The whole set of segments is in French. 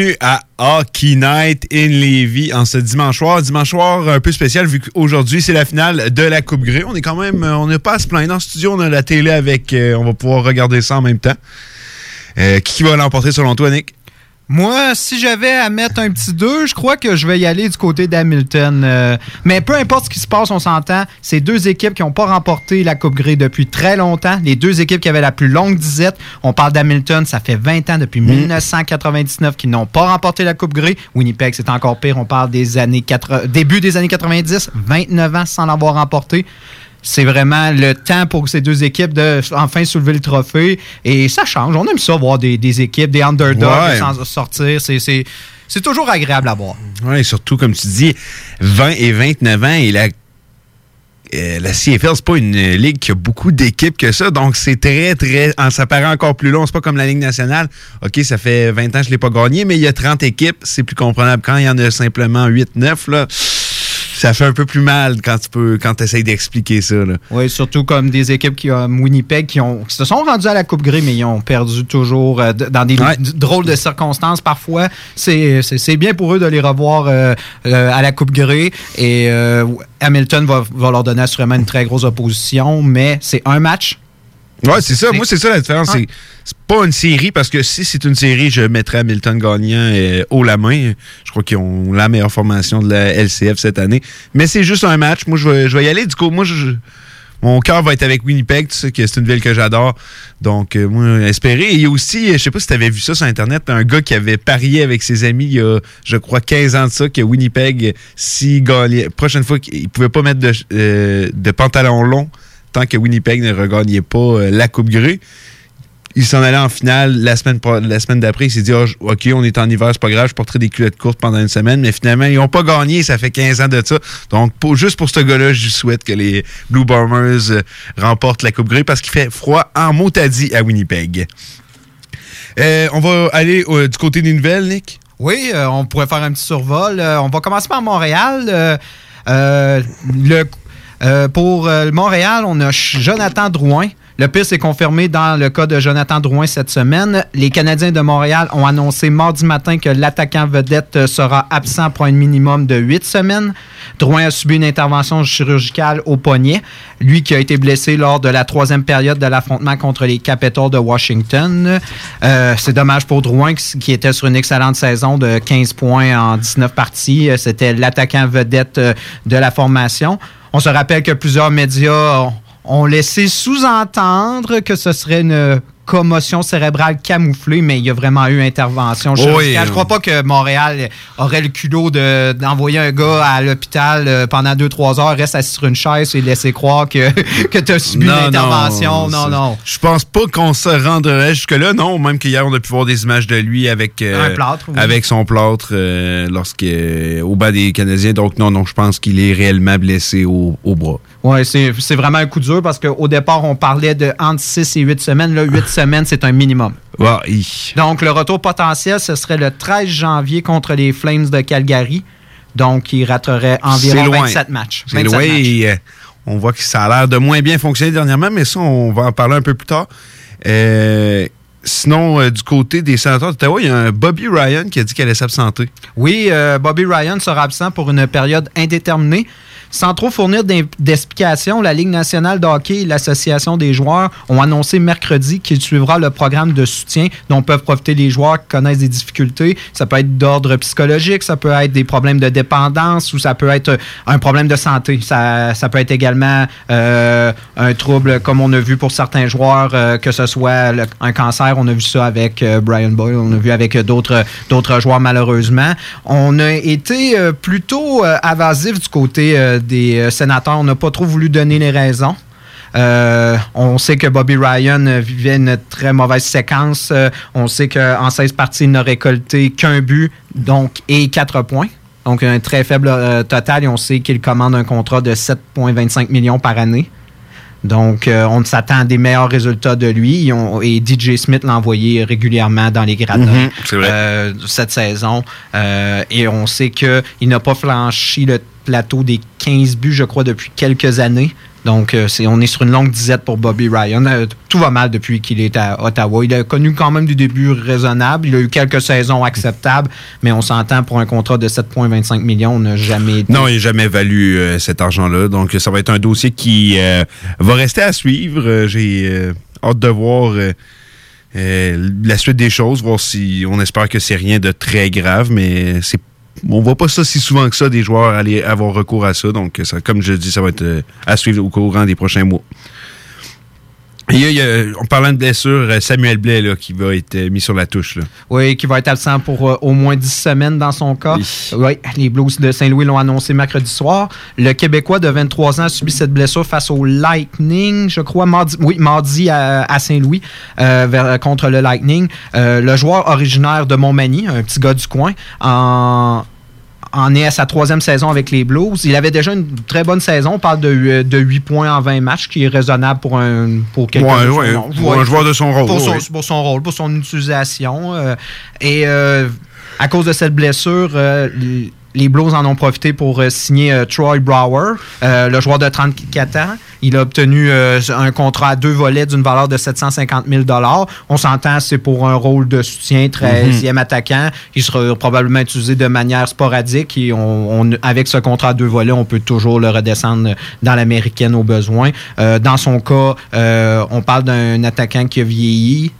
Bienvenue à Hockey Night in Levy en ce dimanche soir. Dimanche soir un peu spécial vu qu'aujourd'hui c'est la finale de la Coupe Grey. On est quand même, on n'est pas à se plaindre. Le studio, on a la télé avec, euh, on va pouvoir regarder ça en même temps. Euh, qui va l'emporter selon toi, Nick? Moi, si j'avais à mettre un petit 2, je crois que je vais y aller du côté d'Hamilton. Euh, mais peu importe ce qui se passe, on s'entend, c'est deux équipes qui n'ont pas remporté la Coupe Grey depuis très longtemps. Les deux équipes qui avaient la plus longue disette. On parle d'Hamilton, ça fait 20 ans, depuis 1999, qu'ils n'ont pas remporté la Coupe Grey. Winnipeg, c'est encore pire. On parle des années 4... début des années 90, 29 ans sans l'avoir remporté c'est vraiment le temps pour ces deux équipes de enfin soulever le trophée. Et ça change. On aime ça voir des, équipes, des underdogs sans sortir. C'est toujours agréable à voir. Oui, surtout, comme tu dis, 20 et 29 ans et la euh, la CFL, c'est pas une ligue qui a beaucoup d'équipes que ça, donc c'est très, très. Ça paraît encore plus long. C'est pas comme la Ligue nationale. OK, ça fait 20 ans que je l'ai pas gagné, mais il y a 30 équipes, c'est plus comprenable. Quand il y en a simplement 8-9, là ça fait un peu plus mal quand tu peux quand essayes d'expliquer ça. Oui, surtout comme des équipes qui ont Winnipeg qui, ont, se sont rendues à la Coupe Grey, mais ils ont perdu toujours euh, dans des drôles de circonstances parfois. C'est bien pour eux de les revoir euh, euh, à la Coupe Grey. Et Hamilton va, va leur donner assurément une très grosse opposition, mais c'est un match Ouais, c'est ça. Moi, c'est ça la différence. C'est pas une série parce que si c'est une série, je mettrais Hamilton gagnant euh, haut la main. Je crois qu'ils ont la meilleure formation de la LCF cette année. Mais c'est juste un match. Moi, je vais, je vais y aller. Du coup, moi, je, mon cœur va être avec Winnipeg. Tu sais que c'est une ville que j'adore. Donc, euh, moi, espérer. Et aussi, je sais pas si tu avais vu ça sur Internet, un gars qui avait parié avec ses amis il y a, je crois, 15 ans de ça, que Winnipeg, si gagnait, prochaine fois, il pouvait pas mettre de, euh, de pantalon long tant que Winnipeg ne regagnait pas euh, la Coupe Grey. Il s'en allait en finale la semaine, la semaine d'après. Il s'est dit, ah, OK, on est en hiver, c'est pas grave, je porterai des culottes courtes pendant une semaine. Mais finalement, ils n'ont pas gagné. Ça fait 15 ans de ça. Donc, juste pour ce gars-là, je souhaite que les Blue Bombers euh, remportent la Coupe Grey parce qu'il fait froid en motadis à Winnipeg. Euh, on va aller du côté des nouvelles, Nick? Oui, on pourrait faire un petit survol. on va commencer par Montréal. le euh, pour euh, Montréal, on a Jonathan Drouin. Le pire s'est confirmé dans le cas de Jonathan Drouin cette semaine. Les Canadiens de Montréal ont annoncé mardi matin que l'attaquant vedette sera absent pour un minimum de huit semaines. Drouin a subi une intervention chirurgicale au poignet. Lui qui a été blessé lors de la troisième période de l'affrontement contre les Capitals de Washington. Euh, c'est dommage pour Drouin qui était sur une excellente saison de 15 points en 19 parties. C'était l'attaquant vedette de la formation. On se rappelle que plusieurs médias ont laissé sous-entendre que ce serait une commotion cérébrale camouflée, mais il y a vraiment eu intervention. Je ne crois pas que Montréal aurait le culot d'envoyer un gars à l'hôpital euh, pendant 2-3 heures, reste assis sur une chaise et laisser croire que, que tu as subi une intervention. Non, non. Je pense pas qu'on se rendrait jusque-là, non. Même qu'hier, on a pu voir des images de lui avec, euh, avec son plâtre euh, au bas des Canadiens. Donc, non, non, je pense qu'il est réellement blessé au, au bras. Oui, c'est vraiment un coup dur parce qu'au départ, on parlait de entre 6 et 8 semaines. Là, 8 semaines, c'est un minimum. Donc, le retour potentiel, ce serait le 13 janvier contre les Flames de Calgary. Donc, il raterait environ 27 matchs. C'est loin. Euh, on voit que ça a l'air de moins bien fonctionner dernièrement, mais ça, on va en parler un peu plus tard. Euh, sinon, euh, du côté des sénateurs d'Ottawa, il y a un Bobby Ryan qui a dit qu'elle allait s'absenter. Oui, Bobby Ryan sera absent pour une période indéterminée. Sans trop fournir d'explications, la Ligue nationale de hockey et l'Association des joueurs ont annoncé mercredi qu'il suivra le programme de soutien dont peuvent profiter les joueurs qui connaissent des difficultés. Ça peut être d'ordre psychologique, ça peut être des problèmes de dépendance ou ça peut être un problème de santé. Ça, peut être également euh, un trouble comme on a vu pour certains joueurs, euh, que ce soit un cancer. On a vu ça avec euh, Brian Boyle, on a vu avec d'autres joueurs malheureusement. On a été plutôt avasif du côté des euh, sénateurs. On n'a pas trop voulu donner les raisons. Euh, on sait que Bobby Ryan vivait une très mauvaise séquence. Euh, on sait qu'en 16 parties, il n'a récolté qu'un but donc, et 4 points. Donc, un très faible total. Et on sait qu'il commande un contrat de 7,25 millions par année. Donc, on s'attend à des meilleurs résultats de lui. et DJ Smith l'a envoyé régulièrement dans les gradins mhm, cette saison. et on sait qu'il n'a pas flanchi le plateau des 15 buts, je crois, depuis quelques années. Donc, euh, on est sur une longue disette pour Bobby Ryan. Euh, tout va mal depuis qu'il est à Ottawa. Il a connu quand même du début raisonnable. Il a eu quelques saisons acceptables, mais on s'entend pour un contrat de 7,25 millions, on n'a jamais. Non, il n'a jamais valu euh, cet argent-là. Donc, ça va être un dossier qui va rester à suivre. J'ai hâte de voir... la suite des choses, voir si on espère que c'est rien de très grave, mais c'est on voit pas ça si souvent que ça, des joueurs aller avoir recours à ça. Donc, ça, comme je dis, ça va être euh, à suivre au courant des prochains mois. Il y a, en parlant de blessure, euh, Samuel Blais là, qui va être euh, mis sur la touche. Oui, qui va être absent pour au moins 10 semaines dans son cas. Oui. les Blues de Saint-Louis l'ont annoncé mercredi soir. Le Québécois de 23 ans a subi cette blessure face au Lightning, je crois, mardi, oui, mardi à, Saint-Louis contre le Lightning. le joueur originaire de Montmagny, un petit gars du coin, en en est à sa troisième saison avec les Blues. Il avait déjà une très bonne saison. On parle de, de 8 points en 20 matchs, qui est raisonnable pour un pour quelqu'un pour un joueur de son rôle. Pour, son, rôle, pour son utilisation. Euh, et euh, à cause de cette blessure, euh, les Blues en ont profité pour signer Troy Brower, le joueur de 34 ans. Il a obtenu euh, un contrat à deux volets d'une valeur de 750 000 On s'entend, c'est pour un rôle de soutien, 13e mhm. attaquant. Il sera probablement utilisé de manière sporadique et on, avec ce contrat à deux volets, on peut toujours le redescendre dans l'américaine au besoin. Euh, dans son cas, euh, on parle d'un attaquant qui a vieilli,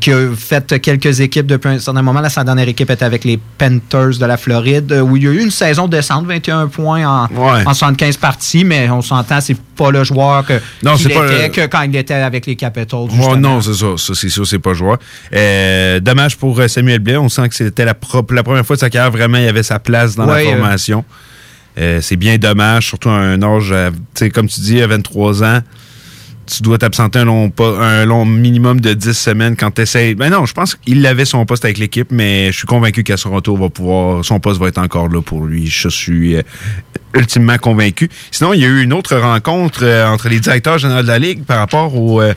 qui a fait quelques équipes depuis un certain moment. Là, sa dernière équipe était avec les Panthers de la Floride, où il y a eu une saison descente, 21 points en, en 75 parties, mais on s'entend, c'est pas le joueur que, non, était, que quand il était avec les Capitals. non, c'est ça. ça c'est sûr, c'est pas joueur. Euh, dommage pour euh, Samuel Blais. On sent que c'était la, la, première fois de sa carrière, vraiment, il avait sa place dans la euh, formation. c'est bien dommage, surtout à un âge, comme tu dis, à 23 ans tu dois t'absenter un long, un long minimum de 10 semaines quand tu essaies. Ben non, je pense qu'il avait son poste avec l'équipe, mais je suis convaincu qu'à son retour, va pouvoir, son poste va être encore là pour lui. Je suis euh, ultimement convaincu. Sinon, il y a eu une autre rencontre euh, entre les directeurs généraux de la Ligue par rapport euh,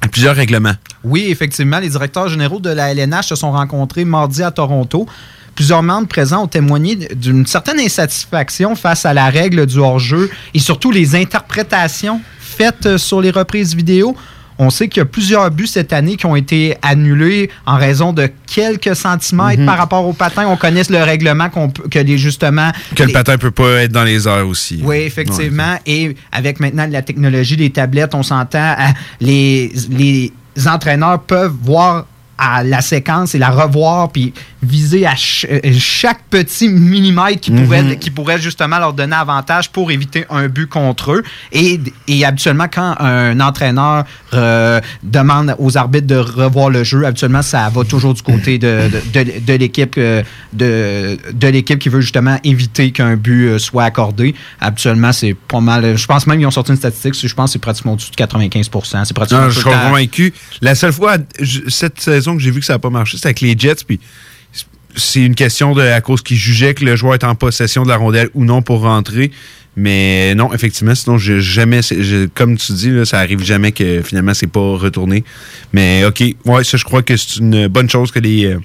à plusieurs règlements. Oui, effectivement, les directeurs généraux de la LNH se sont rencontrés mardi à Toronto. Plusieurs membres présents ont témoigné d'une certaine insatisfaction face à la règle du hors-jeu et surtout les interprétations faites euh, sur les reprises vidéo. On sait qu'il y a plusieurs buts cette année qui ont été annulés en raison de quelques centimètres mhm. par rapport au patin. On connaît le règlement qu'on que les justement que le patin peut pas être dans les airs aussi. Oui, effectivement. Et avec maintenant la technologie des tablettes, on s'entend les les entraîneurs peuvent voir à la séquence et la revoir puis viser à euh, chaque petit millimètre qui, pourrait, mhm. qui pourrait justement leur donner avantage pour éviter un but contre eux. Et, et habituellement, quand un entraîneur euh, demande aux arbitres de revoir le jeu, habituellement, ça va toujours du côté de, de, de, l'équipe euh, de, de l'équipe qui veut justement éviter qu'un but soit accordé. Habituellement, c'est pas mal. Je pense même qu'ils ont sorti une statistique, je pense que c'est pratiquement au-dessus de 95 C'est pratiquement Je suis convaincu. La seule fois, cette saison que j'ai vu que ça n'a pas marché, c'était avec les Jets, puis c'est une question de à cause qu'ils jugeaient que le joueur est en possession de la rondelle ou non pour rentrer. Mais non, effectivement, sinon, je, jamais, comme tu dis, ça arrive jamais que finalement, c'est pas retourné. Mais OK, ouais, ça, je crois que c'est une bonne chose que les euh,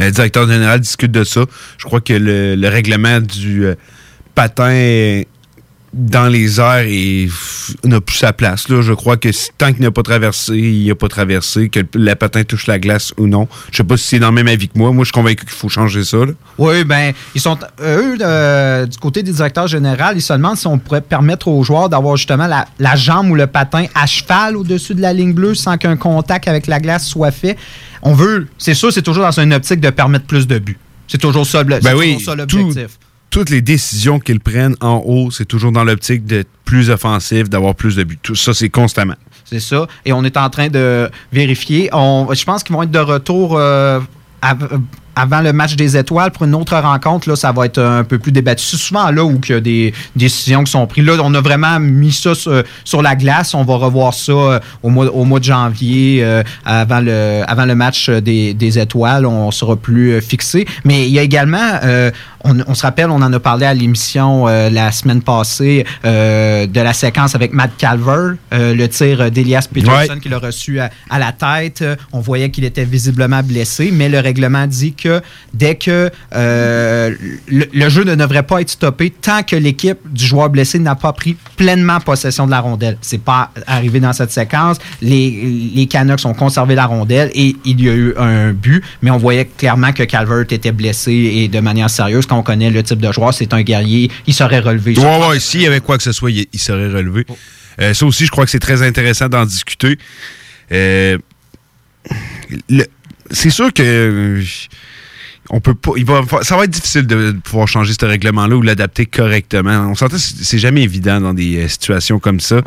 euh, directeurs généraux discutent de ça. Je crois que le, règlement du euh, patin dans les airs et n'a plus sa place. Là. Je crois que tant qu'il n'a pas traversé, il n'a pas traversé, que la patin touche la glace ou non. Je sais pas si c'est dans le même avis que moi. Moi, je suis convaincu qu'il faut changer ça. Oui, ben ils sont eux, euh, du côté des directeurs généraux, ils se demandent si on pourrait permettre aux joueurs d'avoir justement la, jambe ou le patin à cheval au-dessus de la ligne bleue sans qu'un contact avec la glace soit fait. On veut, c'est sûr, c'est toujours dans une optique de permettre plus de buts. C'est toujours ça, ben ça l'objectif toutes les décisions qu'ils prennent en haut, c'est toujours dans l'optique d'être plus offensif, d'avoir plus de buts. Tout ça, c'est constamment. C'est ça. Et on est en train de vérifier. On, je pense qu'ils vont être de retour euh, avant le match des étoiles pour une autre rencontre, là, ça va être un peu plus débattu. C'est souvent là où il y a des décisions qui sont prises. Là, on a vraiment mis ça sur, la glace. On va revoir ça euh, au mois, au mois de janvier, euh, avant, le, avant le match des, étoiles. On sera plus euh, fixé. Mais il y a également, on, se rappelle, on en a parlé à l'émission la semaine passée de la séquence avec Matt Calver, le tir d'Elias Peterson qu'il a reçu à, à, la tête. On voyait qu'il était visiblement blessé, mais le règlement dit que dès que euh, le, jeu ne devrait pas être stoppé tant que l'équipe du joueur blessé n'a pas pris pleinement possession de la rondelle. C'est pas arrivé dans cette séquence. Les, les Canucks ont conservé la rondelle et il y a eu un but, mais on voyait clairement que Calvert était blessé et de manière sérieuse. Quand on connaît le type de joueur, c'est un guerrier, il serait relevé. Ouais, ouais, s'il y avait quoi que ce soit, il, serait relevé. Oh. Euh, ça aussi, je crois que c'est très intéressant d'en discuter. Euh, c'est sûr que euh, on peut pas. Il va, ça va être difficile de pouvoir changer ce règlement-là ou l'adapter correctement. On s'entend, c'est jamais évident dans des situations comme ça.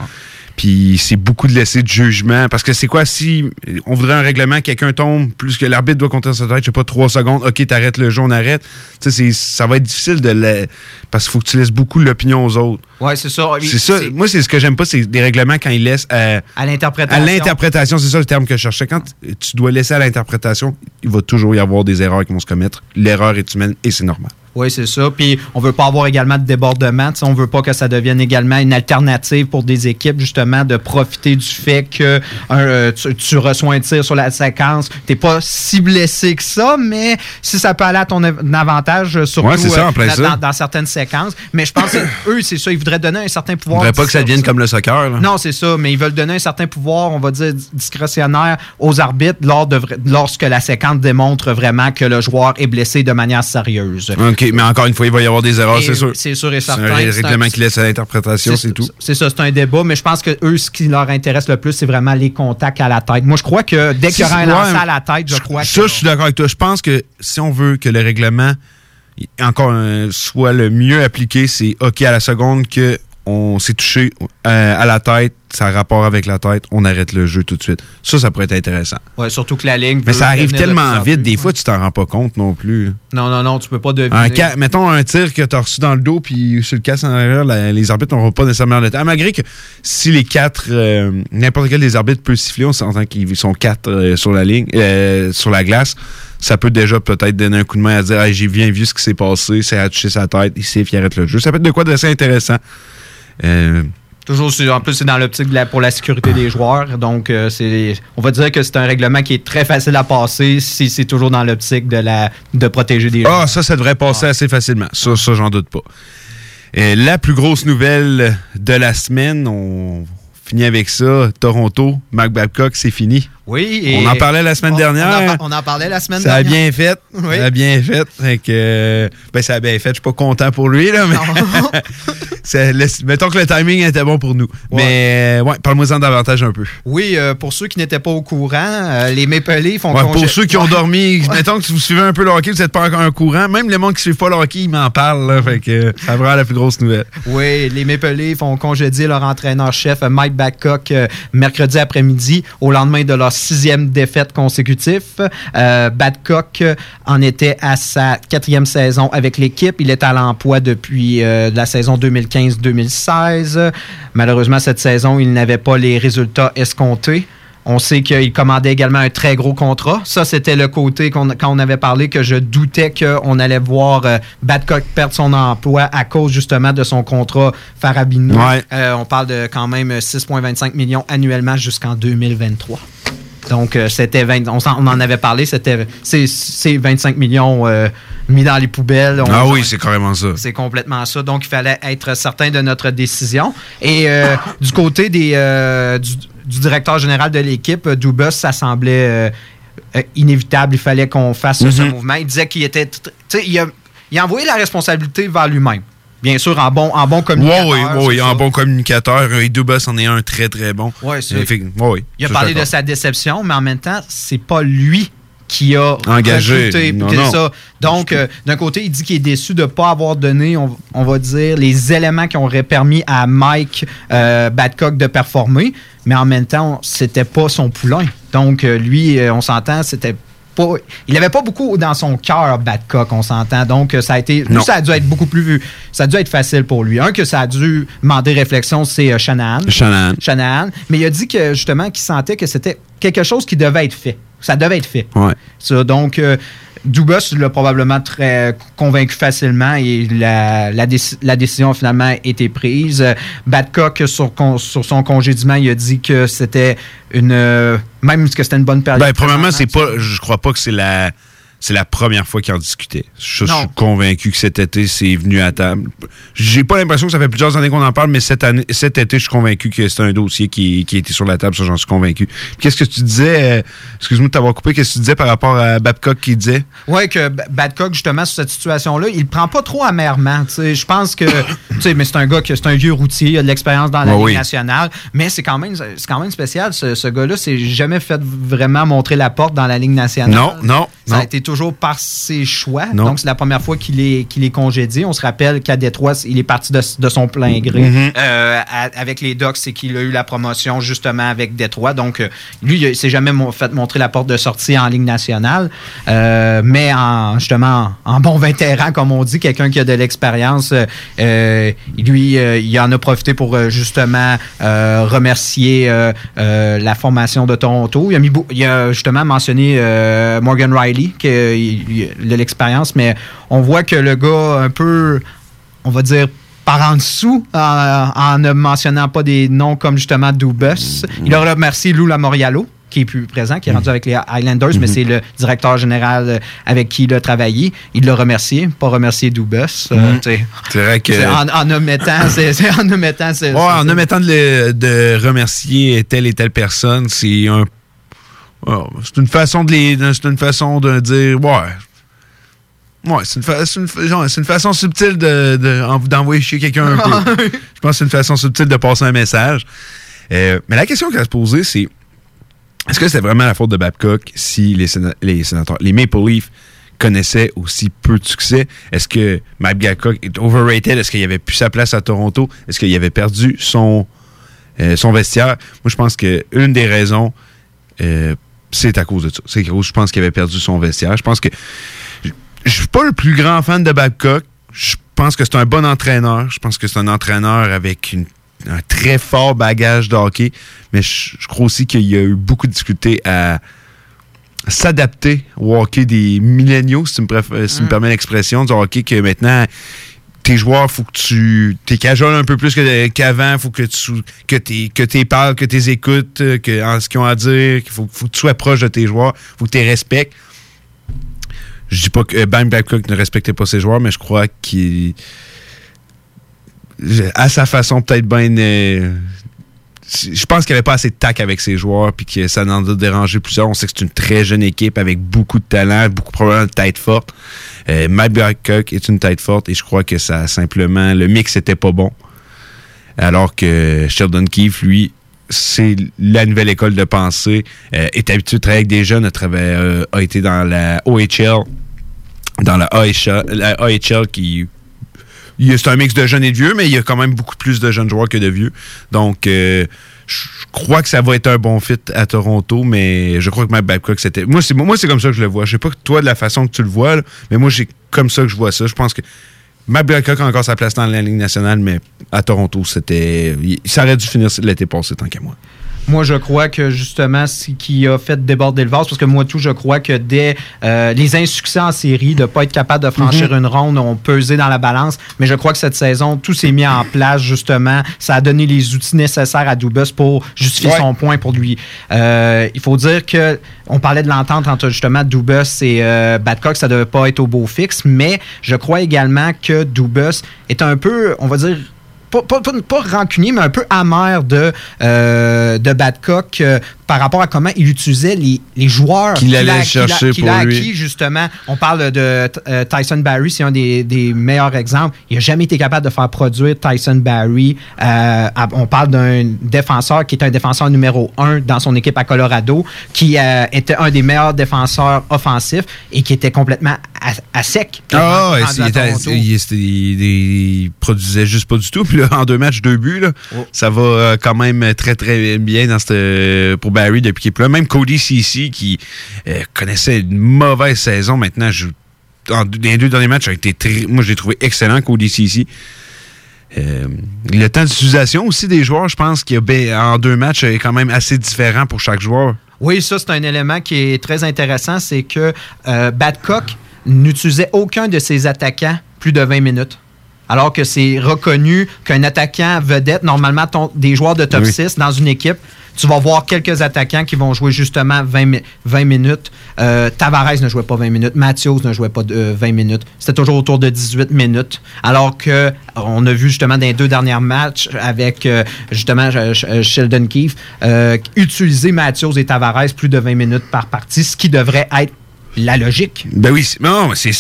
Puis c'est beaucoup de laisser de jugement. Parce que c'est quoi si on voudrait un règlement, quelqu'un tombe, plus que l'arbitre doit compter sa tête, je sais pas, trois secondes, ok, t'arrêtes le jeu, on arrête. Tu sais, ça va être difficile de le. Parce qu'il faut que tu laisses beaucoup l'opinion aux autres. Ouais, c'est ça. C'est ça. Moi, c'est ce que j'aime pas, c'est des règlements quand ils laissent à, à l'interprétation. À l'interprétation, c'est ça le terme que je cherchais. Quand tu dois laisser à l'interprétation, il va toujours y avoir des erreurs qui vont se commettre. L'erreur est humaine et c'est normal. Oui, c'est ça. Puis on veut pas avoir également de débordement. On on veut pas que ça devienne également une alternative pour des équipes, justement, de profiter du fait que euh, tu, reçois un tir sur la séquence. Tu n'es pas si blessé que ça, mais si ça peut aller à ton avantage, surtout euh, dans, certaines séquences. Mais je pense qu'eux, c'est ça, ils voudraient donner un certain pouvoir. Ils voudraient pas que ça devienne comme le soccer. Non, c'est ça, mais ils veulent donner un certain pouvoir, on va dire, discrétionnaire aux arbitres lors de, lorsque la séquence démontre vraiment que le joueur est blessé de manière sérieuse mais encore une fois, il va y avoir des erreurs, c'est sûr. C'est sûr et certain. C'est un règlement qui laisse à l'interprétation, c'est tout. C'est ça, c'est un débat, mais je pense que eux, ce qui leur intéresse le plus, c'est vraiment les contacts à la tête. Moi, je crois que dès qu'il y aura un lancer à la tête, je crois que. Ça, je suis d'accord avec toi. Je pense que si on veut que le règlement encore soit le mieux appliqué, c'est OK à la seconde que on s'est touché euh, à la tête, ça a rapport avec la tête, on arrête le jeu tout de suite. Ça, ça pourrait être intéressant. Ouais, surtout que la ligne. Mais ça arrive tellement vite, des fois, tu t'en rends pas compte non plus. Non, non, non, tu peux pas deviner. mettons un tir que tu as reçu dans le dos, puis sur le casse en arrière, les arbitres n'auront pas nécessairement le temps. Malgré que si les quatre, euh, n'importe quel des arbitres peut siffler, on s'entend qu'ils sont quatre euh, sur la ligne, sur la glace ça peut déjà peut-être donner un coup de main à dire j'ai bien vu ce qui s'est passé, c'est à toucher sa tête, il siffle, il arrête le jeu. Ça peut être de quoi d'assez intéressant. Euh, toujours, en plus, c'est dans l'optique pour la sécurité des joueurs. Donc, euh, c'est, on va dire que c'est un règlement qui est très facile à passer si c'est toujours dans l'optique de, la, de protéger des joueurs. Ah, ça, ça devrait passer assez facilement. Ça, ça j'en doute pas. Et la plus grosse nouvelle de la semaine, on finit avec ça. Toronto, Mark Babcock, c'est fini. Oui. on en parlait la semaine dernière. On en, parlait la semaine dernière. Ça a bien fait. Ça a bien fait. que, ben, ça a bien fait. Je suis pas content pour lui, là, mais. mettons que le timing était bon pour nous. Mais, ouais, parle-moi-en davantage un peu. Oui, euh, pour ceux qui n'étaient pas au courant, euh, les Maple Leafs font Pour ceux qui ont dormi, mettons que si vous suivez un peu le hockey, vous n'êtes pas encore un courant. Même les gens qui ne suivent pas le hockey, ils m'en parlent, là, Fait que, ça vraiment la plus grosse nouvelle. Oui, les Maple Leafs ont congédié leur entraîneur-chef, Mike Babcock, euh, mercredi après-midi, au lendemain de leur sixième défaite consécutive. Euh, Badcock en était à sa quatrième saison avec l'équipe. Il est à l'emploi depuis euh, la saison 2015-2016. Malheureusement, cette saison, il n'avait pas les résultats escomptés. On sait qu'il commandait également un très gros contrat. Ça, c'était le côté quand on avait parlé que je doutais qu'on allait voir euh, Badcock perdre son emploi à cause justement de son contrat farabinou. on parle de quand même 6,25 millions annuellement jusqu'en 2023. Donc, euh, c'était on, en avait parlé, c'était c'est 25 millions euh, mis dans les poubelles. ah oui, c'est carrément ça. C'est complètement ça. Donc, il fallait être certain de notre décision. Et euh, du côté des, du, directeur général de l'équipe, Dubus, ça semblait inévitable. Il fallait qu'on fasse ce mm-hmm. mouvement. Il disait qu'il était. Il a, il a envoyé la responsabilité vers lui-même bien sûr, en bon, en bon communicateur. Oui, oui, oui, en bon communicateur. Et Dubas en est un très, très bon. Ouais, c'est. oui, il a parlé de sa déception, mais en même temps, c'est pas lui qui a engagé ça. Donc, euh, d'un côté, il dit qu'il est déçu de ne pas avoir donné, on, va dire, les éléments qui auraient permis à Mike euh, Badcock de performer, mais en même temps, c'était pas son poulain. Donc, euh, lui, on s'entend, c'était il n'avait pas beaucoup dans son cœur Badcock, on s'entend. Donc, ça a été. ça a dû être beaucoup plus. Ça a dû être facile pour lui. Un, que ça a dû demander réflexion, c'est euh, Shanahan. Shanahan. Mais il a dit que justement qu'il sentait que c'était quelque chose qui devait être fait. Ça devait être fait. Ouais. Ça, donc, euh, Dubus l'a probablement très convaincu facilement et la, la, décision a finalement été prise. Badcock, sur, sur son congédiement, il a dit que c'était une. Même que c'était une bonne période. Ben, premièrement, c'est pas. Je crois pas que c'est la c'est la première fois qu'ils en discutaient. Je, suis convaincu que cet été, c'est venu à table. J'ai pas l'impression que ça fait plusieurs années qu'on en parle, mais cette année, cet été, je suis convaincu que c'est un dossier qui, qui a été sur la table, ça j'en suis convaincu. Qu'est-ce que tu disais, euh, excuse-moi de t'avoir coupé, qu'est-ce que tu disais par rapport à Babcock qui disait? Oui, que Babcock, justement, sur cette situation-là, il prend pas trop amèrement. Je pense que, mais c'est un gars qui c'est un vieux routier, il a de l'expérience dans la Ligue nationale, mais c'est quand même, c'est quand même spécial. Ce, ce gars-là s'est jamais fait vraiment montrer la porte dans la Ligue nationale. Non, non. Ça a été toujours par ses choix. Donc, c'est la première fois qu'il est, qu'il est congédié. On se rappelle qu'à Détroit, il est parti de, son plein gré mm-hmm. euh, avec les Ducks et qu'il a eu la promotion justement avec Détroit. Donc, euh, lui, il s'est jamais fait montrer la porte de sortie en Ligue nationale. Euh, mais en, justement, en, bon vétéran, comme on dit, quelqu'un qui a de l'expérience, lui, il en a profité pour justement remercier la formation de Toronto. Il a, mis, il a justement mentionné Morgan Riley qui a l'expérience, mais on voit que le gars, un peu, on va dire, par en dessous, en, ne mentionnant pas des noms comme justement Dubus. Il a remercié Lou Lamoriallo qui est plus présent, qui est rendu avec les Highlanders, mais mhm. c'est le directeur général avec qui il a travaillé. Il l'a remercié, pas remercié Dubus. Euh, c'est vrai que. En, en omettant, c'est en omettant. Ouais, en omettant de, de, remercier telle et telle personne, c'est un c'est une façon de les. C'est une façon de dire ouais. Ouais, c'est une, une, une, façon subtile d'envoyer de, chier quelqu'un un peu. Je pense que c'est une façon subtile de passer un message. Euh, mais la question qu'elle a se poser, c'est est-ce que c'est vraiment la faute de Babcock si les, les sénateurs, les Maple Leafs connaissaient aussi peu de succès? Est-ce que Babcock est overrated? Est-ce qu'il avait plus sa place à Toronto? Est-ce qu'il avait perdu son, euh, son vestiaire? Moi, je pense que une des raisons euh, c'est à cause de ça. C'est je pense qu'il avait perdu son vestiaire. Je pense que je suis pas le plus grand fan de Babcock. Je pense que c'est un bon entraîneur. Je pense que c'est un entraîneur avec un très fort bagage de hockey. Mais je, crois aussi qu'il y a eu beaucoup de difficultés à s'adapter au hockey des milléniaux, si tu me, si me mm. permets l'expression, du hockey que maintenant tes joueurs, faut que tu t'es cajole un peu plus qu'avant, faut que tu que t'es que t'es parles, que t'es écoutes, euh, que en ce qu'ils ont à dire, qu'il faut, faut, que tu sois proche de tes joueurs, faut que tu les respectes. Je dis pas que euh, Bam Babcock ne respectait pas ses joueurs, mais je crois qu'il à sa façon peut-être bien euh, je pense qu'il n'y avait pas assez de tac avec ses joueurs puis que ça en a dérangé plusieurs. On sait que c'est une très jeune équipe avec beaucoup de talent, beaucoup probablement de tête forte. Euh, Mike est une tête forte et je crois que ça simplement le mix était pas bon. Alors que Sheldon Keefe, lui, c'est la nouvelle école de pensée, euh, est habitué de travailler avec des jeunes, a, euh, été dans la OHL, dans la AHL qui c'est un mix de jeunes et de vieux, mais il y a quand même beaucoup plus de jeunes joueurs que de vieux. Donc, euh, je crois que ça va être un bon fit à Toronto, mais je crois que Matt Babcock, c'était. Moi, c'est moi, comme ça que je le vois. Je sais pas que toi, de la façon que tu le vois, mais moi, c'est comme ça que je vois ça. Je pense que Matt Babcock a encore sa place dans la Ligue nationale, mais à Toronto, c'était. Ça aurait dû finir l'été passé, tant qu'à moi. Moi, je crois que justement, ce qui a fait déborder le vase, parce que moi, tout, je crois que dès euh, les insuccès en série, de ne pas être capable de franchir mhm. une ronde, ont pesé dans la balance. Mais je crois que cette saison, tout s'est mis en place, justement. Ça a donné les outils nécessaires à Dubus pour justifier son point pour lui. Euh, il faut dire que on parlait de l'entente entre justement Dubus et euh, Badcock, ça ne devait pas être au beau fixe, mais je crois également que Dubus est un peu, on va dire, pas, pas, rancunier, mais un peu amer de, euh, de Badcock euh, par rapport à comment il utilisait les, les joueurs qu'il allait chercher pour a acquis, justement. On parle de euh, Tyson Barry, c'est un des, des, meilleurs exemples. Il n'a jamais été capable de faire produire Tyson Barry. on parle d'un défenseur qui est un défenseur numéro un dans son équipe à Colorado, qui était un des meilleurs défenseurs offensifs et qui était complètement à, sec. Ah, il, il, produisait juste pas du tout. Puis en deux matchs, deux buts, oh. ça va euh, quand même très, très bien dans cette, pour Barry depuis qu'il est plus là. Même Cody Cici, qui euh, connaissait une mauvaise saison, maintenant, dans les deux derniers matchs, a été très, moi, je l'ai trouvé excellent, Cody Cici. Euh, le temps d'utilisation aussi des joueurs, je pense qu'il en deux matchs est quand même assez différent pour chaque joueur. Oui, ça, c'est un élément qui est très intéressant. C'est que Badcock n'utilisait aucun de ses attaquants plus de 20 minutes. Alors que c'est reconnu qu'un attaquant vedette, normalement, des joueurs de top 6 dans une équipe, Tu vas voir quelques attaquants qui vont jouer justement 20, 20 minutes. Euh, Tavares ne jouait pas 20 minutes. Matthews ne jouait pas 20 euh, minutes. C'était toujours autour de 18 minutes. Alors que on a vu justement dans les deux derniers matchs avec justement Sheldon Keefe utiliser Matthews et Tavares plus de 20 minutes par partie, ce qui devrait être la logique. Ben oui, non, c'est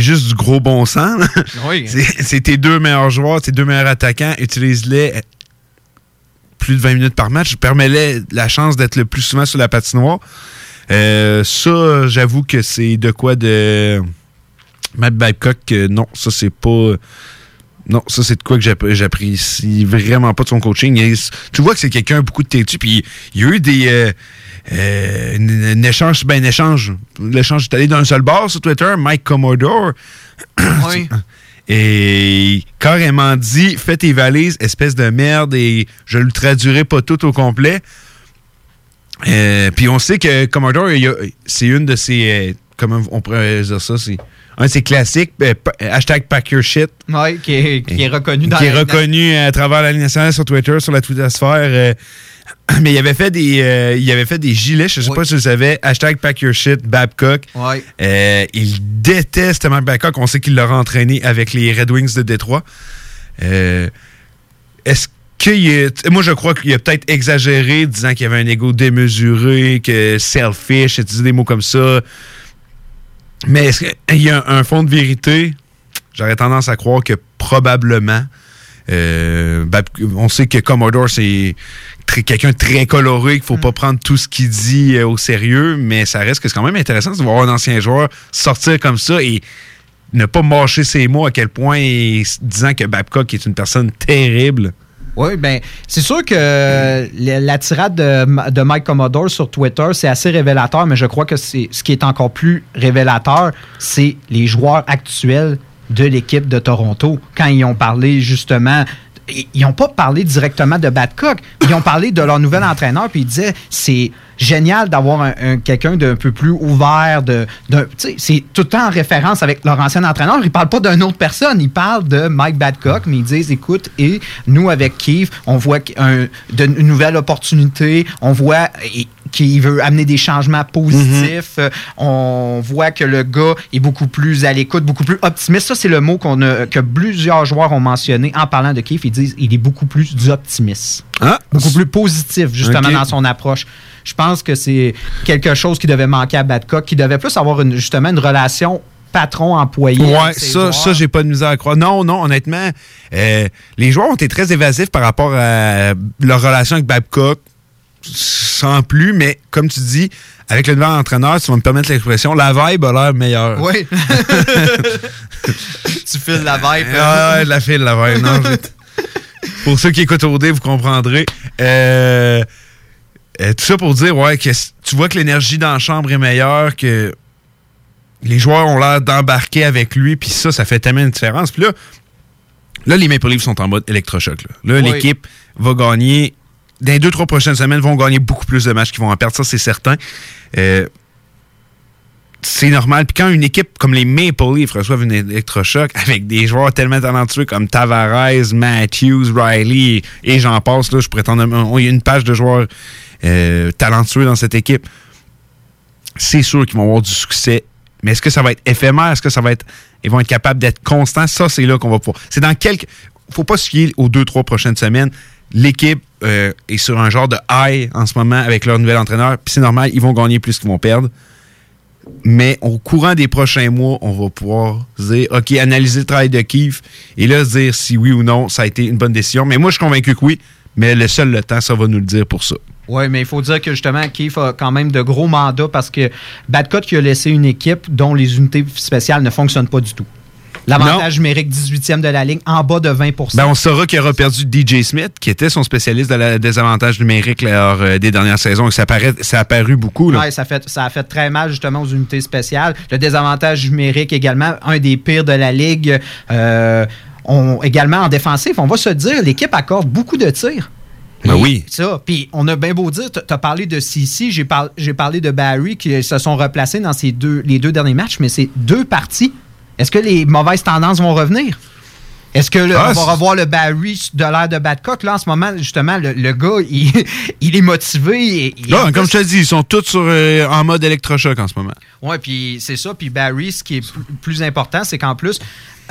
juste du gros bon sens. Oui. C'est tes deux meilleurs joueurs, tes deux meilleurs attaquants, utilise-les plus de 20 minutes par match, permets-les la chance d'être le plus souvent sur la patinoire. Euh, ça, j'avoue que c'est de quoi de Matt Babcock, non, ça c'est pas non, ça c'est de quoi que j'apprécie vraiment pas de son coaching. tu vois que c'est quelqu'un beaucoup de têtu, puis il y a eu des euh, euh, un, échange, ben un échange. L'échange est allé d'un seul bar sur Twitter, Mike Commodore. Oui. et carrément dit Fais tes valises, espèce de merde, et je le traduirai pas tout au complet. Euh, puis on sait que Commodore, c'est une de ses. comment on pourrait dire ça C'est un de ses classiques, hashtag pack your shit. Oui, qui est, reconnu dans Qui est reconnu à travers la ligne nationale sur Twitter, sur la Twitter-sphère. Mais il avait fait des, euh, il avait fait des gilets, je sais pas si vous savez, hashtag pack your shit, Babcock. Euh, il déteste Mark Babcock. On sait qu'il l'a entraîné avec les Red Wings de Détroit. Euh, est-ce qu'il Moi, je crois qu'il a peut-être exagéré, disant qu'il avait un ego démesuré, que selfish, utilisé des mots comme ça. Mais est-ce qu'il y a un fond de vérité? J'aurais tendance à croire que probablement. on sait que Commodore, c'est quelqu'un de très coloré, qu'il faut mm. pas prendre tout ce qu'il dit euh, au sérieux, mais ça reste que c'est quand même intéressant de voir un ancien joueur sortir comme ça et ne pas mâcher ses mots à quel point, disant que Babcock est une personne terrible. Oui, ben c'est sûr que la tirade de, Mike Commodore sur Twitter, c'est assez révélateur, mais je crois que c'est ce qui est encore plus révélateur, c'est les joueurs actuels de l'équipe de Toronto. Quand ils ont parlé justement ils n'ont pas parlé directement de Badcock. Ils ont parlé de leur nouvel entraîneur, puis ils disaient c'est génial d'avoir un, quelqu'un d'un peu plus ouvert. De, c'est tout le temps en référence avec leur ancien entraîneur. Ils ne parlent pas d'une autre personne. Ils parlent de Mike Badcock, mais ils disent écoute, et nous, avec Keith, on voit une nouvelle opportunité. On voit qu'il veut amener des changements positifs. Mhm. On voit que le gars est beaucoup plus à l'écoute, beaucoup plus optimiste. Ça, c'est le mot qu'on a, que plusieurs joueurs ont mentionné en parlant de Keith. Ils disent il est beaucoup plus optimiste. Ah. Beaucoup plus positif, justement, dans son approche. Je pense que c'est quelque chose qui devait manquer à Badcock, qui devait plus avoir une, justement une relation patron-employé. Ouais, ça, ça j'ai pas de misère à croire. Non, non, honnêtement, euh, les joueurs ont été très évasifs par rapport à leur relation avec Babcock, sans plus, mais comme tu dis, avec le nouvel entraîneur, tu vas me permettre l'expression, la vibe a l'air meilleure. Oui. tu files la vibe. Ah, ouais, la file, la vibe. Non, Pour ceux qui écoutent OD, vous comprendrez. Euh, euh, tout ça pour dire, ouais, que tu vois que l'énergie dans la chambre est meilleure, que les joueurs ont l'air d'embarquer avec lui, puis ça, ça fait tellement une différence. Puis là, là, les Maple Leafs sont en mode électrochoc. Là, l'équipe va gagner. Dans les deux, trois prochaines semaines, vont gagner beaucoup plus de matchs qu'ils vont en perdre. Ça, c'est certain. Euh, c'est normal. Puis quand une équipe comme les Maple Leafs reçoivent une électrochoc avec des joueurs tellement talentueux comme Tavares, Matthews, Riley et j'en passe, là, je pourrais Il y a une page de joueurs euh, talentueux dans cette équipe. C'est sûr qu'ils vont avoir du succès. Mais est-ce que ça va être éphémère? Est-ce que ça va être. Ils vont être capables d'être constants? Ça, c'est là qu'on va pouvoir. C'est dans quelques. faut pas se fier aux deux, trois prochaines semaines. L'équipe euh, est sur un genre de high en ce moment avec leur nouvel entraîneur. Puis c'est normal, ils vont gagner plus qu'ils vont perdre. Mais au courant des prochains mois, on va pouvoir dire, OK, analyser le travail de Keith et là, dire si oui ou non, ça a été une bonne décision. Mais moi, je suis convaincu que oui. Mais le seul le temps, ça va nous le dire pour ça. Oui, mais il faut dire que justement, Keith a quand même de gros mandats parce que Badcott qui a laissé une équipe dont les unités spéciales ne fonctionnent pas du tout. L'avantage numérique 18e de la ligne, en bas de 20% ben, On saura qu'il aura perdu DJ Smith, qui était son spécialiste de la désavantage numérique lors euh, des dernières saisons. Ça, ça a apparu beaucoup. Oui, ça, fait, ça a fait très mal justement aux unités spéciales. Le désavantage numérique également, un des pires de la ligue. Euh, on, également en défensif, on va se dire, l'équipe accorde beaucoup de tirs. Ben oui. Ça. Puis on a bien beau dire, tu as parlé de Cici, j'ai parlé de Barry qui se sont replacés dans ces deux, les deux derniers matchs, mais c'est deux parties est-ce que les mauvaises tendances vont revenir? Est-ce que ah, on va revoir le Barry de l'air de Badcock? Là, en ce moment, justement, le, gars, il, est motivé. comme je te dis, ils sont tous sur, euh, en mode électrochoc en ce moment. Oui, puis c'est ça. Puis Barry, ce qui est plus important, c'est qu'en plus,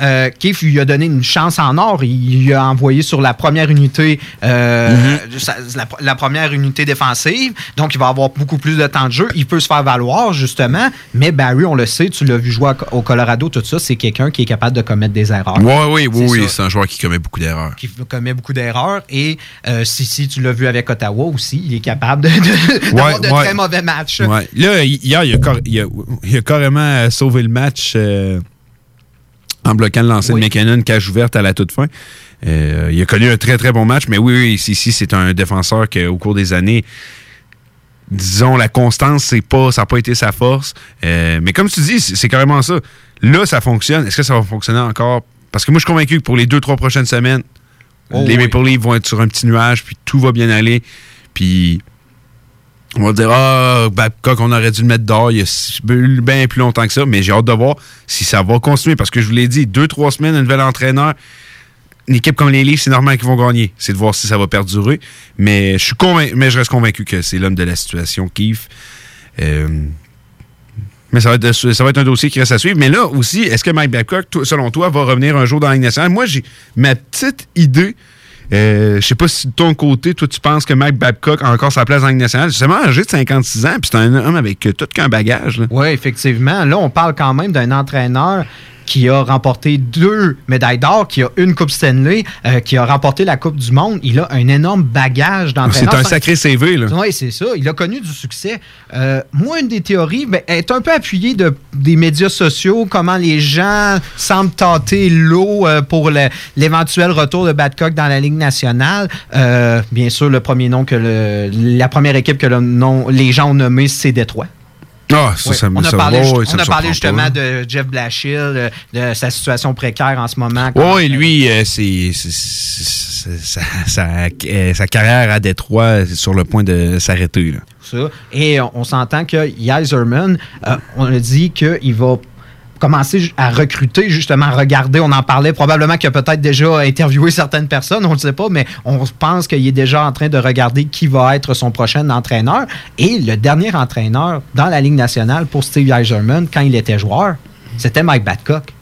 euh, Keith lui a donné une chance en or. Il lui a envoyé sur la première unité, euh, mm-hmm. la, première unité défensive. Donc, il va avoir beaucoup plus de temps de jeu. Il peut se faire valoir, justement. Mais Barry, on le sait, tu l'as vu jouer au Colorado, tout ça, c'est quelqu'un qui est capable de commettre des erreurs. Oui, oui, oui. C'est un joueur qui commet beaucoup d'erreurs. Qui commet beaucoup d'erreurs. Et euh, si, si tu l'as vu avec Ottawa aussi, il est capable de, d'avoir de très mauvais matchs. Là, hier, il a, carrément sauvé le match en bloquant le lancer de McKinnon, cage ouverte à la toute fin. Euh, il a connu un très, très bon match, mais oui, ici, c'est un défenseur qui, au cours des années, disons, la constance, c'est pas, ça n'a pas été sa force. Euh, mais comme tu dis, c'est carrément ça. Là, ça fonctionne. Est-ce que ça va fonctionner encore? Parce que moi, je suis convaincu que pour les deux, trois prochaines semaines, oh les Maple Leafs vont être sur un petit nuage, puis tout va bien aller. Puis on va dire, ah, Babcock, on aurait dû le mettre dehors il y a bien plus longtemps que ça, mais j'ai hâte de voir si ça va continuer. Parce que je vous l'ai dit, deux, trois semaines, un nouvel entraîneur, une équipe comme les Leafs, c'est normal qu'ils vont gagner. C'est de voir si ça va perdurer. Mais je suis mais je reste convaincu que c'est l'homme de la situation, Keith. Euh, mais ça va, être, ça va être un dossier qui reste à suivre. Mais là aussi, est-ce que Mike Babcock, selon toi, va revenir un jour dans la nationale? Moi, j'ai ma petite idée euh, je sais pas si de ton côté, toi, tu penses que Mike Babcock a encore sa place en Ligue nationale. C'est seulement âgé de 56 ans, puis c'est un homme avec tout qu'un bagage. Oui, effectivement. Là, on parle quand même d'un entraîneur qui a remporté deux médailles d'or, qui a une Coupe Stanley, euh, qui a remporté la Coupe du Monde. Il a un énorme bagage d'entraîneur. C'est un sacré CV, là. Oui, c'est ça. Il a connu du succès. euh, moi, une des théories ben, est un peu appuyée de, des médias sociaux, comment les gens semblent tâter l'eau euh, pour l'éventuel retour de Badcock dans la Ligue nationale. Bien sûr, le premier nom que le, la première équipe que le nom, les gens ont nommé, c'est Détroit. Ah, ça, ça, on a parlé, on a parlé justement de Jeff Blashill, euh, de, sa situation précaire en ce moment. Oui, lui, euh, c'est sa, carrière à Détroit est sur le point de s'arrêter. Et on, s'entend que Yzerman, euh, on a dit qu'il va commencer à recruter, justement, à regarder. On en parlait probablement qu'il a peut-être déjà interviewé certaines personnes, on ne sait pas, mais on pense qu'il est déjà en train de regarder qui va être son prochain entraîneur. Et le dernier entraîneur dans la Ligue nationale pour Steve Eiserman, quand il était joueur, c'était Mike Babcock.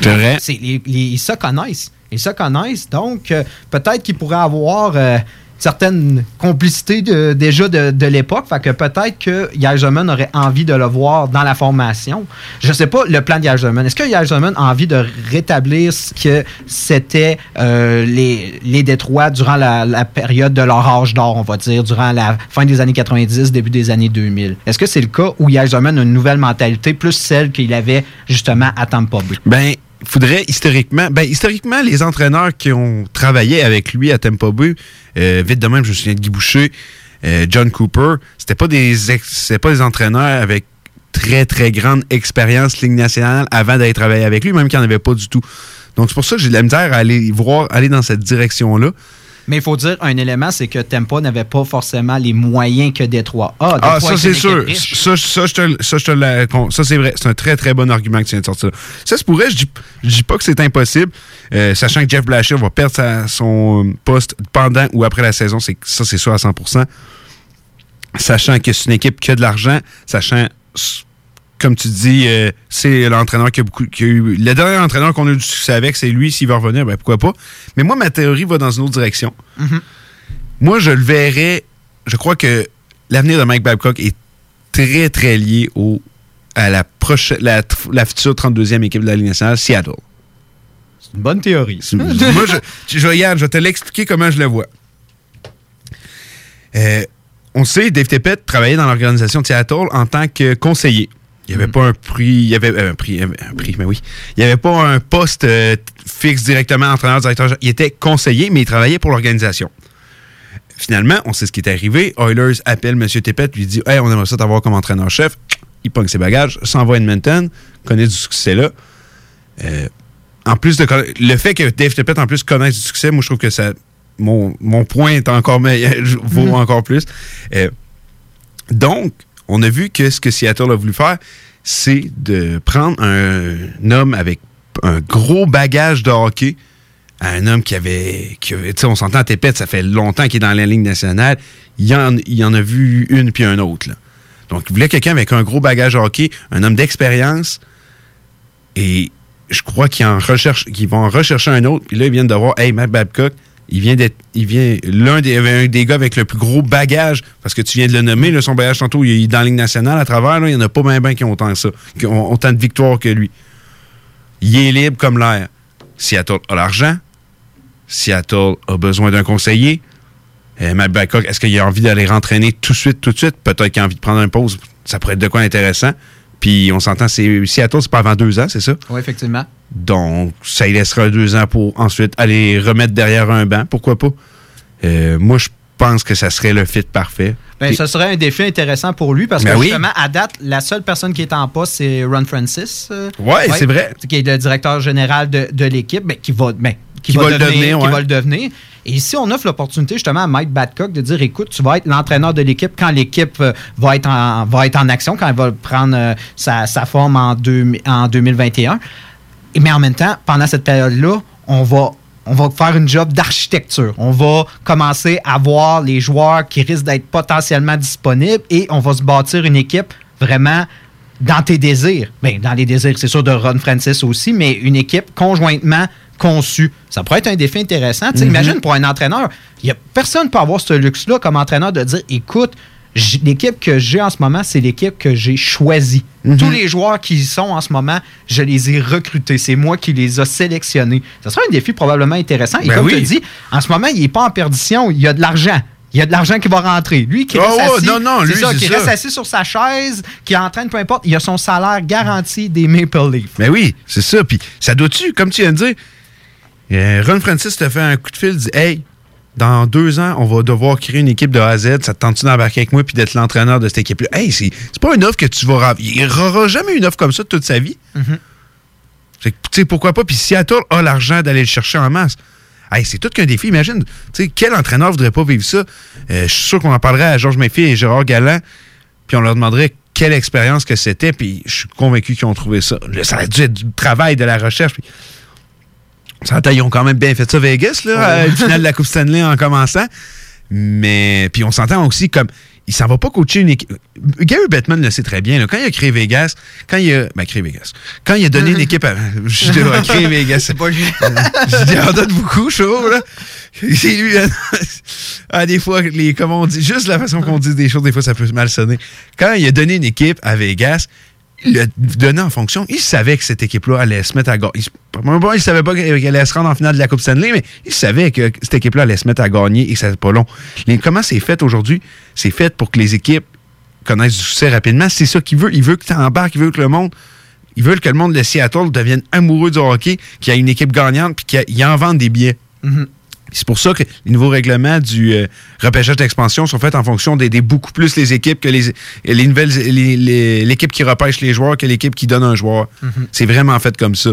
C'est vrai. ils se connaissent. Ils se connaissent. Donc, euh, peut-être qu'il pourrait avoir euh, certaines complicités déjà de, l'époque. Fait que peut-être que Yajman aurait envie de le voir dans la formation. Je sais pas le plan de Yajman. Est-ce que Yajman a envie de rétablir ce que c'était euh, les, les Détroits durant la, période de leur âge d'or, on va dire, durant la fin des années 90, début des années 2000? Est-ce que c'est le cas où Yajman a une nouvelle mentalité, plus celle qu'il avait justement à Tampa Bay? Ben, il faudrait historiquement, ben historiquement, les entraîneurs qui ont travaillé avec lui à Tampa Bay, euh, vite de même, je me souviens de Guy Boucher, euh, John Cooper, c'était pas des pas des entraîneurs avec très très grande expérience ligne nationale avant d'aller travailler avec lui, même qu'il n'y en avait pas du tout. Donc c'est pour ça que j'ai de la misère à aller voir aller dans cette direction là. Mais il faut dire un élément, c'est que Tempo n'avait pas forcément les moyens que Détroit a. ah, ça, c'est sûr. Ça, ça, je te, ça, ça c'est vrai. C'est un très, très bon argument que tu viens de sortir. Ça se pourrait, je dis, dis pas que c'est impossible, euh, sachant que Jeff Blasher va perdre son poste pendant ou après la saison. Ça, c'est sûr à 100% Sachant que c'est une équipe qui a de l'argent, sachant comme tu dis, euh, c'est l'entraîneur qui a beaucoup. Qui a eu, le dernier entraîneur qu'on a eu du succès avec, c'est lui. S'il va revenir, ben pourquoi pas. Mais moi, ma théorie va dans une autre direction. Mm-hmm. Moi, je le verrais. Je crois que l'avenir de Mike Babcock est très, très lié au, à la, prochaine, la, future 32e équipe de la Ligue nationale, Seattle. C'est une bonne théorie. moi, je, je, je vais te l'expliquer comment je le vois. Euh, on sait, Dave Tippett travaillait dans l'organisation de Seattle en tant que conseiller. Il n'y avait pas un prix, il y avait euh, un prix, un prix, mais oui. Il n'y avait pas un poste euh, fixe directement entraîneur, directeur. Il était conseiller, mais il travaillait pour l'organisation. Finalement, on sait ce qui est arrivé. Oilers appelle M. Tepet, lui dit Hey, on aimerait ça t'avoir comme entraîneur-chef. Il pogne ses bagages, s'en va à Edmonton, connaît du succès là. Euh, en plus de le fait que Dave Tepet en plus connaisse du succès, moi je trouve que ça mon, point est encore meilleur, vaut mm-hmm. encore plus. donc, on a vu que ce que Seattle a voulu faire, c'est de prendre un homme avec un gros bagage de hockey à un homme qui avait. Qui, on s'entend Tépette, ça fait longtemps qu'il est dans la ligne nationale. Il en, en a vu une puis un autre. Donc, il voulait quelqu'un avec un gros bagage hockey, un homme d'expérience. Et je crois qu'ils en qu'ils vont en rechercher un autre. Puis là, ils viennent de voir, hey, Matt Babcock, il vient d'être, il vient l'un des, un des gars avec le plus gros bagage, parce que tu viens de le nommer, son bagage tantôt, il est dans la ligne nationale à travers, il n'y en a pas bien ben qui ont autant ça, qui ont autant de victoires que lui. Il est libre comme l'air. Seattle a l'argent. Seattle a besoin d'un conseiller. Euh, Matt est-ce qu'il a envie d'aller rentraîner tout de suite, tout de suite? Peut-être qu'il a envie de prendre une pause. Ça pourrait être de quoi intéressant. Puis on s'entend, c'est Seattle, c'est pas avant deux ans, c'est ça? Oui, effectivement. Donc, ça y laissera deux ans pour ensuite aller remettre derrière un banc. Pourquoi pas? Euh, moi, je pense que ça serait le fit parfait. Ben, ce serait un défi intéressant pour lui parce ben que justement, à date, la seule personne qui est en poste, c'est Ron Francis. Euh, oui, ouais, c'est vrai. Qui est le directeur général de, de l'équipe, ben, qui va, ben, qui, va, le devenir, qui va le devenir. Et ici, on offre l'opportunité justement à Mike Badcock de dire écoute, tu vas être l'entraîneur de l'équipe quand l'équipe euh, va, être en, action, quand elle va prendre euh, sa, forme en 2021. Et, mais en même temps, pendant cette période-là, on va on va faire une job d'architecture. On va commencer à voir les joueurs qui risquent d'être potentiellement disponibles et on va se bâtir une équipe vraiment dans tes désirs. Bien, dans les désirs, c'est sûr, de Ron Francis aussi, mais une équipe conjointement conçue. Ça pourrait être un défi intéressant. Mm-hmm. Imagine pour un entraîneur, y a, personne ne peut avoir ce luxe-là comme entraîneur de dire écoute, l'équipe que j'ai en ce moment, c'est l'équipe que j'ai choisie. Mhm. Tous les joueurs qui y sont en ce moment, je les ai recrutés. C'est moi qui les ai sélectionnés. Ce sera un défi probablement intéressant. Et ben comme tu dis, en ce moment, il n'est pas en perdition. Il y a de l'argent. Il y a de l'argent qui va rentrer. Lui qui reste, oh, assis, non, non, lui, ça, qui reste assis sur sa chaise, qui entraîne peu importe, il a son salaire garanti des Maple Leafs. Mais ben oui, c'est ça. Puis ça doit-tu, comme tu viens de dire, euh, Ron Francis te fait un coup de fil, dit Hey, dans deux ans, on va devoir créer une équipe de A à Z. Ça te tente-tu d'embarquer avec moi puis d'être l'entraîneur de cette équipe-là? Hey, c'est pas une offre que tu vas... Il n'aura jamais une offre comme ça toute sa vie. Mm Tu sais, pourquoi pas? Puis Seattle a l'argent d'aller le chercher en masse. Hey, c'est tout qu'un défi. Imagine, tu sais, quel entraîneur voudrait pas vivre ça? Euh, je suis sûr qu'on en parlerait à Georges Méfi et Gérard Galland, puis on leur demanderait quelle expérience que c'était, puis je suis convaincu qu'ils ont trouvé ça. Ça a dû être du travail, de la recherche. Puis ils ont quand même bien fait ça Vegas, là, le final de la Coupe Stanley en commençant. Mais, puis on s'entend aussi comme, il s'en va pas coacher une équipe. Gary Bettman le sait très bien. quand il a créé Vegas, quand il a. Ben, créé Vegas. Quand il a donné une équipe à. Je dois créer Vegas. C'est pas lui. je en donne beaucoup, chaud, là. C'est lui. Ah, des fois, les, comment on dit, juste la façon qu'on dit des choses, des fois, ça peut mal sonner. Quand il a donné une équipe à Vegas, l'a donné en fonction. Il savait que cette équipe-là allait se mettre à gagner. Il, il savait pas qu'elle allait se rendre en finale de la Coupe Stanley, mais il savait que cette équipe-là allait se mettre à gagner et ça pas long. comment c'est fait aujourd'hui? C'est fait pour que les équipes connaissent du succès rapidement. C'est ça qu'il veut. Il veut que tu embarques, il veut que le monde. Il veut que le monde de Seattle devienne amoureux du hockey, qu'il y ait une équipe gagnante, puis qu'il en vende des billets. Mm-hmm. C'est pour ça que les nouveaux règlements du euh, repêchage d'expansion sont faits en fonction d'aider beaucoup plus les équipes que les, les nouvelles l'équipe qui repêche les joueurs que l'équipe qui donne un joueur. Mm-hmm. C'est vraiment fait comme ça.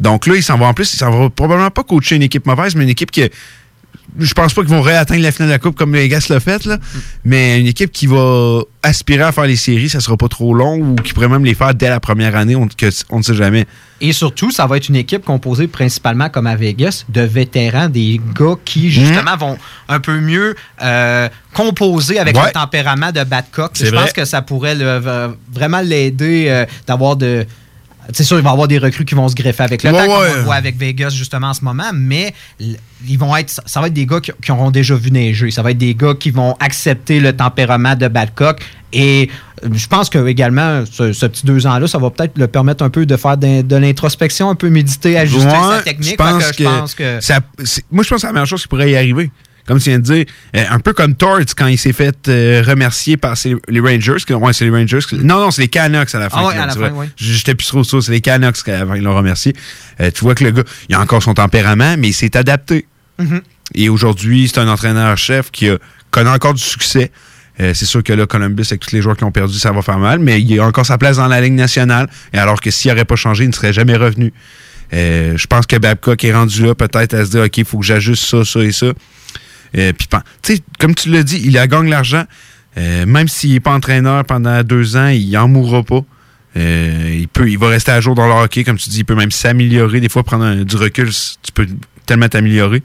Donc là, il s'en va en plus, il s'en va probablement pas coacher une équipe mauvaise, mais une équipe qui je pense pas qu'ils vont réatteindre la finale de la Coupe comme les gars l'ont fait, là. mais une équipe qui va aspirer à faire les séries, ça sera pas trop long ou qui pourrait même les faire dès la première année, on, ne sait jamais. Et surtout, ça va être une équipe composée principalement, comme à Vegas, de vétérans, des gars qui, justement, mhm. vont un peu mieux euh, composer avec le tempérament de Badcock. Je pense que ça pourrait vraiment l'aider euh, d'avoir de c'est sûr, il va y avoir des recrues qui vont se greffer avec le temps, comme on voit avec Vegas justement en ce moment, mais ils vont être, ça va être des gars qui, auront déjà vu neiger. Ça va être des gars qui vont accepter le tempérament de Badcock. Et euh, je pense que également, ce, petit deux ans-là, ça va peut-être le permettre un peu de faire de, l'introspection, un peu méditer, ajuster sa technique. Je pense, que, moi, je pense que c'est la meilleure chose qui pourrait y arriver comme tu viens de dire, euh, un peu comme Torts quand il s'est fait euh, remercier par les Rangers. ouais, c'est les Rangers. non, non, c'est les Canucks à la fin. Ah ouais, à la fin, oui. J'étais plus trop sûr, c'est les Canucks qui l'ont remercié. Euh, tu vois que le gars, il a encore son tempérament, mais il s'est adapté. Mm-hmm. Et aujourd'hui, c'est un entraîneur-chef qui connaît encore du succès. c'est sûr que là, Columbus, avec tous les joueurs qui ont perdu, ça va faire mal, mais il a encore sa place dans la Ligue nationale. Et alors que s'il n'aurait pas changé, il ne serait jamais revenu. je pense que Babcock est rendu là peut-être à se dire, OK, il faut que j'ajuste ça, ça et ça. Euh, puis, comme tu l'as dit, il a gagné l'argent. Euh, même s'il n'est pas entraîneur pendant deux ans, il n'en mourra pas. Euh, il, peut, il va rester à jour dans le hockey, comme tu dis. Il peut même s'améliorer. Des fois, prendre du recul, tu peux tellement amélioré.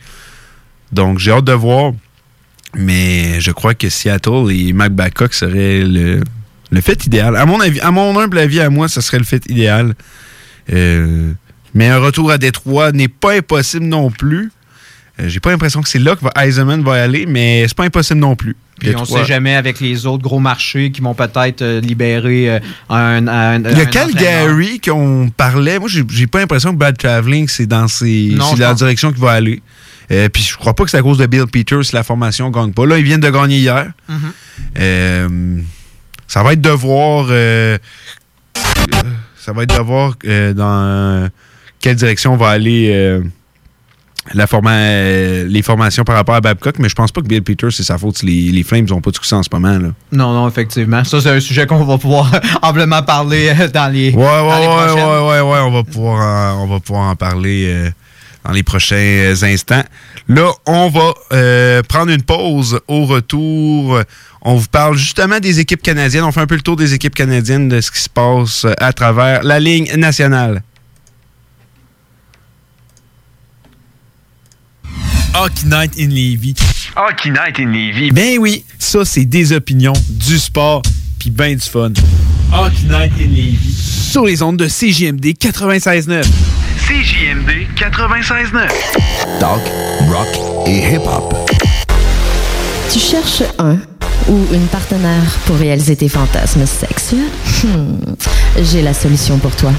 Donc, j'ai hâte de voir. Mais je crois que Seattle et Mac Babcock seraient le, le fait idéal. À mon à mon humble avis, à moi, ce serait le fait idéal. Euh, mais un retour à Détroit n'est pas impossible non plus. Euh, j'ai pas l'impression que c'est là que Eisenman va aller, mais c'est pas impossible non plus. Puis on sait jamais avec les autres gros marchés qui vont peut-être euh, libérer un, un, Il y a Calgary qu'on parlait. Moi, j'ai pas l'impression que Bad Traveling, c'est dans ces, la direction qu'il va aller. puis je crois pas que c'est à cause de Bill Peters si la formation gagne pas. Là, ils viennent de gagner hier. Mm-hmm. ça va être de voir. ça va être de voir dans quelle direction va aller euh, euh, les formations par rapport à Babcock, mais je pense pas que Bill Peters, c'est sa faute si les, Flames n'ont pas de succès en ce moment. Là. Non, non, effectivement. Ça, c'est un sujet qu'on va pouvoir amplement parler euh, dans les. Ouais, ouais, ouais, ouais, ouais, ouais, on va pouvoir en, on va pouvoir en parler dans les prochains instants. Là, on va prendre une pause au retour. On vous parle justement des équipes canadiennes. On fait un peu le tour des équipes canadiennes, de ce qui se passe à travers la ligne nationale. Hockey Night in Levy. Hockey Night in Levy. Ben oui, ça c'est des opinions, du sport, puis ben du fun. Hockey Night in Levy. Sur les ondes de CJMD 96.9. CJMD 96.9. Talk, rock et hip-hop. Tu cherches un ou une partenaire pour réaliser tes fantasmes sexuels? Hmm, j'ai la solution pour toi.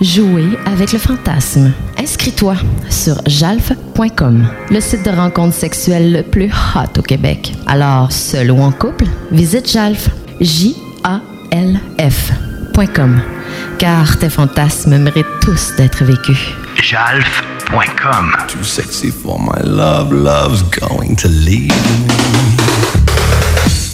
Jouer avec le fantasme. Inscris-toi sur jalf.com, le site de rencontre sexuelle le plus hot au Québec. Alors, seul ou en couple, visite jalf. J-A-L-F.com. Car tes fantasmes méritent tous d'être vécus. Jalf.com. Too sexy for my love, love's going to leave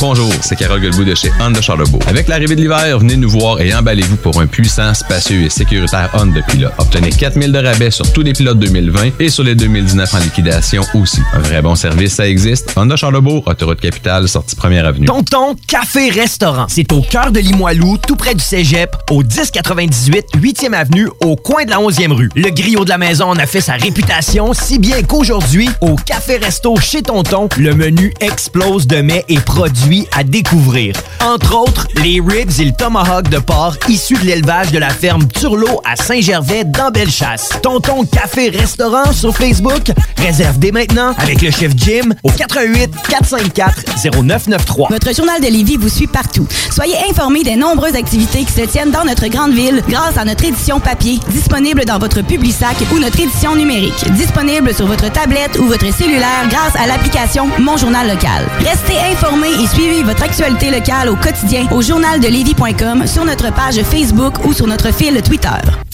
Bonjour, c'est Carole Guilbeault de chez Honda Charlebourg. Avec l'arrivée de l'hiver, venez nous voir et emballez-vous pour un puissant, spacieux et sécuritaire Honda Pilot. Obtenez 4000 de rabais sur tous les pilotes 2020 et sur les 2019 en liquidation aussi. Un vrai bon service, ça existe. Honda Charlebourg, autoroute capitale, sortie première avenue. Tonton Café Restaurant. C'est au cœur de Limoilou, tout près du Cégep, au 1098 8e avenue, au coin de la 11e rue. Le griot de la maison en a fait sa réputation, si bien qu'aujourd'hui, au Café Resto chez Tonton, le menu explose de mets et produits à découvrir. Entre autres, les ribs et le tomahawk de porc issus de l'élevage de la ferme Turlot à Saint-Gervais dans Bellechasse. Tonton Café Restaurant sur Facebook. Réserve dès maintenant avec le chef Jim au 88 454 0993. Votre journal de Lévis vous suit partout. Soyez informés des nombreuses activités qui se tiennent dans notre grande ville grâce à notre édition papier, disponible dans votre Publisac ou notre édition numérique, disponible sur votre tablette ou votre cellulaire grâce à l'application Mon Journal Local. Restez informés et Suivez votre actualité locale au quotidien au journaldelevis.com, sur notre page Facebook ou sur notre fil Twitter.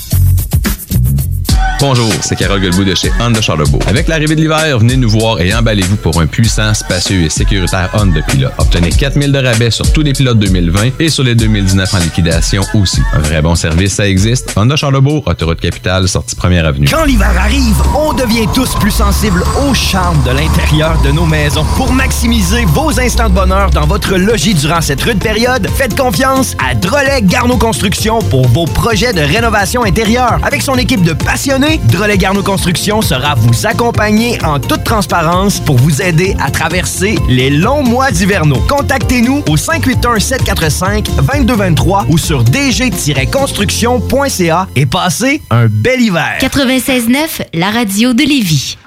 Bonjour, c'est Carole Guilbeault de chez Honda Charlebourg. Avec l'arrivée de l'hiver, venez nous voir et emballez-vous pour un puissant, spacieux et sécuritaire Honda Pilot. Obtenez 4000 de rabais sur tous les pilotes 2020 et sur les 2019 en liquidation aussi. Un vrai bon service, ça existe. Honda Charlebourg, autoroute capitale, sortie première avenue. Quand l'hiver arrive, on devient tous plus sensibles au charme de l'intérieur de nos maisons. Pour maximiser vos instants de bonheur dans votre logis durant cette rude période, faites confiance à Drolet Garneau Construction pour vos projets de rénovation intérieure. Avec son équipe de passionnés, Drolet Garneau Construction sera vous accompagner en toute transparence pour vous aider à traverser les longs mois d'hivernaux. Contactez-nous au 581-745-2223 ou sur dg-construction.ca et passez un bel hiver. 96.9, la radio de Lévis.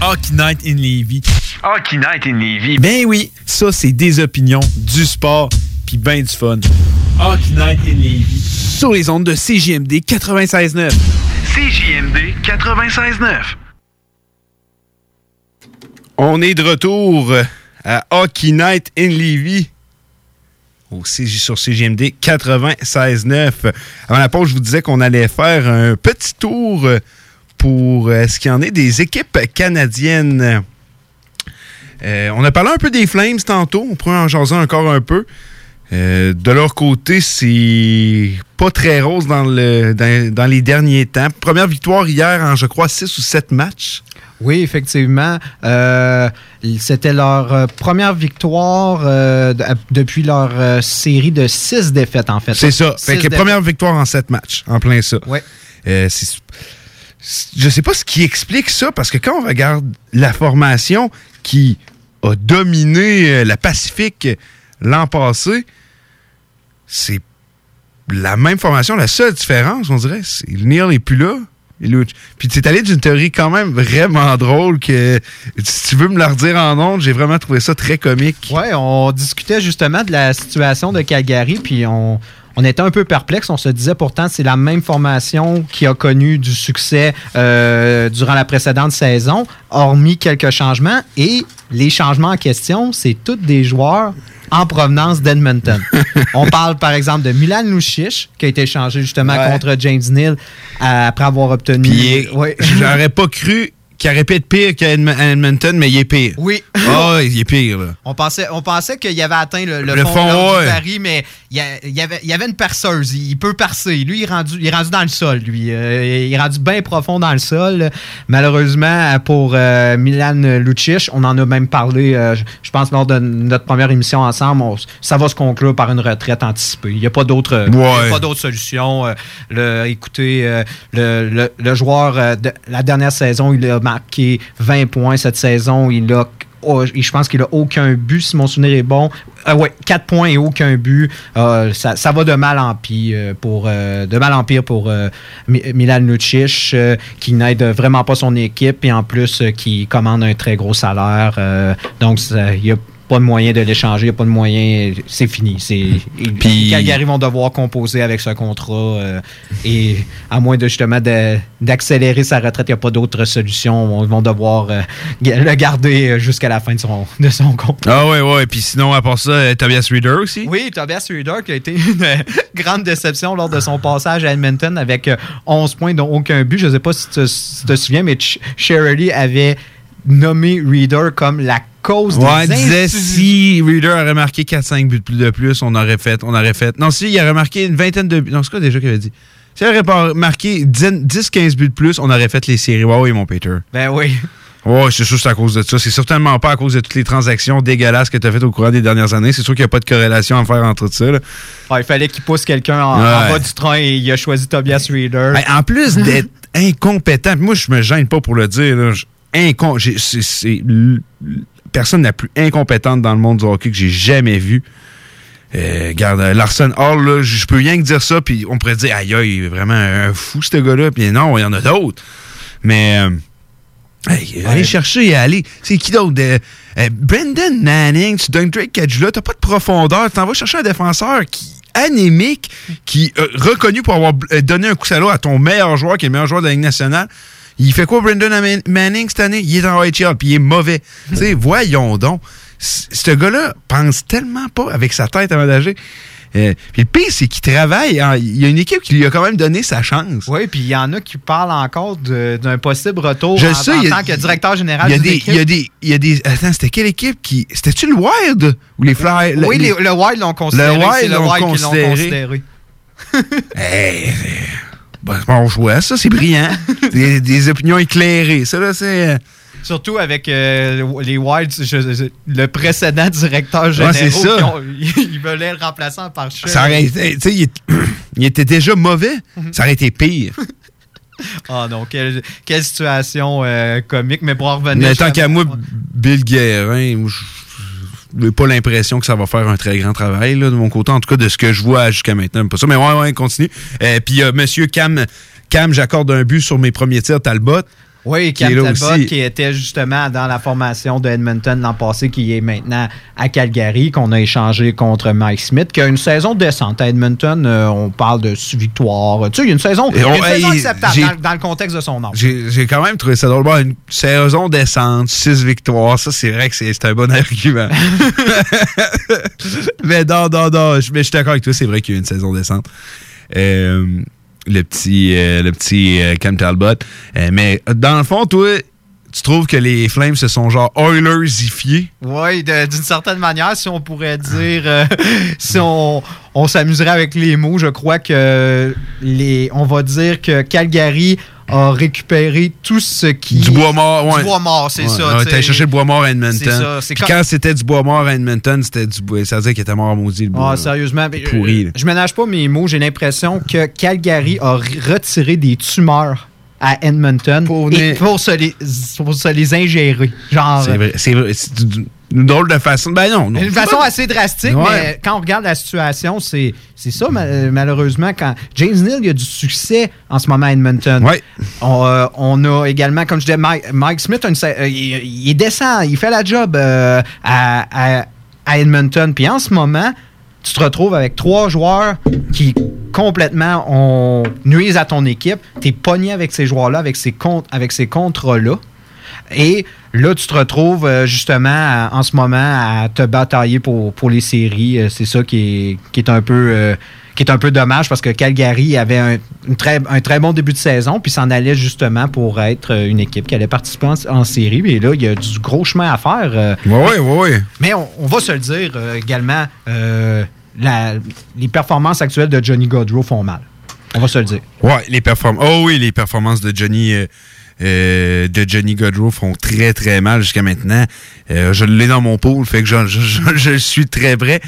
Hockey Night in Levy. Hockey Night in Levy. Ben oui, ça c'est des opinions, du sport, puis ben du fun. Hockey Night in Levy. Sur les ondes de CJMD 96.9. CJMD 96.9. On est de retour à Hockey Night in Levy. Au CJ, sur CGMD 96.9. Avant la pause, je vous disais qu'on allait faire un petit tour pour euh, ce qu'il y en est des équipes canadiennes. Euh, on a parlé un peu des Flames tantôt. On pourrait en jaser encore un peu. Euh, de leur côté, c'est pas très rose dans, le, dans, dans les derniers temps. Première victoire hier en, je crois, 6 ou 7 matchs. Oui, effectivement. Euh, C'était leur euh, première victoire euh, de- depuis leur série de six défaites, en fait. C'est ça. Six Fait que première victoire en 7 matchs, en plein ça. C'est- je sais pas ce qui explique ça, parce que quand on regarde la formation qui a dominé la Pacifique l'an passé, c'est la même formation. La seule différence, on dirait, c'est le Neil n'est plus là. Puis tu es allé d'une théorie quand même vraiment drôle que si tu veux me la redire en ondes, j'ai vraiment trouvé ça très comique. Ouais, on discutait justement de la situation de Calgary, puis on, on était un peu perplexe. On se disait pourtant c'est la même formation qui a connu du succès euh, durant la précédente saison, hormis quelques changements. Et les changements en question, c'est tous des joueurs en provenance d'Edmonton. on parle par exemple de Milan Lucic, qui a été échangé justement Ouais. contre James Neal euh, après avoir obtenu. Puis Ouais. j'aurais pas cru qu'il aurait pu être pire qu'à Edm- à Edmonton, mais il est pire. Oui. Ah, il est pire, là. On pensait, on pensait qu'il avait atteint le, le Le fond, fond, lors ouais. du pari, mais il y, avait, il y avait une perceuse. Il peut percer. Lui, il est rendu, il est rendu dans le sol. Lui, Euh, il est rendu bien profond dans le sol. Malheureusement, pour euh, Milan Lucic, on en a même parlé, euh, je- pense, lors de notre première émission ensemble. on- ça va se conclure par une retraite anticipée. Il n'y a pas d'autre Ouais. solution. Le- écoutez, le, le- le joueur, de la dernière saison, il a marqué 20 points. Cette saison, il a oh, je pense qu'il a aucun but, si mon souvenir est bon. Ah ouais, 4 points et aucun but. Euh, ça, ça va de mal en pire euh, pour, de mal en pire pour Mi- Milan Lucic, qui n'aide vraiment pas son équipe et en plus qui commande un très gros salaire. Donc, il n'y a pas de moyen de l'échanger, il n'y a pas de moyen. C'est fini. C'est, Puis- Calgary vont devoir composer avec ce contrat euh, et à moins de justement d'accélérer sa retraite, il n'y a pas d'autre solution. Ils vont devoir euh, le garder euh, jusqu'à la fin de son, de son contrat. Ah ouais, ouais. Puis sinon, à part ça, Tobias Reader aussi? Oui, Tobias Reader qui a été une grande déception lors de son passage à Edmonton avec euh, 11 points dont aucun but. Je ne sais pas si tu te, si tu te souviens, mais Ch- Shirley avait nommé Reader comme la cause Ouais, des il disait si Reader aurait marqué 4-5 buts de plus, on aurait fait. On aurait fait. Non, si il aurait marqué une vingtaine de buts. Non, c'est quoi déjà qu'il avait dit? S'il aurait pas marqué 10-15 buts de plus, on aurait fait les séries. Ouais, oui, mon Peter. Ben oui. Ouais, c'est sûr que c'est à cause de ça. C'est certainement pas à cause de toutes les transactions dégueulasses que tu as faites au courant des dernières années. C'est sûr qu'il n'y a pas de corrélation à faire entre ça. là. Ouais, il fallait qu'il pousse quelqu'un en, en Ouais. bas du train et il a choisi Tobias Reader. Ben, en plus d'être incompétent, moi je me gêne pas pour le dire, là, c'est- personne la plus incompétente dans le monde du hockey que j'ai jamais vue. Euh, regarde, euh, Larson Hall, là, je peux rien que dire ça, puis on pourrait dire, aïe, aïe, il est vraiment un fou, ce gars-là. Puis non, il y en a d'autres. Mais, euh, hey, allez chercher, allez. C'est qui d'autre? Euh, Brendan Manning, tu donnes Drake t'as pas de profondeur. Tu t'en vas chercher un défenseur qui anémique, qui euh, reconnu pour avoir donné un coup salaud à ton meilleur joueur, qui est le meilleur joueur de la Ligue nationale. Il fait quoi, Brendan Man- Manning, cette année? Il est en HL, puis il est mauvais. tu sais, voyons donc. Ce gars-là pense tellement pas avec sa tête avant d'agir. Euh, puis le pire, c'est qu'il travaille. Il y a une équipe qui lui a quand même donné sa chance. Oui, puis il y en a qui parlent encore d'un possible retour Je en, sais, en a- tant que directeur général Il y a des, il y a des, il y a des. Attends, c'était quelle équipe qui. C'était-tu le Wild ou les Flyers? Oui, les- le Wild l'ont considéré. Le Wild l'ont considéré. considéré. Hey, bon, c'est bon choix, ça, c'est brillant. des, des opinions éclairées. Ça, là, c'est. Surtout avec euh, les Wilds, je- je- le précédent directeur général. c'est ça. Ils veulent le remplacer par chef. Ça aurait été- tu sais, il, est- il était déjà mauvais. Ça aurait été pire. Ah non, quelle, quelle situation euh, comique. Mais pour en revenir. Mais tant qu'à moi, Bill Guérin, je j'ai pas l'impression que ça va faire un très grand travail là, de mon côté, en tout cas de ce que je vois jusqu'à maintenant. Pas ça, mais ouais, ouais, continue. Euh, Puis euh, Monsieur Cam, Cam, j'accorde un but sur mes premiers tirs Talbot. Oui, qui est là aussi. qui était justement dans la formation de Edmonton l'an passé, qui est maintenant à Calgary, qu'on a échangé contre Mike Smith, qui a une saison décente. À Edmonton, euh, on parle de six victoires. Tu sais, il y a une saison, on- une saison hey, acceptable dans, dans le contexte de son âge. J'ai quand même trouvé ça drôle. Une saison décente, six victoires, ça c'est vrai que c'est un bon argument. mais non, non, non, je, mais je suis d'accord avec toi, c'est vrai qu'il y a eu une saison décente. Euh, le petit, euh, le petit euh, Cam Talbot. Euh, mais dans le fond, toi, tu trouves que les Flames se sont genre Oilersifiés? Oui, d'une certaine manière, si on pourrait dire, euh, si on, on s'amuserait avec les mots, je crois que les, on va dire que Calgary a récupéré tout ce qui. Du bois mort, ouais. Du bois mort, c'est Ouais, ça. ouais. T'as cherché le bois mort à Edmonton. C'est ça, Puis quand- quand c'était du bois mort à Edmonton, c'était du bois. Ça veut dire qu'il était mort maudit le bois. Ah, sérieusement, Pourri, euh, je ménage pas mes mots. J'ai l'impression que Calgary a retiré des tumeurs à Edmonton pour, et pour, se, les, pour se les ingérer. Genre, C'est vrai. C'est vrai. Une drôle de façon. Ben non. non. Une façon assez drastique, Ouais. mais quand on regarde la situation, c'est ça, ma- malheureusement. Quand James Neal il a du succès en ce moment à Edmonton. On, euh, on a également, comme je disais, Mike, Mike Smith, a une euh, il, décent, il fait la job euh, à, à- à Edmonton. Puis en ce moment, tu te retrouves avec trois joueurs qui complètement nuisent à ton équipe. Tu es pogné avec ces joueurs-là, avec ces, avec ces contrats-là. Et là, tu te retrouves euh, justement à- en ce moment à te batailler pour, pour les séries. Euh, C'est ça qui est, qui est un peu. euh, qui est un peu dommage parce que Calgary avait un, une très, un très bon début de saison, puis s'en allait justement pour être une équipe qui allait participer en, en série. Mais là, il y a du gros chemin à faire. ouais, ouais, ouais. Mais on, on va se le dire euh, également, euh, la- les performances actuelles de Johnny Godrow font mal. On va se le dire. Ouais, les performances. Oh oui, les performances de Johnny. euh, euh, de Johnny Godrow font très très mal jusqu'à maintenant. Euh, je l'ai dans mon pool, fait que je, je- je- je suis très prêt.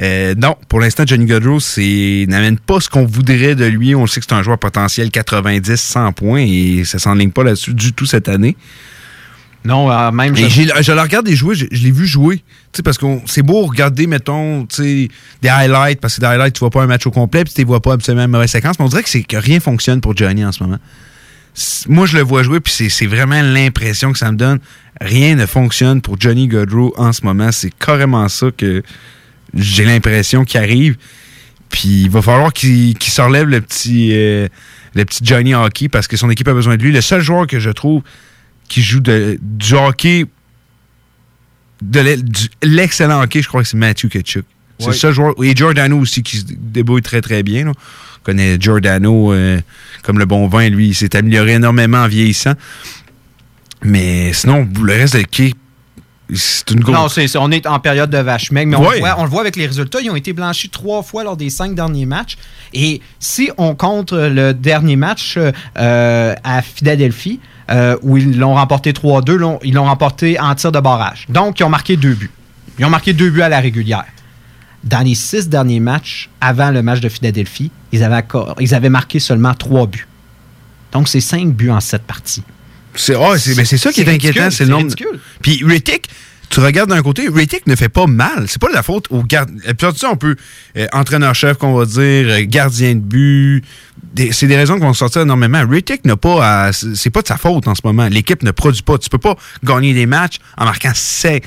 Euh, non, pour l'instant, Johnny Godrow c'est n'amène pas ce qu'on voudrait de lui. On sait que c'est un joueur potentiel 90-100 points et ça s'enligne pas là-dessus du tout cette année. Non, euh, même. Et j'ai- je le regarde jouer, je, je l'ai vu jouer. Parce que c'est beau regarder, mettons, des highlights, parce que des highlights, tu vois pas un match au complet, puis tu ne vois pas absolument une mauvaise séquence, mais on dirait que, c'est que rien fonctionne pour Johnny en ce moment. Moi, je le vois jouer, puis c'est- vraiment l'impression que ça me donne. Rien ne fonctionne pour Johnny Godrow en ce moment. C'est carrément ça que j'ai l'impression qui arrive. Puis il va falloir qu'il qu'il se relève le petit, euh, le petit Johnny Hockey parce que son équipe a besoin de lui. Le seul joueur que je trouve qui joue de- du hockey, de l'excellent hockey, je crois que c'est Matthew Ketchuk. C'est Ouais. le seul joueur. Et Giordano aussi qui se débrouille très très bien. là. On connaît Giordano euh, comme le bon vin, lui, il s'est amélioré énormément en vieillissant. Mais sinon, le reste de l'équipe, c'est une grosse. Non, c'est, on est en période de vache maigre, mais on, Ouais. le voit, on le voit avec les résultats. Ils ont été blanchis trois fois lors des cinq derniers matchs. Et si on compte le dernier match euh, à Philadelphie, euh, où ils l'ont remporté 3-2, l'ont- ils l'ont remporté en tir de barrage. Donc, ils ont marqué deux buts. Ils ont marqué deux buts à la régulière. Dans les six derniers matchs, avant le match de Philadelphie, ils avaient, accor- ils avaient marqué seulement trois buts. Donc, c'est cinq buts en sept parties. C'est c'est- mais c'est ça qui est, inquiétant, c'est le c'est nombre. ridicule. Puis Rittick, tu regardes d'un côté, Raytick ne fait pas mal. C'est pas de la faute au gardien. On peut euh, entraîneur-chef, qu'on va dire, euh, gardien de but. C'est des raisons qui vont sortir énormément. Raytick n'a pas C'est pas de sa faute en ce moment. L'équipe ne produit pas. Tu peux pas gagner des matchs en marquant 5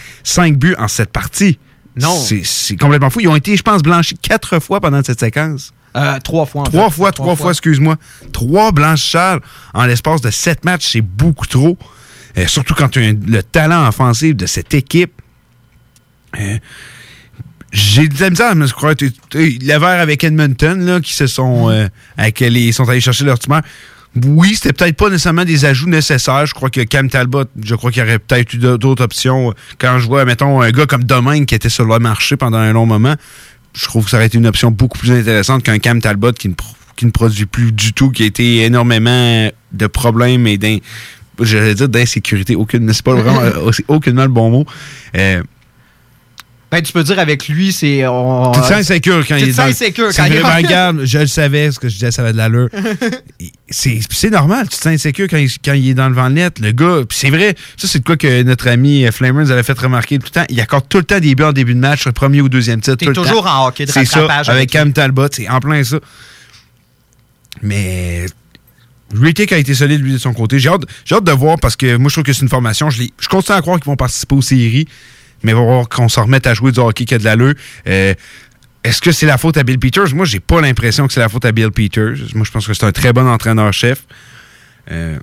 buts en cette partie. Non. C'est- complètement fou. Ils ont été, je pense, blanchis quatre fois pendant cette séquence. Euh, trois fois. en Trois fait. fois, trois, fois, excuse-moi. Trois blanchisseurs en l'espace de sept matchs, c'est beaucoup trop. Euh, surtout quand tu as le talent offensif de cette équipe. Euh, j'ai de la misère à me croire. Le verre avec Edmonton, là, qui se sont, euh, avec les, ils sont allés chercher leur tumeur. Oui, c'était peut-être pas nécessairement des ajouts nécessaires. Je crois que Cam Talbot, je crois qu'il y aurait peut-être eu d'autres options. Quand je vois, mettons, un gars comme Domingue qui était sur le marché pendant un long moment, je trouve que ça aurait été une option beaucoup plus intéressante qu'un Cam Talbot qui ne, pro- qui ne produit plus du tout, qui a été énormément de problèmes et d'in, j'allais dire d'insécurité. Aucune, c'est pas vraiment, euh, aucunement le bon mot. Euh, Ben, tu peux dire avec lui, c'est. on- tu te sens insécure quand il est dans- insécure quand il est regarde, je le savais, ce que je disais, ça avait de l'allure. c'est c'est normal, tu te sens insécure quand il, quand il est dans le vent de net. Le gars, puis c'est vrai, ça c'est de quoi que notre ami euh, Flamers avait fait remarquer tout le temps. Il accorde tout le temps des buts en début de match, sur le premier ou deuxième titre. T'es le toujours temps. en hockey de C'est ça, rattrapage avec avec Cam Talbot, c'est en plein ça. Mais Rick a été solide, lui, de son côté. J'ai hâte, de voir parce que moi, je trouve que c'est une formation. Je, je continue à croire qu'ils vont participer aux séries, mais il va falloir qu'on s'en remette à jouer du hockey qui a de l'allure. Euh, est-ce que c'est la faute à Bill Peters? Moi, j'ai pas l'impression que c'est la faute à Bill Peters. Moi, je pense que c'est un très bon entraîneur-chef. Euh,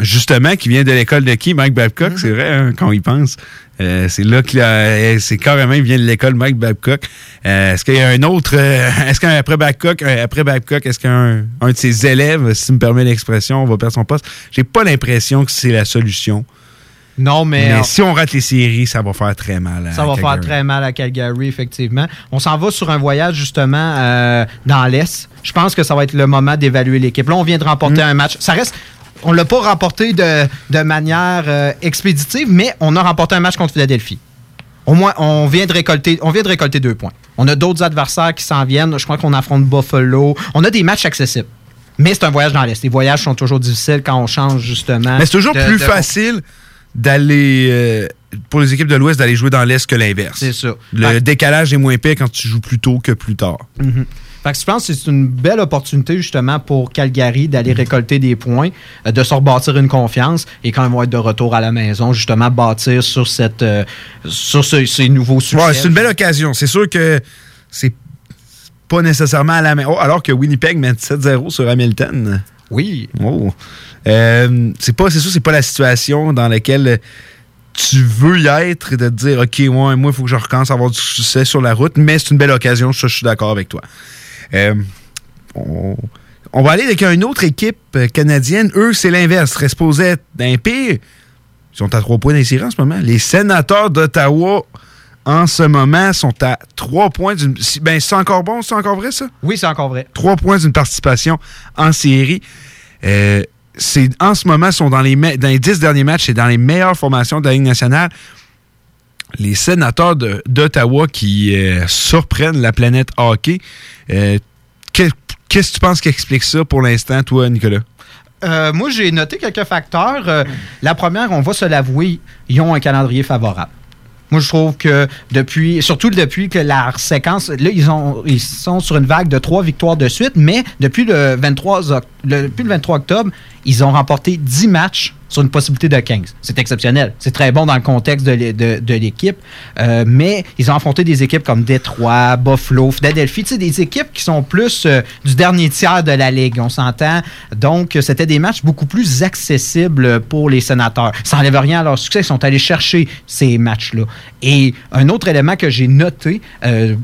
justement, qui vient de l'école de qui? Mike Babcock, c'est vrai, hein, quand y pense. Euh, c'est là qu'il euh, C'est carrément, il vient de l'école Mike Babcock. Est-ce qu'il y a un autre. est-ce qu'après Babcock, après Babcock, est-ce qu'un un de ses élèves, si me permets l'expression, va perdre son poste? J'ai pas l'impression que c'est la solution. Non, mais. Mais euh, si on rate les séries, ça va faire très mal. à Ça va faire très mal à Calgary, effectivement. On s'en va sur un voyage, justement, euh, dans l'Est. Je pense que ça va être le moment d'évaluer l'équipe. Là, on vient de remporter un match. Ça reste. On l'a pas remporté de, de manière euh, expéditive, mais on a remporté un match contre Philadelphie. Au moins, on vient de récolter, on vient de récolter deux points. On a d'autres adversaires qui s'en viennent. Je crois qu'on affronte Buffalo. On a des matchs accessibles. Mais c'est un voyage dans l'Est. Les voyages sont toujours difficiles quand on change, justement. Mais c'est toujours de- plus de- facile d'aller euh, pour les équipes de l'Ouest d'aller jouer dans l'Est que l'inverse. C'est ça. Le Fait- décalage est moins épais quand tu joues plus tôt que plus tard. Mhm. Fait que je pense que c'est une belle opportunité justement pour Calgary d'aller récolter des points, euh, de se rebâtir une confiance et quand ils vont être de retour à la maison, justement bâtir sur cette euh, sur ce- ces nouveaux succès. Ouais, c'est une belle occasion. C'est sûr que c'est pas nécessairement à la main. Oh, alors que Winnipeg mène 7-0 sur Hamilton. Oui. Oh. Euh, c'est pas, c'est sûr, c'est pas la situation dans laquelle tu veux y être et de te dire, OK, ouais, moi, il faut que je recommence à avoir du succès sur la route, mais c'est une belle occasion, ça, je suis d'accord avec toi. Euh, on, va aller avec une autre équipe euh, canadienne. Eux, c'est l'inverse. Ils supposés. Ils sont à trois points séries en ce moment. Les sénateurs d'Ottawa, en ce moment, sont à trois points d'une. Ben, c'est encore bon, c'est encore vrai, ça? Oui, c'est encore vrai. Trois points d'une participation en série. Euh, en ce moment, sont dans les, me- dans les dix derniers matchs, c'est dans les meilleures formations de la Ligue nationale. Les sénateurs d'Ottawa qui euh, surprennent la planète hockey. Euh, que- qu'est-ce que tu penses qui explique ça pour l'instant, toi, Nicolas? Moi, j'ai noté quelques facteurs. La première, on va se l'avouer, ils ont un calendrier favorable. Moi, je trouve que depuis, surtout depuis que la séquence, là, ils, ont, ils sont sur une vague de trois victoires de suite, mais depuis le 23, oc- le- depuis le 23 octobre, ils ont remporté 10 matchs sur une possibilité de 15. C'est exceptionnel. C'est très bon dans le contexte de de- l'équipe. Euh, mais ils ont affronté des équipes comme Détroit, Buffalo, Philadelphie, des équipes qui sont plus euh, du dernier tiers de la Ligue, on s'entend. Donc, euh, c'était des matchs beaucoup plus accessibles pour les sénateurs. Ça n'enlève rien à leur succès. Ils sont allés chercher ces matchs-là. Et un autre élément que j'ai noté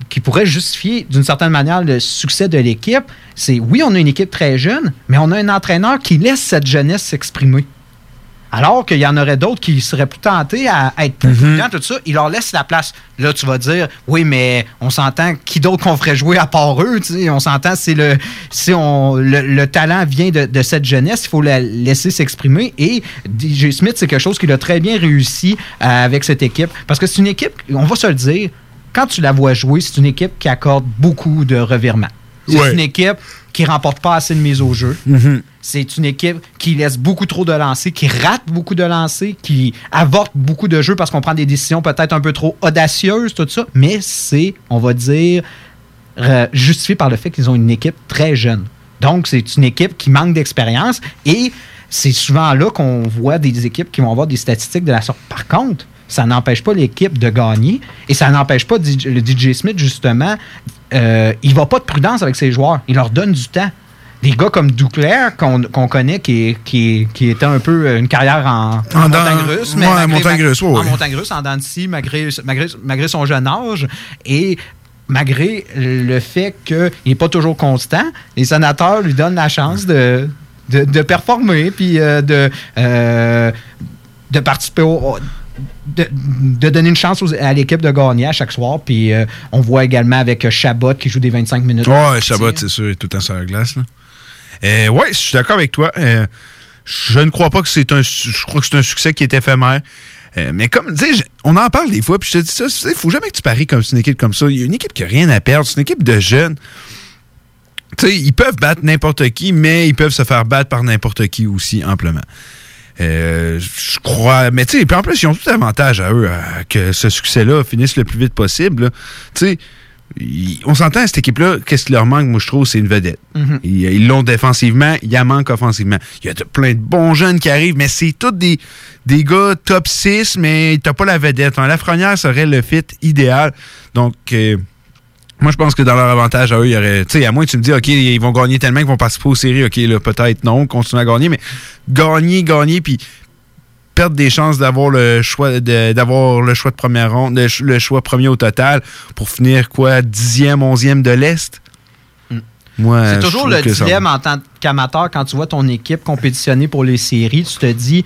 qui pourrait justifier d'une certaine manière le succès de l'équipe, c'est oui, on a une équipe très jeune, mais on a un entraîneur qui laisse cette jeunesse s'exprimer. Alors qu'il y en aurait d'autres qui seraient plus tentés à, à être plus prudents, tout ça, il leur laisse la place. Là, tu vas dire, oui, mais on s'entend, qui d'autre qu'on ferait jouer à part eux? On s'entend, c'est le, si on, le, le talent vient de, de cette jeunesse, il faut la laisser s'exprimer. Et DJ Smith, c'est quelque chose qu'il a très bien réussi euh, avec cette équipe. Parce que c'est une équipe, on va se le dire, quand tu la vois jouer, c'est une équipe qui accorde beaucoup de revirements. C'est Ouais. une équipe qui remporte pas assez de mises au jeu. Mhm. C'est une équipe qui laisse beaucoup trop de lancers, qui rate beaucoup de lancers, qui avorte beaucoup de jeux parce qu'on prend des décisions peut-être un peu trop audacieuses, tout ça. Mais c'est, on va dire, euh, justifié par le fait qu'ils ont une équipe très jeune. Donc, c'est une équipe qui manque d'expérience et c'est souvent là qu'on voit des équipes qui vont avoir des statistiques de la sorte. Par contre, ça n'empêche pas l'équipe de gagner et ça n'empêche pas le DJ Smith, justement, euh, il va pas de prudence avec ses joueurs. Il leur donne du temps. Des gars comme Duclair, qu'on connaît, qui, qui, qui était un peu euh, une carrière en, en En montagne russe. ouais, malgré- montagne russe, ouais, En montagne russe, en scie, malgré, malgré, malgré son jeune âge. Et malgré le fait qu'il n'est pas toujours constant, les sénateurs lui donnent la chance de, de, de performer puis euh, de, euh, de participer au. De, de donner une chance aux- à l'équipe de gagner à chaque soir. Puis euh, on voit également avec euh, Chabot qui joue des 25 minutes. Ouais, Chabot, c'est sûr, il est tout le temps sur la glace. Euh, ouais, je suis d'accord avec toi. Euh, je ne crois pas que c'est un. Je crois que c'est un succès qui est éphémère. Mais comme, tu sais, je- on en parle des fois, puis je te dis ça, il faut jamais que tu paries comme une équipe comme ça. Il y a une équipe qui n'a rien à perdre, c'est une équipe de jeunes. Tu sais, ils peuvent battre n'importe qui, mais ils peuvent se faire battre par n'importe qui aussi, amplement. Euh, je crois. Mais tu sais, puis en plus, ils ont tout avantage à eux à que ce succès-là finisse le plus vite possible. Tu sais, on s'entend à cette équipe-là, qu'est-ce qui leur manque, moi, je trouve, c'est une vedette. Mhm. Ils ils l'ont défensivement, il y en manque offensivement. Il y a de- plein de bons jeunes qui arrivent, mais c'est tous des, des gars top 6, mais t'as pas la vedette. Un Lafrenière serait le fit idéal. Donc, euh, moi, je pense que dans leur avantage à eux, il y aurait. Tu sais, à moins que tu me dis, OK, ils vont gagner tellement qu'ils vont participer aux séries. OK, là, peut-être non, continuer à gagner, mais gagner, gagner, puis perdre des chances d'avoir le choix de- d'avoir le choix de première ronde, le, ch- le choix premier au total pour finir quoi, dixième, onzième de l'Est? Moi, C'est toujours le ça- dilemme en tant qu'amateur quand tu vois ton équipe compétitionner pour les séries. Tu te dis,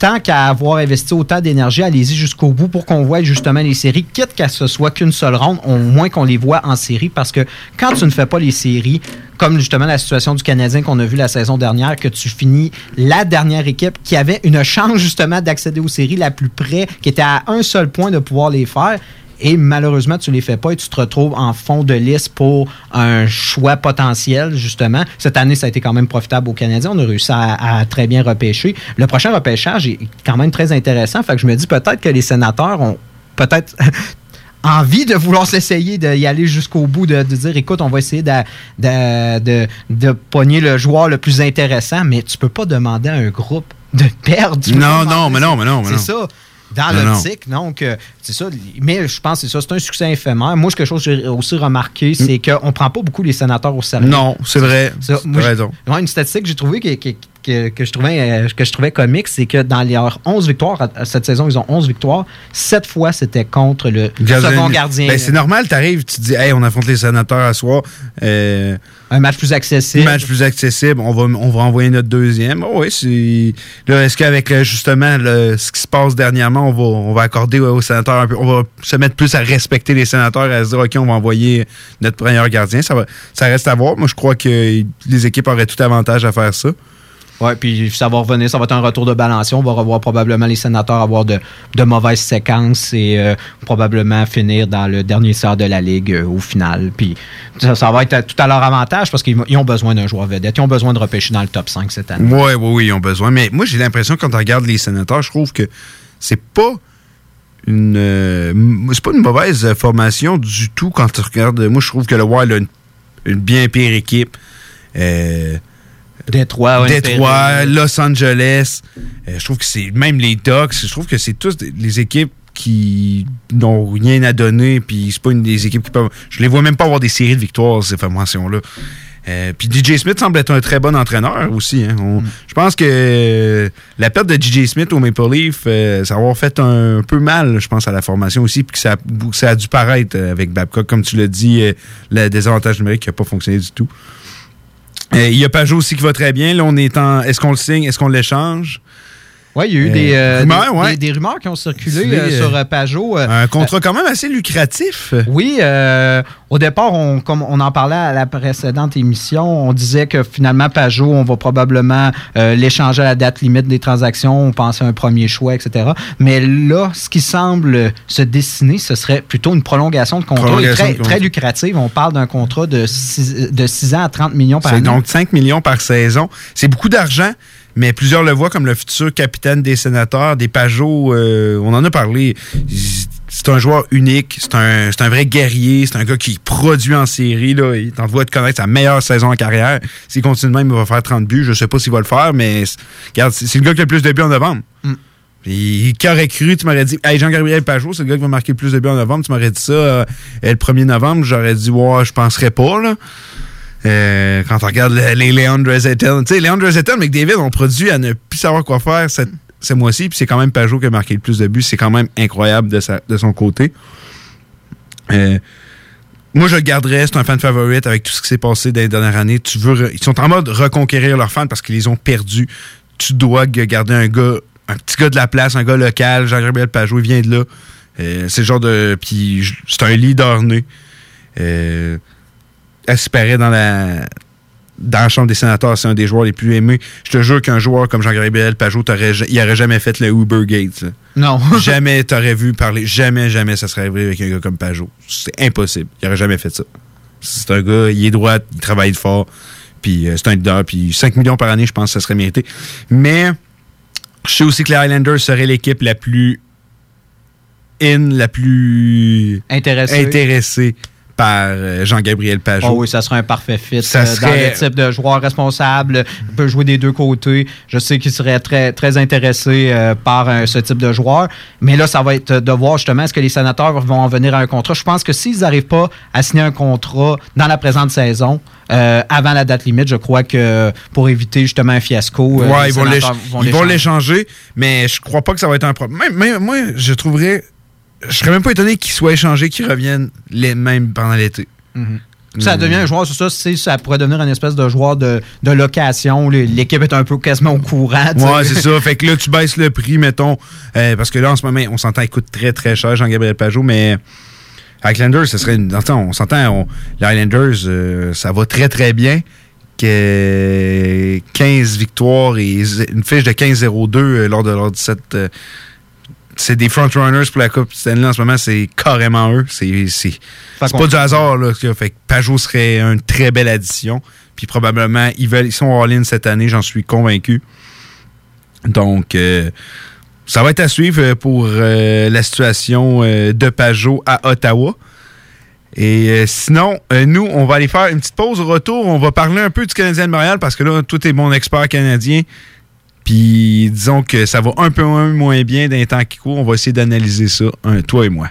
tant qu'à avoir investi autant d'énergie, allez-y jusqu'au bout pour qu'on voit justement les séries, quitte qu'à ce soit qu'une seule ronde, au moins qu'on les voit en série. Parce que quand tu ne fais pas les séries, comme justement la situation du Canadien qu'on a vu la saison dernière, que tu finis la dernière équipe qui avait une chance justement d'accéder aux séries la plus près, qui était à un seul point de pouvoir les faire. Et malheureusement, tu les fais pas et tu te retrouves en fond de liste pour un choix potentiel, justement. Cette année, ça a été quand même profitable aux Canadiens. On a réussi à, à très bien repêcher. Le prochain repêchage est quand même très intéressant. Fait que je me dis peut-être que les sénateurs ont peut-être envie de vouloir s'essayer d'y aller jusqu'au bout, de, de dire écoute, on va essayer de, de, pogner le joueur le plus intéressant, mais tu peux pas demander à un groupe de perdre. Non, non, demander- mais non, mais non, C'est non. ça. Dans l'optique, donc, euh, c'est ça. Mais je pense que c'est ça. C'est un succès éphémère. Moi, quelque chose que j'ai aussi remarqué, c'est qu'on ne prend pas beaucoup les sénateurs au sérieux. Non, c'est vrai. Ça, moi, raison. ouais, une statistique que j'ai trouvée que, que- que- que je trouvais, euh, que je trouvais comique, c'est que dans leurs 11 victoires, cette saison, ils ont 11 victoires. 7 fois, c'était contre le second gardien. Ben, c'est normal, t'arrives, tu te dis, hey, on affronte les sénateurs à soir. Euh, un match plus accessible. Un match plus accessible. On va, on va envoyer notre deuxième. Oh, oui, c'est. Là, est-ce qu'avec euh, justement le- ce qui se passe dernièrement, on va, on va accorder aux sénateurs un peu. On va se mettre plus à respecter les sénateurs, à se dire, OK, on va envoyer notre premier gardien. Ça, va, ça reste à voir. Moi, je crois que les équipes auraient tout avantage à faire ça. Oui, puis ça va revenir, ça va être un retour de balancier. On va revoir probablement les sénateurs avoir de, mauvaises séquences et euh, probablement finir dans le dernier sort de la Ligue euh, au final. Puis ça, va être tout à leur avantage parce qu'ils ils ont besoin d'un joueur vedette. Ils ont besoin de repêcher dans le top 5 cette année. Oui, oui, oui, ils ont besoin. Mais moi, j'ai l'impression quand on regarde les sénateurs, je trouve que c'est pas une euh, c'est pas une mauvaise formation du tout quand tu regardes. Moi, je trouve que le Wild a une, bien pire équipe. Détroit, Los Angeles. Euh, je trouve que c'est même les Ducks. Je trouve que c'est tous les équipes qui n'ont rien à donner. Puis c'est pas une des équipes qui peuvent. Je les vois même pas avoir des séries de victoires ces formations-là. Euh, puis DJ Smith semble être un très bon entraîneur aussi. hein. On- Je pense que euh, la perte de DJ Smith au Maple Leaf, euh, ça va avoir fait un, peu mal, je pense, à la formation aussi, puis que ça, a- ça a dû paraître avec Babcock, comme tu l'as dit, le désavantage numérique qui n'a pas fonctionné du tout. Euh, Il y a Pajot aussi qui va très bien. Là, on est en. Est-ce qu'on le signe? Est-ce qu'on l'échange? Oui, il y a eu Euh, des, euh, rumeurs, des, ouais. des- des rumeurs qui ont circulé euh, euh, sur euh, Pajot. euh, Un contrat quand même assez lucratif. Oui, euh, au départ, on, comme on en parlait à la précédente émission, on disait que finalement, Pajot, on va probablement euh, l'échanger à la date limite des transactions, on pensait à un premier choix, etc. Mais là, ce qui semble se dessiner, ce serait plutôt une prolongation de contrat Prolongation très, de contrat. très lucrative. On parle d'un contrat de 6 de six ans à 30 millions par C'est année. donc 5 millions par saison. C'est beaucoup d'argent, mais plusieurs le voient comme le futur capitaine des sénateurs, des Pajot. euh, on en a parlé. C'est un joueur unique, c'est un, un vrai guerrier, c'est un gars qui produit en série. Là, il t'en voit de connaître sa meilleure saison en carrière. S'il continue de même, il va faire 30 buts. Je sais pas s'il va le faire, mais c'est- regarde, c'est c'est le gars qui a le plus de buts en novembre. Mm. Puis, qui aurait cru, tu m'aurais dit, hey, Jean-Gabriel Pajot, c'est le gars qui va marquer le plus de buts en novembre. Tu m'aurais dit ça euh, le 1er novembre, j'aurais dit, ouais, je penserais pas, là. Euh, quand on regarde le- les Leandre Zettel, tu sais, Leandre Zettel, McDavid ont produit à ne plus savoir quoi faire cette, ce mois-ci, puis c'est quand même Pajot qui a marqué le plus de buts. C'est quand même incroyable de, sa- de son côté. Euh, moi, je le garderais. C'est un fan favorite avec tout ce qui s'est passé dans les dernières années. Tu veux, ils sont en mode reconquérir leurs fans parce qu'ils les ont perdus. Tu dois garder un gars, un petit gars de la place, un gars local. Jean-Gabriel Pajot, il vient de là. Euh, c'est le genre de. Puis c'est un leader né. Aspirait dans la dans la Chambre des sénateurs, c'est un des joueurs les plus aimés. Je te jure qu'un joueur comme Jean-Gabriel Pajot, il n'aurait jamais fait le Uber Gates. Non. jamais t'aurais vu parler, jamais, jamais ça serait arrivé avec un gars comme Pajot. C'est impossible. Il aurait jamais fait ça. C'est un gars, il est droit, il travaille fort, puis euh, c'est un leader, puis 5 millions par année, je pense que ça serait mérité. Mais je sais aussi que les Highlanders seraient l'équipe la plus in, la plus Intéressé. intéressée par euh, Jean-Gabriel Pajot. Oh oui, ça serait un parfait fit. Ça euh, serait- Dans le type de joueur responsable, il peut jouer des deux côtés. Je sais qu'il serait très, très intéressé euh, par ce type de joueur. Mais là, ça va être de voir justement est-ce que les sénateurs vont en venir à un contrat. Je pense que s'ils n'arrivent pas à signer un contrat dans la présente saison, euh, avant la date limite, je crois que pour éviter justement un fiasco, euh, les ils vont ils l'échanger, mais je crois pas que ça va être un problème. Même, même moi, je trouverais. Je serais même pas étonné qu'ils soient échangés, qu'ils reviennent les mêmes pendant l'été. Mhm. Ça Mm. devient un joueur, c'est ça, ça pourrait devenir une espèce de joueur de, de location. L'équipe est un peu quasiment au courant. tu sais. Ouais, c'est ça. Fait que là, tu baisses le prix, mettons. euh, parce que là, en ce moment, on s'entend, il coûte très, très cher, Jean-Gabriel Pajot, mais Highlanders, ce serait une. attends, on s'entend, les Highlanders, euh, ça va très, très bien. Que 15 victoires et une fiche de 15-0-2 euh, lors de leur 17. euh, c'est des frontrunners pour la Coupe Stanley en ce moment, c'est carrément eux. C'est c'est- c'est qu'on- pas du hasard. Là, fait que Pajot serait une très belle addition. Puis probablement, ils, veulent, ils sont all-in cette année, j'en suis convaincu. Donc, euh, ça va être à suivre euh, pour euh, la situation euh, de Pajot à Ottawa. Et sinon, nous, on va aller faire une petite pause au retour. On va parler un peu du Canadien de Montréal parce que là, tout est mon expert canadien. Puis disons que ça va un peu moins, bien d'un temps qui court. On va essayer d'analyser ça, toi et moi.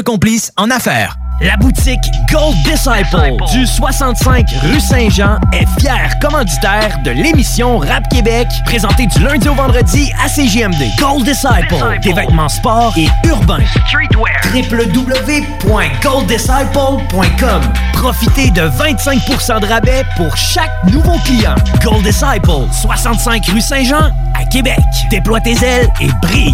complice en affaires. La boutique Gold Disciple du 65 rue Saint-Jean est fière commanditaire de l'émission Rap Québec, présentée du lundi au vendredi à CGMD. Gold Disciple, des vêtements sport et urbains. www.golddisciple.com Profitez de 25% de rabais pour chaque nouveau client. Gold Disciple, 65 rue Saint-Jean à Québec. Déploie tes ailes et brille.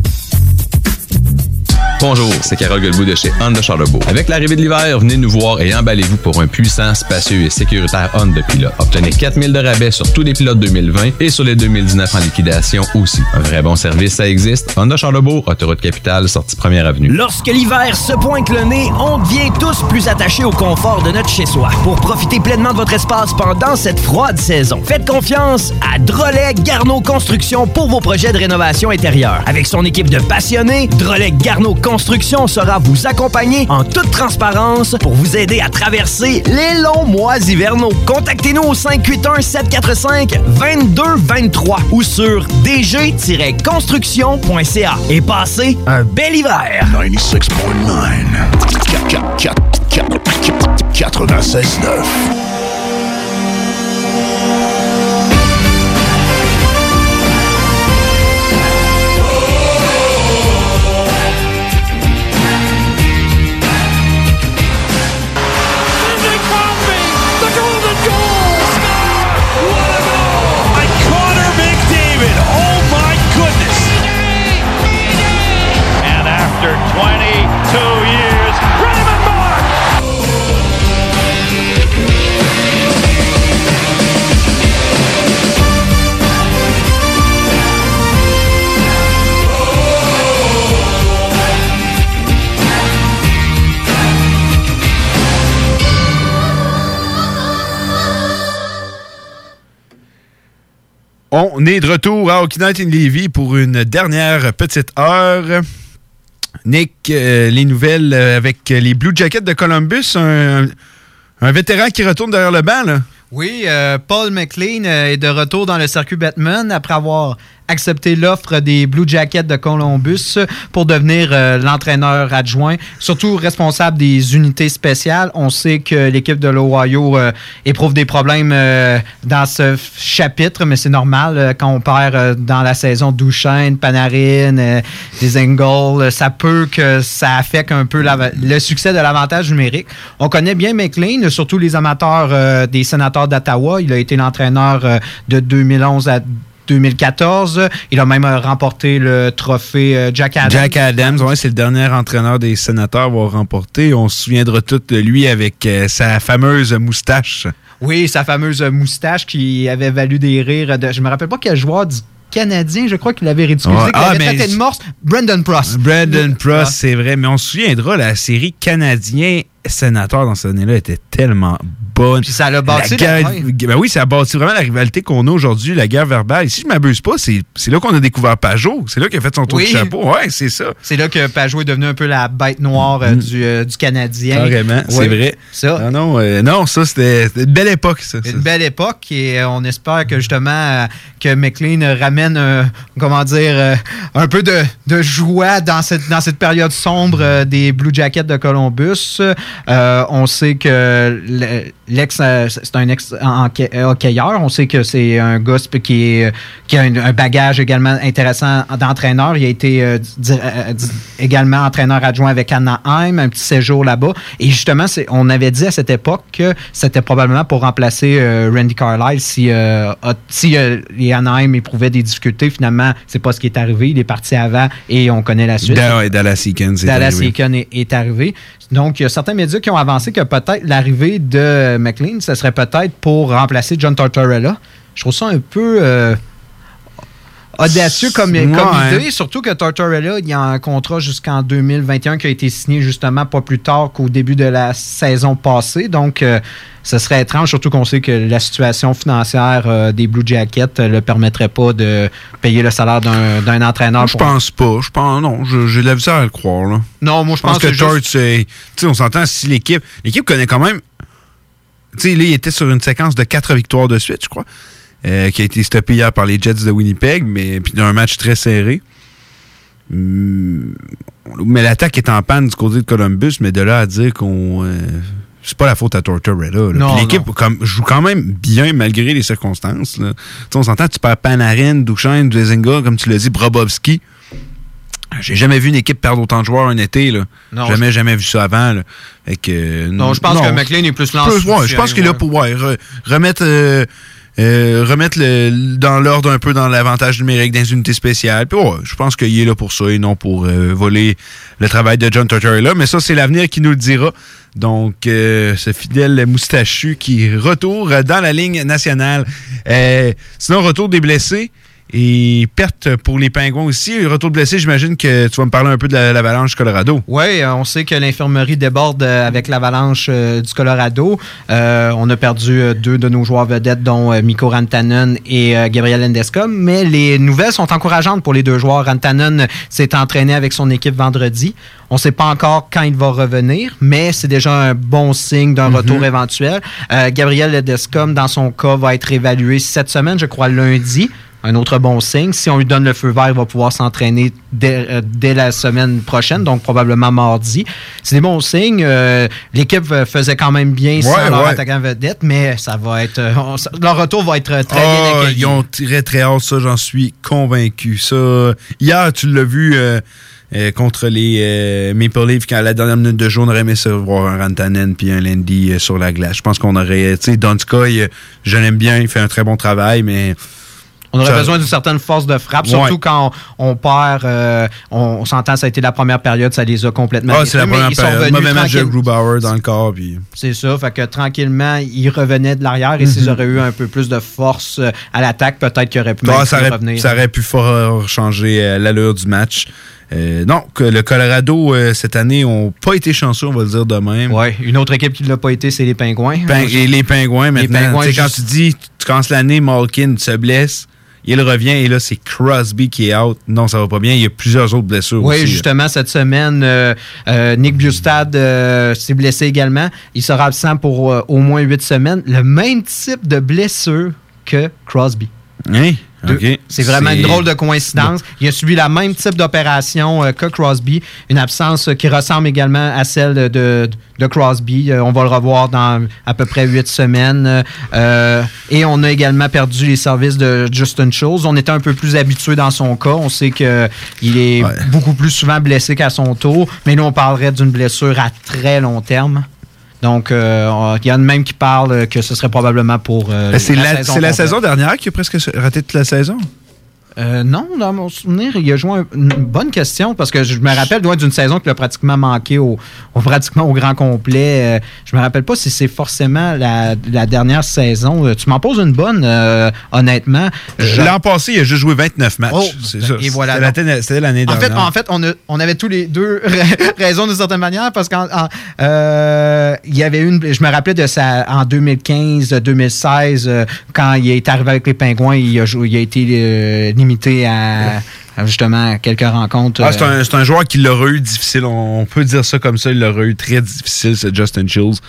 Bonjour, c'est Carole Guilbeault de chez Honda Charlebourg. Avec l'arrivée de l'hiver, venez nous voir et emballez-vous pour un puissant, spacieux et sécuritaire Honda Pilot. Obtenez 4000 de rabais sur tous les pilotes 2020 et sur les 2019 en liquidation aussi. Un vrai bon service, ça existe. Honda Charlebourg, autoroute capitale, sortie première avenue. Lorsque l'hiver se pointe le nez, on devient tous plus attachés au confort de notre chez-soi. Pour profiter pleinement de votre espace pendant cette froide saison, faites confiance à Drolet Garneau Construction pour vos projets de rénovation intérieure. Avec son équipe de passionnés, Drolet Garneau Construction sera vous accompagner en toute transparence pour vous aider à traverser les longs mois hivernaux. Contactez-nous au 581-745-2223 ou sur dg-construction.ca et passez un bel hiver. 96.9 96.9 On est de retour à Hockey Night in Levy pour une dernière petite heure. Nick, euh, les nouvelles euh, avec les Blue Jackets de Columbus, un, vétéran qui retourne derrière le banc. Oui, euh, Paul McLean est de retour dans le circuit Batman après avoir accepté l'offre des Blue Jackets de Columbus pour devenir euh, l'entraîneur adjoint, surtout responsable des unités spéciales. On sait que l'équipe de l'Ohio euh, éprouve des problèmes euh, dans ce chapitre, mais c'est normal quand on perd dans la saison Duchesne, Panarin, des Engels, ça peut que ça affecte un peu le succès de l'avantage numérique. On connaît bien McLean, surtout les amateurs des sénateurs d'Ottawa. Il a été l'entraîneur de 2011 à 2014. Il a même euh, remporté le trophée euh, Jack Adams. Jack Adams, c'est le dernier entraîneur des sénateurs à avoir remporté. On se souviendra tous de lui avec euh, sa fameuse moustache. Oui, sa fameuse moustache qui avait valu des rires. De, je me rappelle pas quel joueur du Canadien, je crois qu'il avait ridiculisé, Ouais. qu'il Ah, avait traité de morse. Brandon Prost. Brandon Prost, Ah. c'est vrai, mais on se souviendra, la série Canadien sénateur dans cette année-là était tellement bonne. Puis ça l'a bâti, la guerre- Ben oui, ça a bâti vraiment la rivalité qu'on a aujourd'hui, la guerre verbale. Et si je m'abuse pas, c'est là qu'on a découvert Pajot. C'est là qu'il a fait son tour Oui. de chapeau. Ouais, c'est ça. C'est là que Pajot est devenu un peu la bête noire euh, du, euh, du Canadien. Carrément, c'est Oui. vrai. Ça. Non, non, euh, non ça, c'était une belle époque, ça. ça. Une belle époque et euh, on espère que justement que McLean ramène, comment dire, un peu de, de joie dans cette, dans cette période sombre des Blue Jackets de Columbus. Euh, on sait que le- l'ex, euh, c'est un ex enquai- euh. On sait que c'est un gars sp- qui, est, qui a un, bagage également intéressant d'entraîneur. Il a été euh, di- euh, di- également entraîneur adjoint avec Anaheim, un petit séjour là-bas. Et justement, c'est, on avait dit à cette époque que c'était probablement pour remplacer Randy Carlyle si, si les Anaheim éprouvaient des difficultés. Finalement, c'est pas ce qui est arrivé. Il est parti avant et on connaît la suite. Dallas Eakins est Dallas arrivé. Est, est arrivé. Donc, il y a certains qui ont avancé que peut-être l'arrivée de McLean, ce serait peut-être pour remplacer John Tortorella. Je trouve ça un peu euh, audacieux comme, comme Ouais. idée, surtout que Tortorella, il y a un contrat jusqu'en 2021 qui a été signé justement pas plus tard qu'au début de la saison passée. Donc, euh, ce serait étrange, surtout qu'on sait que la situation financière euh, des Blue Jackets ne le permettrait pas de payer le salaire d'un entraîneur. Je pense pas. Je pense non. J'ai de la misère à le croire. Là. Non, moi, je pense que que c'est. Tu sais, on s'entend si l'équipe. L'équipe connaît quand même. Tu sais, là, il était sur une séquence de quatre victoires de suite, je crois. Euh, qui a été stoppé hier par les Jets de Winnipeg, mais puis d'un match très serré. Hum, Mais l'attaque est en panne du côté de Columbus, mais de là à dire qu'on. euh, c'est pas la faute à Tortorella. L'équipe joue quand même bien malgré les circonstances. là. On s'entend, tu perds Panarin, Duchesne, Dwezinga, comme tu l'as dit, Brobovski. J'ai jamais vu une équipe perdre autant de joueurs un été. Là. Non, jamais, jamais vu ça avant. Là. Fait que, euh, Non, je pense que McLean est plus lancé. je pense qu'il est là pour ouais, remettre, euh, euh, remettre le, dans l'ordre un peu dans l'avantage numérique des unités spéciales. Puis ouais, je pense qu'il est là pour ça et non pour euh, voler le travail de John Tortorella. Mais ça, c'est l'avenir qui nous le dira. Donc, euh, ce fidèle moustachu qui retourne dans la ligne nationale. Euh, sinon, retour des blessés. Et perte pour les Pingouins aussi. Retour de blessés, j'imagine que tu vas me parler un peu de la- l'Avalanche Colorado. Oui, on sait que l'infirmerie déborde euh, avec l'avalanche euh, du Colorado. Euh, on a perdu euh, deux de nos joueurs vedettes, dont euh, Mikko Rantanen et euh, Gabriel Landeskog. Mais les nouvelles sont encourageantes pour les deux joueurs. Rantanen s'est entraîné avec son équipe vendredi. On ne sait pas encore quand il va revenir, mais c'est déjà un bon signe d'un retour éventuel. Euh, Gabriel Landeskog, dans son cas, va être évalué cette semaine, je crois lundi. Un autre bon signe. Si on lui donne le feu vert, il va pouvoir s'entraîner dès, euh, dès la semaine prochaine, donc probablement mardi. C'est des bons signes. Euh, L'équipe euh, faisait quand même bien sans Ouais, leur ouais. attaquant vedette, mais ça va être. on- ça- leur retour va être très bien Ah, accueilli. Ils ont très très hâte, ça, j'en suis convaincu. Ça, hier, tu l'as vu euh, euh, contre les euh, Maple Leafs, quand à la dernière minute de jeu, on aurait aimé ça voir un Rantanen puis un Landy euh, sur la glace. Je pense qu'on aurait, tu sais, Donskoy, je l'aime bien, il fait un très bon travail, mais... On aurait Ça- besoin d'une certaine force de frappe, Ouais. surtout quand on, on perd. euh, on, on s'entend, ça a été la première période, ça les a complètement. Ah, c'est la première période. Mauvais match de tranquille- Grubauer dans le corps, puis... C'est ça, fait que tranquillement, ils revenaient de l'arrière et s'ils Mhm. auraient eu un peu plus de force euh, à l'attaque, peut-être qu'ils auraient pu Ah, ça, plus aurait, revenir. ça aurait pu fort changer euh, l'allure du match. Euh, non, que le Colorado, euh, cette année, n'ont pas été chanceux, on va le dire de même. Ouais, une autre équipe qui ne l'a pas été, c'est les Pingouins. Ping- et les Pingouins, Les maintenant. Pingouins, sais, quand tu dis, tu commences l'année, Malkin se blesse, il revient et là, c'est Crosby qui est out. Non, ça va pas bien. Il y a plusieurs autres blessures Oui, aussi. justement, cette semaine, euh, euh, Nick Bustad euh, s'est blessé également. Il sera absent pour au moins huit semaines. Le même type de blessure que Crosby. Hein? C'est vraiment une drôle de coïncidence. Il a subi la même type d'opération euh, que Crosby, une absence euh, qui ressemble également à celle de, de- de Crosby. Euh, on va le revoir dans à peu près huit semaines. Euh, et on a également perdu les services de Justin Schultz. On était un peu plus habitué dans son cas. On sait qu'il est beaucoup plus souvent blessé qu'à son tour. Mais nous, on parlerait d'une blessure à très long terme. Donc, euh, il y en a même qui parlent que ce serait probablement pour. euh, Ben, C'est la, saison la saison dernière qui a presque raté toute la saison. Euh, non, dans mon souvenir, il a joué un- une bonne question parce que je me rappelle ouais, d'une saison qu'il a pratiquement manqué au, au- pratiquement au grand complet. Euh, je me rappelle pas si c'est forcément la, la dernière saison. Euh, Tu m'en poses une bonne, honnêtement. Je- L'an passé, il a juste joué 29 matchs. Oh, c'est ça. et voilà C'était la- C'était l'année En fait, dernière. en fait on, a- on avait tous les deux raisons d'une certaine manière parce qu'en en- euh, il y avait une, je me rappelais de ça en 2015-2016 euh, quand il est arrivé avec les Pingouins, il a, joué- il a été limité à, à justement quelques rencontres. Ah, c'est euh, un, c'est un joueur qui l'aurait eu difficile. On peut dire ça comme ça. Il l'aurait eu très difficile, ce Justin Shields.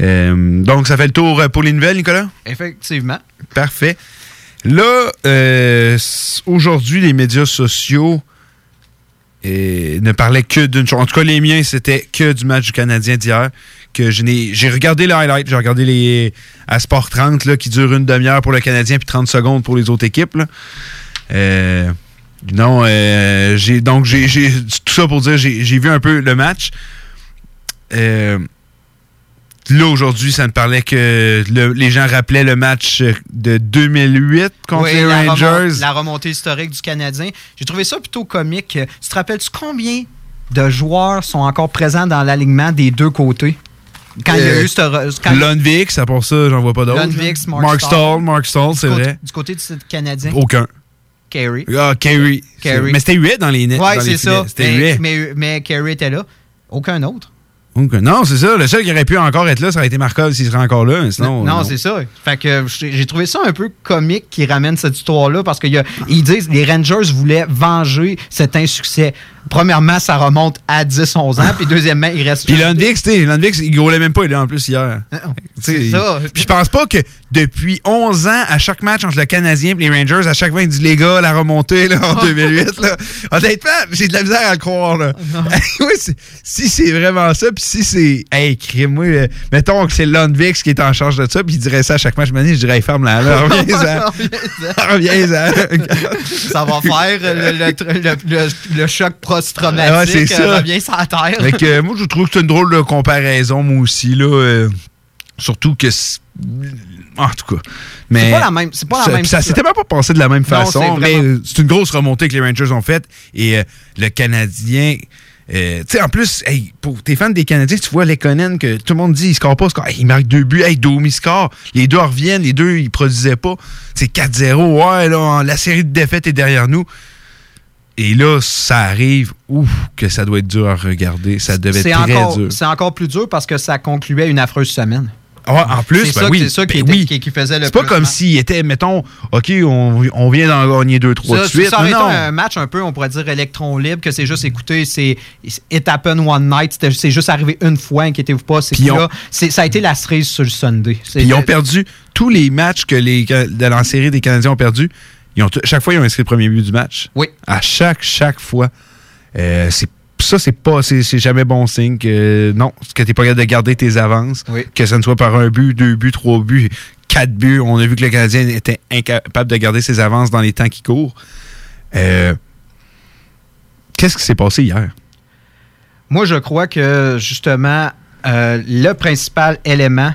Euh, donc, ça fait le tour pour les nouvelles, Nicolas? Effectivement. Parfait. Là, euh, aujourd'hui, les médias sociaux euh, ne parlaient que d'une chose. En tout cas, les miens, c'était que du match du Canadien d'hier, que je n'ai. J'ai regardé les highlights, j'ai regardé les à Sport 30 là, qui dure une demi-heure pour le Canadien puis 30 secondes pour les autres équipes. là. Euh, non, euh, j'ai donc j'ai tout ça pour dire j'ai vu un peu le match. Euh, là aujourd'hui, ça me parlait que le- les gens rappelaient le match de 2008 contre Oui, les la, Rangers. la remontée historique du Canadien. J'ai trouvé ça plutôt comique. Tu te rappelles-tu combien de joueurs sont encore présents dans l'alignement des deux côtés? Quand il y a eu ce... Lundvik, à part ça, j'en vois pas d'autres. Lundvik, Mark Mark Mark Stahl, c'est vrai. Du côté du Canadien. Aucun. Carey. Ah. Carey. Mais c'était 8 dans les nets. Ouais, c'est ça. C'était Mais, 8. mais, mais Carey était là. Aucun autre. Non, c'est ça. Le seul qui aurait pu encore être là, ça aurait été Markov s'il serait encore là. mais Sinon, non, c'est ça. Fait que j'ai j'ai trouvé ça un peu comique qu'ils ramènent cette histoire-là parce qu'ils disent les Rangers voulaient venger cet insuccès. Premièrement, ça remonte à 10-11 ans. Puis deuxièmement, il reste. Puis Lundvik, c'était- Lundvik, il roulait même pas, il est en plus hier. c'est Tu sais, ça. Puis je pense pas que depuis 11 ans, à chaque match entre le Canadien et les Rangers, à chaque fois, il dit les gars, la remontée là, en 2008. Là. Honnêtement, j'ai de la misère à le croire. Là. Oui, c'est- si c'est vraiment ça, puis si c'est. Hey, crime-moi, euh, mettons que c'est Lundvik qui est en charge de ça, puis il dirait ça à chaque match, je dirais, ferme là, là, reviens-en. reviens-en. ça va faire le, le- le- le- le choc post-traumatique. Ouais, c'est euh, ça. Revient sur la terre. Fait que, euh, moi, je trouve que c'est une drôle de comparaison, moi aussi. Là, euh, surtout que. c'est- En tout cas. Mais, C'est pas la même- c'est pas la ça, même Ça s'était même pas passé de la même Non, façon. c'est mais vraiment- c'est une grosse remontée que les Rangers ont faite. Et euh, le Canadien. euh, tu sais, en plus, hey, pour tes fans des Canadiens, tu vois Lekonen que tout le monde dit il score pas, il score. Hey, il marque deux buts, hey, Domi score. Les deux reviennent, les deux, ils produisaient pas. C'est 4-0, ouais, là, la série de défaites est derrière nous. Et là, ça arrive, ouf, que ça doit être dur à regarder. Ça devait être très encore, dur. c'est encore plus dur parce que ça concluait une affreuse semaine. En plus, c'est ben ça, oui, c'est ça qui, ben était- oui. qui- qui faisait le C'est pas comme s'il était, mettons, OK, on, on vient d'en gagner deux, trois Ça, de suite. ça aurait été un match un peu, on pourrait dire, électron libre, que c'est juste écouter, c'est It happened one night, c'est juste arrivé une fois, inquiétez-vous pas. C'est là, ça a été la cerise sur le Sunday. Ils ont perdu tous les matchs que les de la série des Canadiens ont perdu. Ils ont, chaque fois, ils ont inscrit le premier but du match. Oui. À chaque, chaque fois. Euh, ça, c'est pas, c'est jamais bon signe que non, que t'es pas capable de garder tes avances, que ça ne soit par un but, deux buts, trois buts, quatre buts. On a vu que le Canadien était incapable de garder ses avances dans les temps qui courent. Euh, Qu'est-ce qui s'est passé hier? Moi, je crois que justement, euh, le principal élément,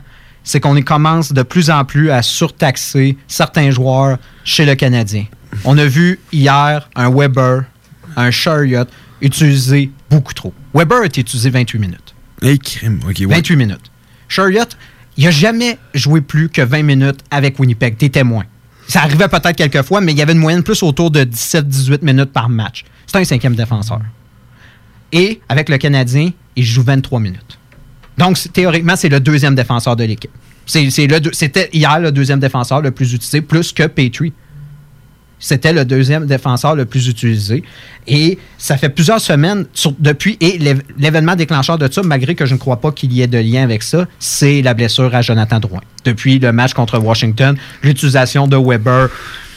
c'est qu'on commence de plus en plus à surtaxer certains joueurs chez le Canadien. On a vu hier un Weber, un Chariot utilisé beaucoup trop. Weber a été utilisé 28 minutes. Hey, crime. OK, ouais. 28 minutes. Chariot, il n'a jamais joué plus que 20 minutes avec Winnipeg. T'es témoin. Ça arrivait peut-être quelques fois, mais il y avait une moyenne plus autour de 17-18 minutes par match. C'est un cinquième défenseur. Et avec le Canadien, il joue 23 minutes. Donc, théoriquement, c'est le deuxième défenseur de l'équipe. C'était hier le deuxième défenseur le plus utilisé, plus que Petrie. C'était le deuxième défenseur le plus utilisé. Et ça fait plusieurs semaines depuis. Et l'év- l'événement déclencheur de ça, malgré que je ne crois pas qu'il y ait de lien avec ça, c'est la blessure à Jonathan Drouin. Depuis le match contre Washington, l'utilisation de Weber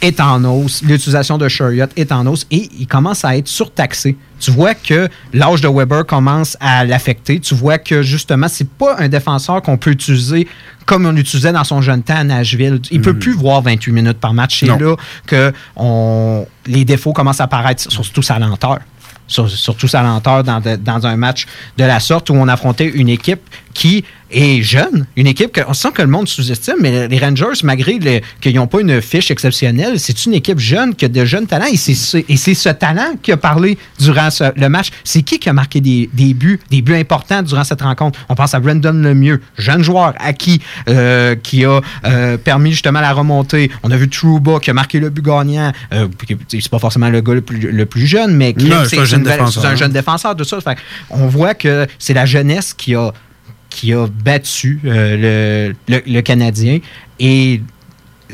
est en hausse, l'utilisation de Chariot est en hausse et il commence à être surtaxé. Tu vois que l'âge de Weber commence à l'affecter. Tu vois que justement, c'est pas un défenseur qu'on peut utiliser comme on l'utilisait dans son jeune temps à Nashville. Il peut plus voir 28 minutes par match. C'est là que on, les défauts commencent à apparaître, surtout sa lenteur. Sur- surtout sa lenteur dans, de- dans un match de la sorte où on affrontait une équipe qui est jeune, une équipe qu'on sent que le monde sous-estime, mais les Rangers, malgré le- qu'ils n'ont pas une fiche exceptionnelle, c'est une équipe jeune qui a de jeunes talents et c'est ce, et c'est ce talent qui a parlé durant ce- le match. C'est qui qui a marqué des, des buts, des buts importants durant cette rencontre? On pense à Brandon Lemieux, jeune joueur acquis, euh, qui a euh, permis justement la remontée. On a vu Trouba qui a marqué le but gagnant. Euh, c'est pas forcément le gars le plus, le plus jeune, mais qui- Non, c'est c'est un jeune c'est un jeune défenseur de ça. Fait on voit que c'est la jeunesse qui a, qui a battu euh, le, le- Canadien et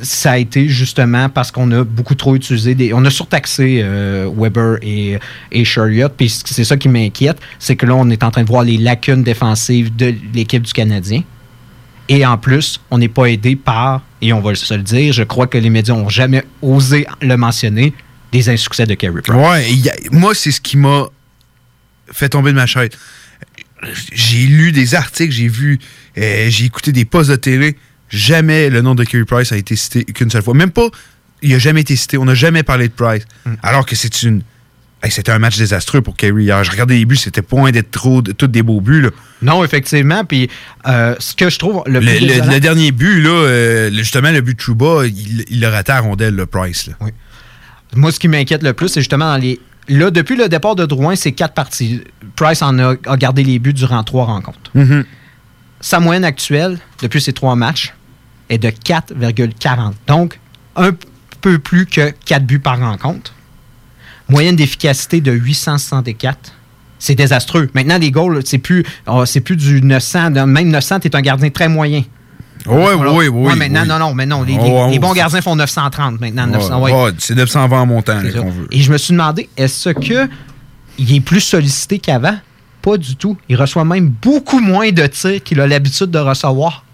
ça a été justement parce qu'on a beaucoup trop utilisé des. On a surtaxé euh, Weber et, et Chariot. Puis c'est ça qui m'inquiète, c'est que là, on est en train de voir les lacunes défensives de l'équipe du Canadien. Et en plus, on n'est pas aidé par, et on va se le dire, je crois que les médias n'ont jamais osé le mentionner, des insuccès de Carey Price. Ouais, moi, c'est ce qui m'a fait tomber de ma chaise. J'ai lu des articles, j'ai vu, euh, j'ai écouté des posts de télé. Jamais le nom de Kerry Price a été cité qu'une seule fois. Même pas, il a jamais été cité. On n'a jamais parlé de Price. Mm. Alors que c'est une. Hey, c'était un match désastreux pour Kerry hier. Je regardais les buts, c'était loin d'être trop, de, tous des beaux buts. Là. Non, effectivement. Puis euh, ce que je trouve le Le, le- le dernier but, là, euh, le- justement, le but de Chuba, il, il a raté à rondelle, le Price. Là. Moi, ce qui m'inquiète le plus, c'est justement dans les. Là, depuis le départ de Drouin, c'est quatre parties. Price en a, a gardé les buts durant trois rencontres. Mhm. Sa moyenne actuelle, depuis ces trois matchs, est de 4,40. Donc, un peu plus que 4 buts par rencontre. Moyenne d'efficacité de 864. C'est désastreux. Maintenant, les goals, c'est plus, oh, c'est plus du 900. de- Même 900, tu es un gardien très moyen. Voilà. oui, oui. Ouais, maintenant, oui. non, non, mais non. Les, Oh, les oh, bons gardiens font 930 maintenant. Ouais, 900, ouais. ouais, c'est 920 en montant qu'on veut. Et je me suis demandé, est-ce que il est plus sollicité qu'avant? Pas du tout. Il reçoit même beaucoup moins de tirs qu'il a l'habitude de recevoir.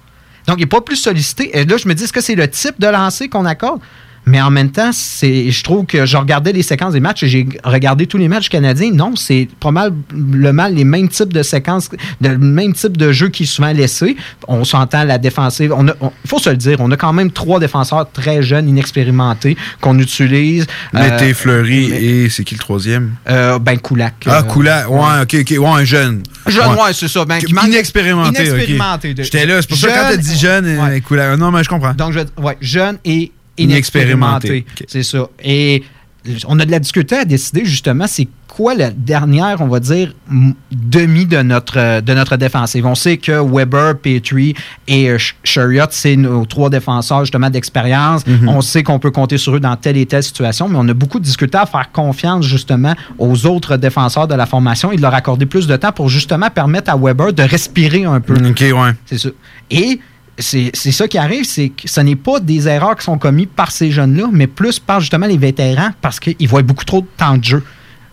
Donc, il n'est pas plus sollicité. Et là, je me dis, est-ce que c'est le type de lancer qu'on accorde? Mais en même temps, c'est, je trouve que je regardais les séquences des matchs et j'ai regardé tous les matchs canadiens. Non, c'est probablement les mêmes types de séquences, le même type de jeu qui est souvent laissé. On s'entend la défensive. On a- on- Il faut se le dire, on a quand même trois défenseurs très jeunes, inexpérimentés, qu'on utilise. Mété, Euh, Fleury et c'est qui le troisième? euh, ben, Koulak. Ah, Euh, Koula, ouais, ok, ok, ouais, un jeune. Jeune, ouais, c'est ça. Ben, qui Inexpérimenté. Inexpérimenté. de- J'étais là, c'est pour ça que quand t'as Jeune- dit jeune, euh, Koula, non, mais je comprends. Donc, je ouais, jeune et Inexpérimenté. C'est ça. Et on a de la difficulté à décider justement c'est quoi la dernière, on va dire, demi de notre, euh, de notre défensive. On sait que Weber, Petrie et euh, Chariot, c'est nos trois défenseurs justement d'expérience. Mhm. On sait qu'on peut compter sur eux dans telle et telle situation, mais on a beaucoup de difficulté à faire confiance justement aux autres défenseurs de la formation et de leur accorder plus de temps pour justement permettre à Weber de respirer un peu. Ok, ouais. C'est ça. Et c'est ça qui arrive, c'est que ce n'est pas des erreurs qui sont commises par ces jeunes-là, mais plus par justement les vétérans parce qu'ils voient beaucoup trop de temps de jeu.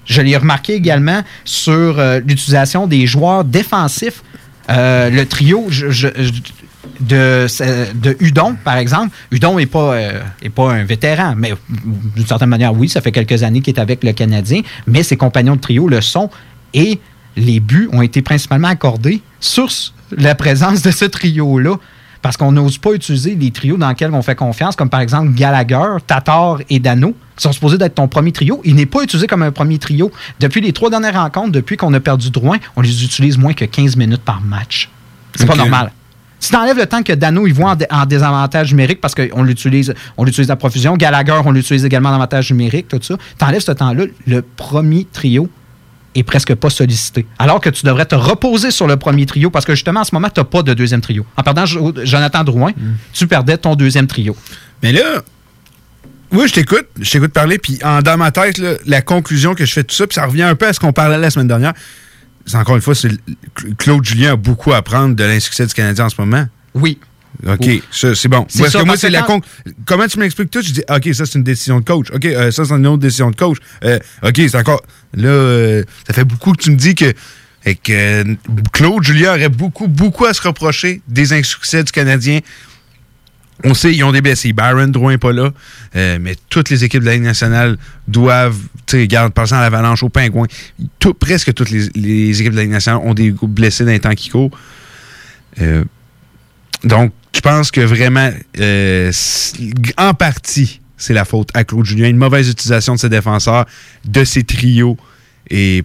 Je l'ai remarqué également sur euh, l'utilisation des joueurs défensifs. Euh, le trio de, de Hudon, par exemple. Hudon n'est pas, euh, pas un vétéran, mais d'une certaine manière, oui, ça fait quelques années qu'il est avec le Canadien, mais ses compagnons de trio le sont. Et les buts ont été principalement accordés sur la présence de ce trio-là. Parce qu'on n'ose pas utiliser les trios dans lesquels on fait confiance, comme par exemple Gallagher, Tatar et Dano, qui sont supposés d'être ton premier trio. Il n'est pas utilisé comme un premier trio. Depuis les trois dernières rencontres, depuis qu'on a perdu Drouin, on les utilise moins que 15 minutes par match. C'est pas normal. Si tu enlèves le temps que Dano il voit en, dé- en désavantage numérique parce qu'on l'utilise, on l'utilise à profusion, Gallagher, on l'utilise également en avantage numérique, tout ça, tu enlèves ce temps-là, le premier trio est presque pas sollicité. Alors que tu devrais te reposer sur le premier trio parce que justement, en ce moment, tu n'as pas de deuxième trio. En perdant Jo- Jonathan Drouin, tu perdais ton deuxième trio. Mais là, oui, je t'écoute, je t'écoute parler, puis en, dans ma tête, là, la conclusion que je fais de tout ça, puis ça revient un peu à ce qu'on parlait la semaine dernière. Encore une fois, Claude Julien a beaucoup à apprendre de l'insuccès du Canadien en ce moment. Oui. OK, c'est bon. C'est Parce ça, que moi, c'est la con... Comment tu m'expliques tout? Je dis, OK, ça, c'est une décision de coach. OK, euh, ça, c'est une autre décision de coach. Euh, OK, c'est encore... Là, euh, ça fait beaucoup que tu me dis que, et que Claude Julien aurait beaucoup, beaucoup à se reprocher des insuccès du Canadien. On sait, ils ont des blessés. Byron Drouin n'est pas là. Euh, mais toutes les équipes de la Ligue nationale doivent, tu sais, regarde, passant à l'Avalanche, au Pingouin, tout- presque toutes les, les équipes de la Ligue nationale ont des blessés dans les temps qui courent. Euh, donc, je pense que vraiment, euh, en partie, c'est la faute à Claude Julien. Une mauvaise utilisation de ses défenseurs, de ses trios et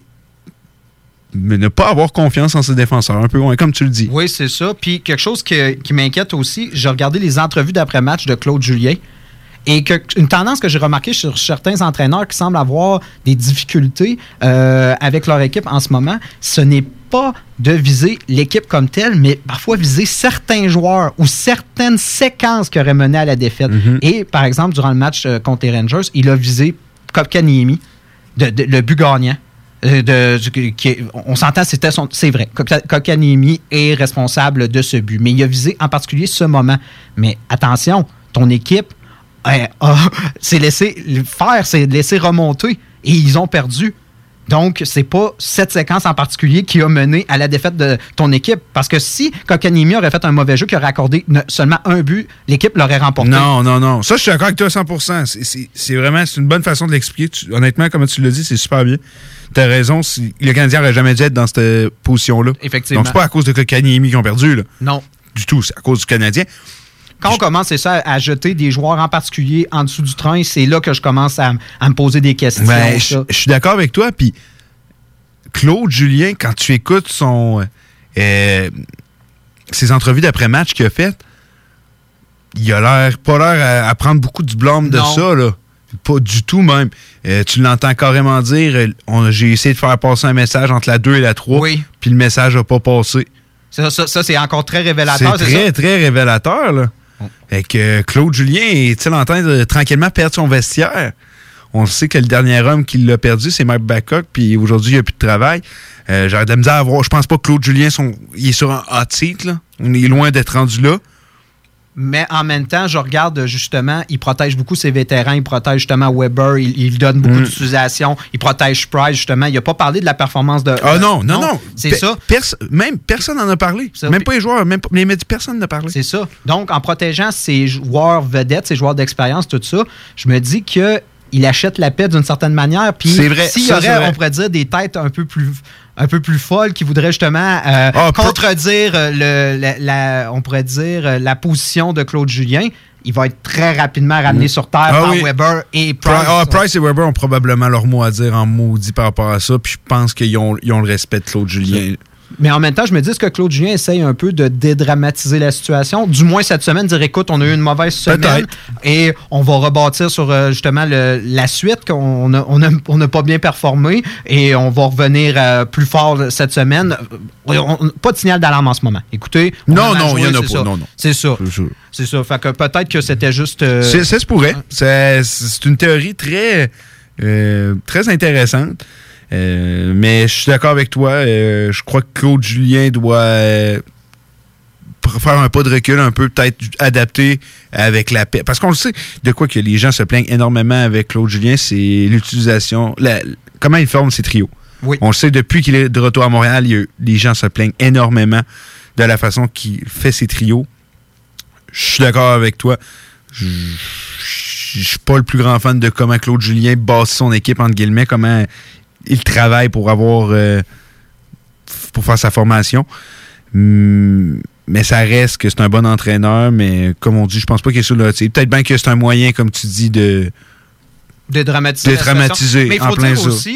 ne pas avoir confiance en ses défenseurs, un peu comme tu le dis. Oui, c'est ça. Puis quelque chose qui m'inquiète aussi, j'ai regardé les entrevues d'après-match de Claude Julien. Et que, une tendance que j'ai remarquée sur certains entraîneurs qui semblent avoir des difficultés euh, avec leur équipe en ce moment, ce n'est pas de viser l'équipe comme telle, mais parfois viser certains joueurs ou certaines séquences qui auraient mené à la défaite. Et par exemple, durant le match euh, contre les Rangers, il a visé Kopkaniemi, de, de- le but gagnant. Euh, de- qui on s'entend, c'était son- c'est vrai. Kok- Kotkaniemi est responsable de ce but, mais il a visé en particulier ce moment. Mais attention, ton équipe euh, a- s'est laissé faire, s'est laissé remonter et ils ont perdu. Donc, c'est pas cette séquence en particulier qui a mené à la défaite de ton équipe. Parce que si Kokanimi aurait fait un mauvais jeu, qui aurait accordé seulement un but, l'équipe l'aurait remporté. Non, non, non. Ça, je suis d'accord avec toi à 100 C'est- C'est c'est vraiment c'est une bonne façon de l'expliquer. Honnêtement, comme tu l'as dit, c'est super bien. T'as raison. si- le Canadien n'aurait jamais dû être dans cette position-là. Effectivement. Donc, c'est pas à cause de Kotkaniemi qu'ils ont perdu. Là. Non. Du tout. C'est à cause du Canadien. Quand on commence, c'est ça, à jeter des joueurs en particulier en dessous du train, c'est là que je commence à, me poser des questions. Ben, je je suis d'accord avec toi. Puis, Claude Julien, quand tu écoutes son, euh, ses entrevues d'après-match qu'il a faites, il a l'air pas l'air à, à prendre beaucoup du blâme de Non. ça. Là. Pas du tout même. Euh, tu l'entends carrément dire euh, j'ai essayé de faire passer un message entre la 2 et la 3, puis le message n'a pas passé. Ça, ça- ça, c'est encore très révélateur. C'est c'est très, ça? très révélateur. Là. Fait que euh, Claude Julien est-il en train de tranquillement perdre son vestiaire? On sait que le dernier homme qui l'a perdu, c'est Mike Babcock, puis aujourd'hui, il n'y a plus de travail. Euh, J'aurais de la misère à voir. Je pense pas que Claude Julien son, il est sur un hot seat. On est loin d'être rendu là. Mais en même temps, je regarde justement, il protège beaucoup ses vétérans, il protège justement Weber, il, il donne beaucoup Mm. d'utilisation, il protège Price justement. Il n'a pas parlé de la performance de. Ah non, non, non. C'est Pe- ça. perso- même personne n'en a parlé. Même pas les joueurs, même pas, les médias, personne n'a parlé. C'est ça. Donc, en protégeant ses joueurs vedettes, ses joueurs d'expérience, tout ça, je me dis que il achète la paix d'une certaine manière. Puis, C'est vrai, s'il y aurait, on pourrait dire, des têtes un peu plus un peu plus folles qui voudraient justement euh, Ah, contredire euh, le, la, la- on pourrait dire euh, la position de Claude Julien, il va être très rapidement ramené sur terre Ah par oui. Weber et Pri- Price. ah, Price et Weber ont probablement leur mot à dire en maudit par rapport à ça, puis je pense qu'ils ont, ils ont le respect de Claude Julien. Mais en même temps, je me dis que Claude Julien essaye un peu de dédramatiser la situation? Du moins cette semaine, dire écoute, on a eu une mauvaise semaine et on va rebâtir sur euh, justement le- la suite qu'on on n'a on pas bien performé et on va revenir euh, plus fort cette semaine. On- pas de signal d'alarme en ce moment. Écoutez. on Non, non, il y en a pas, ça. non, non. C'est ça. C'est ça. Fait que peut-être que c'était juste. euh, C'est- Ça se pourrait. C'est c'est une théorie très, euh, très intéressante. Euh, mais je suis d'accord avec toi. Euh, je crois que Claude Julien doit euh, faire un pas de recul, un peu peut-être adapter avec la paix. Parce qu'on le sait, de quoi que les gens se plaignent énormément avec Claude Julien, c'est l'utilisation, la- comment il forme ses trios. On le sait, depuis qu'il est de retour à Montréal, il les gens se plaignent énormément de la façon qu'il fait ses trios. Je suis d'accord avec toi. Je je suis pas le plus grand fan de comment Claude Julien bâtit son équipe, entre guillemets, comment il travaille pour avoir euh, pour faire sa formation. Hum, mais ça reste que c'est un bon entraîneur, mais comme on dit, je pense pas qu'il est sur le. Peut-être bien que c'est un moyen, comme tu dis, de. Mais il en faut plein dire ça.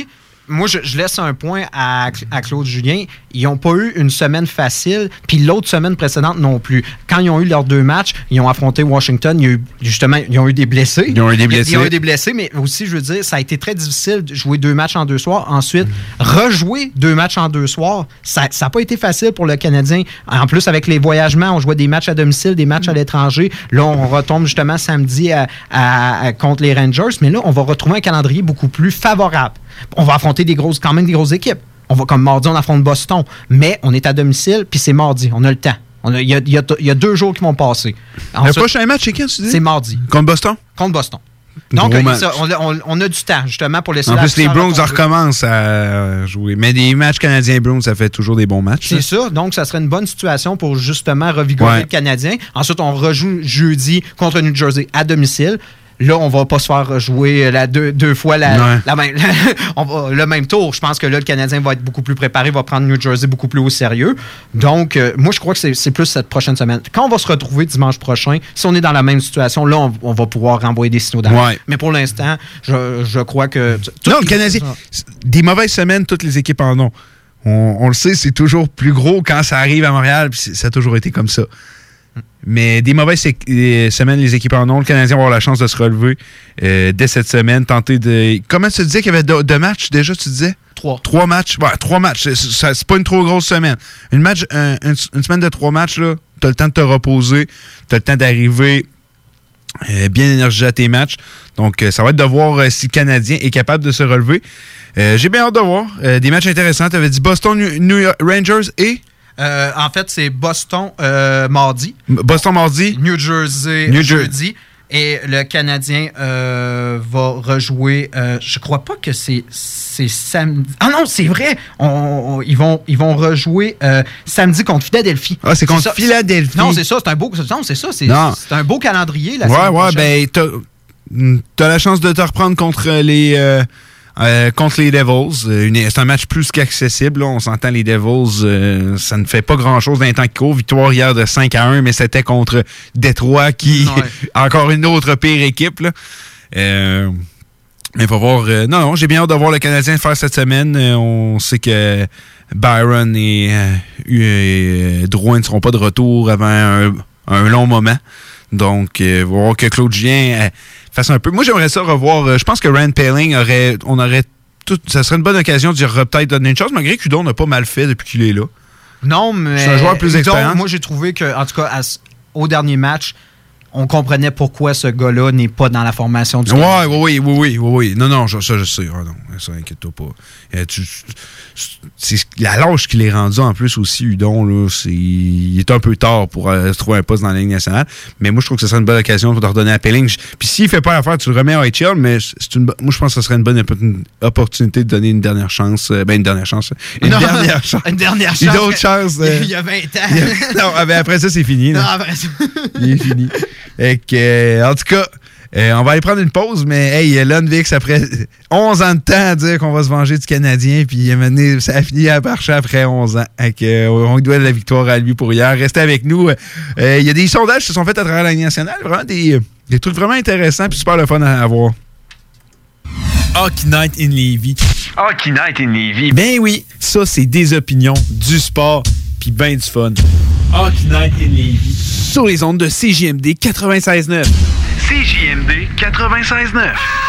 Moi, je, je laisse un point à, à Claude Julien. Ils n'ont pas eu une semaine facile, puis l'autre semaine précédente non plus. Quand ils ont eu leurs deux matchs, ils ont affronté Washington. Il y a eu, justement, ils ont eu des blessés. Ils ont eu des blessés. Ils ont eu des blessés, mais aussi, je veux dire, ça a été très difficile de jouer deux matchs en deux soirs. Ensuite, rejouer deux matchs en deux soirs, ça n'a pas été facile pour le Canadien. En plus, avec les voyagements, on jouait des matchs à domicile, des matchs à l'étranger. Là, on retombe justement samedi à- à- à- contre les Rangers, mais là, on va retrouver un calendrier beaucoup plus favorable. On va affronter des grosses, quand même des grosses équipes. On va, comme mardi, on affronte Boston, mais on est à domicile, puis c'est mardi, on a le temps. Il y, a, y y deux jours qui vont passer. Le Ensuite- prochain match, c'est quand tu dis? C'est mardi. Contre Boston? Contre Boston. Donc, euh, ça, on, a- on- on a du temps, justement, pour laisser En plus, les Browns recommencent à jouer. Mais des matchs canadiens-Browns, ça fait toujours des bons matchs. C'est ça. Donc, ça serait une bonne situation pour justement revigorer Ouais. le Canadien. Ensuite, on rejoue jeudi contre New Jersey à domicile. Là, on va pas se faire jouer la deux, deux fois la, Ouais. la même, on va- le même tour. Je pense que là, le Canadien va être beaucoup plus préparé, va prendre New Jersey beaucoup plus au sérieux. Donc, euh, moi, je crois que c'est- plus cette prochaine semaine. Quand on va se retrouver dimanche prochain, si on est dans la même situation, là, on, on va pouvoir renvoyer des signaux. Ouais. Mais pour l'instant, je, je crois que... Non, le Canadien, des mauvaises semaines, toutes les équipes en ont. On, on le sait, c'est toujours plus gros quand ça arrive à Montréal, puis ça a toujours été comme ça. Mais des mauvaises semaines, les équipes en ont. Le Canadien va avoir la chance de se relever euh, dès cette semaine, tenter de. Comment tu disais qu'il y avait deux, matchs déjà, tu disais? Trois. Trois matchs. Ouais, trois matchs. C'est- pas une trop grosse semaine. Une, match, un- une, une semaine de trois matchs, là, t'as le temps de te reposer, t'as le temps d'arriver euh, bien énergisé à tes matchs. Donc, euh, ça va être de voir euh, si le Canadien est capable de se relever. J'ai bien hâte de voir. Des matchs intéressants. Tu avais dit Boston, New York Rangers et Euh, en fait, c'est Boston euh, mardi. Boston mardi. New Jersey New jeudi. Et le Canadien euh, va rejouer. je crois pas que c'est samedi. Ah non, c'est vrai. On- on- ils vont ils vont rejouer samedi contre Philadelphie. Ah, c'est contre ça. Philadelphie. Non, c'est ça. C'est un beau. Non, c'est ça. C'est un beau calendrier. La Ouais, semaine ouais, prochaine. ben, t'as t'as la chance de te reprendre contre les. Euh, contre les Devils. Euh, C'est un match plus qu'accessible. On s'entend, les Devils, euh, ça ne fait pas grand-chose dans les temps qui courent. Victoire hier de 5 à 1, mais c'était contre Détroit, qui encore une autre pire équipe. Là. Euh, mais faut voir. non, non, j'ai bien hâte de voir le Canadien faire cette semaine. On sait que Byron et, Drouin ne seront pas de retour avant un, un long moment. Donc, voir que Claude euh, fasse un peu. Moi, j'aimerais ça revoir. euh, je pense que Rand Paling aurait. On aurait. Tout, ça serait une bonne occasion d'y re- peut-être donner une chance, malgré que Hudon n'a pas mal fait depuis qu'il est là. Non, mais. C'est un joueur plus donc, expérience. Moi, j'ai trouvé que, en tout cas, à au dernier match, on comprenait pourquoi ce gars-là n'est pas dans la formation du Ouais, oui, oui, oui, oui, oui, oui. Non, non, ça, je sais. Ah non, ça, inquiète-toi pas. Euh, tu- c'est la lâche qu'il est rendu en plus aussi, Udon, là, c'est, il est un peu tard pour euh, se trouver un poste dans la Ligue nationale. Mais moi, je trouve que ce serait une bonne occasion pour te redonner à Pelling. Puis s'il fait pas l'affaire, tu le remets à HL, mais c'est une, moi, je pense que ce serait une bonne opportun- opportunité de donner une dernière chance. euh, ben, une dernière chance. Une Non, dernière chance. Une dernière chance. Une autre chance. euh, Il y a 20 ans. il y a- non, ah, ben, après ça, c'est fini. là. Non, après ça. Il est fini. Et que, en tout cas, euh, on va aller prendre une pause, mais hey, Lundvix, après 11 ans de temps à dire qu'on va se venger du Canadien, puis donné, ça a fini à marcher après 11 ans. Et que, euh, on lui doit la victoire à lui pour hier. Restez avec nous. Euh, Il y a des sondages qui se sont faits à travers la Ligue nationale. Vraiment des, des trucs vraiment intéressants, puis super le fun à avoir. Hockey Night in Levy. Hockey Night in Levy. Ben oui, ça c'est des opinions, du sport, puis ben du fun. Hockey Night in Levy. Sur les ondes de CJMD 96.9. CJMD 96.9.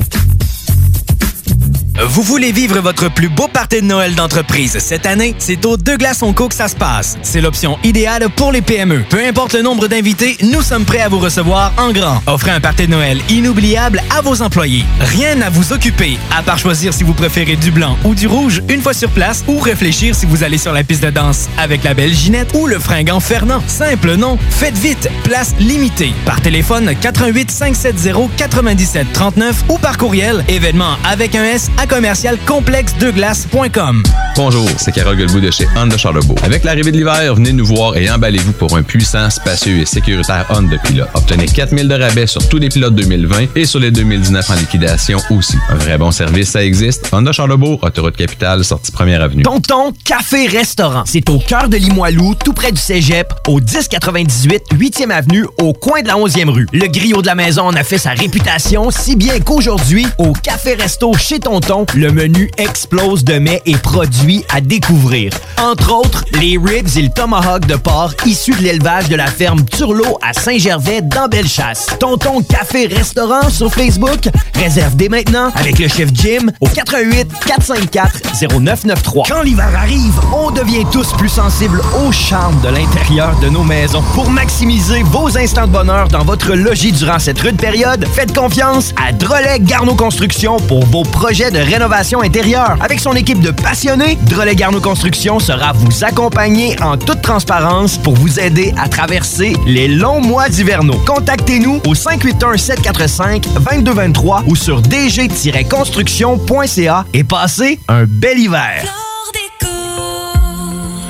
Vous voulez vivre votre plus beau party de Noël d'entreprise cette année? C'est au Deux Glaces Co que ça se passe. C'est l'option idéale pour les PME. Peu importe le nombre d'invités, nous sommes prêts à vous recevoir en grand. Offrez un party de Noël inoubliable à vos employés. Rien à vous occuper, à part choisir si vous préférez du blanc ou du rouge une fois sur place ou réfléchir si vous allez sur la piste de danse avec la belle Ginette ou le fringant Fernand. Simple, non? Faites vite, place limitée. Par téléphone 88 570 97 39 ou par courriel événement avec un S à commercial complexe de glace.com. Bonjour, c'est Carole Guilbeault de chez Honda Charlebourg. Avec l'arrivée de l'hiver, venez nous voir et emballez-vous pour un puissant, spacieux et sécuritaire Honda Pilot. Obtenez 4000 de rabais sur tous les pilotes 2020 et sur les 2019 en liquidation aussi. Un vrai bon service, ça existe. Honda Charlebourg, autoroute capitale, sortie première avenue. Tonton Café Restaurant. C'est au cœur de Limoilou, tout près du Cégep, au 1098 8e avenue, au coin de la 11e rue. Le griot de la maison en a fait sa réputation, si bien qu'aujourd'hui, au Café Resto chez Tonton, le menu explose de mets et produits à découvrir. Entre autres, les ribs et le tomahawk de porc issus de l'élevage de la ferme Turlot à Saint-Gervais dans Bellechasse. Tonton Café Restaurant sur Facebook. Réserve dès maintenant avec le chef Jim au 88 454 0993. Quand l'hiver arrive, on devient tous plus sensibles au charme de l'intérieur de nos maisons. Pour maximiser vos instants de bonheur dans votre logis durant cette rude période, faites confiance à Drolet Garneau Construction pour vos projets de rénovation intérieure. Avec son équipe de passionnés, Drolet Garneau Construction sera vous accompagner en toute transparence pour vous aider à traverser les longs mois d'hivernaux. Contactez-nous au 581-745-2223 ou sur dg-construction.ca et passez un bel hiver.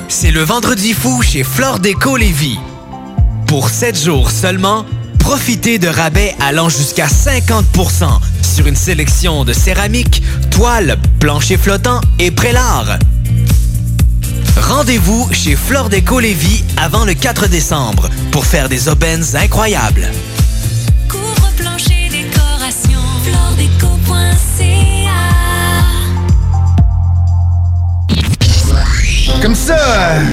C'est le vendredi fou chez Flore Déco Lévis. Pour 7 jours seulement, profitez de rabais allant jusqu'à 50% sur une sélection de céramique, toiles, planchers flottants et prélards. Rendez-vous chez Flore Déco Lévis avant le 4 décembre pour faire des aubaines incroyables. Comme ça,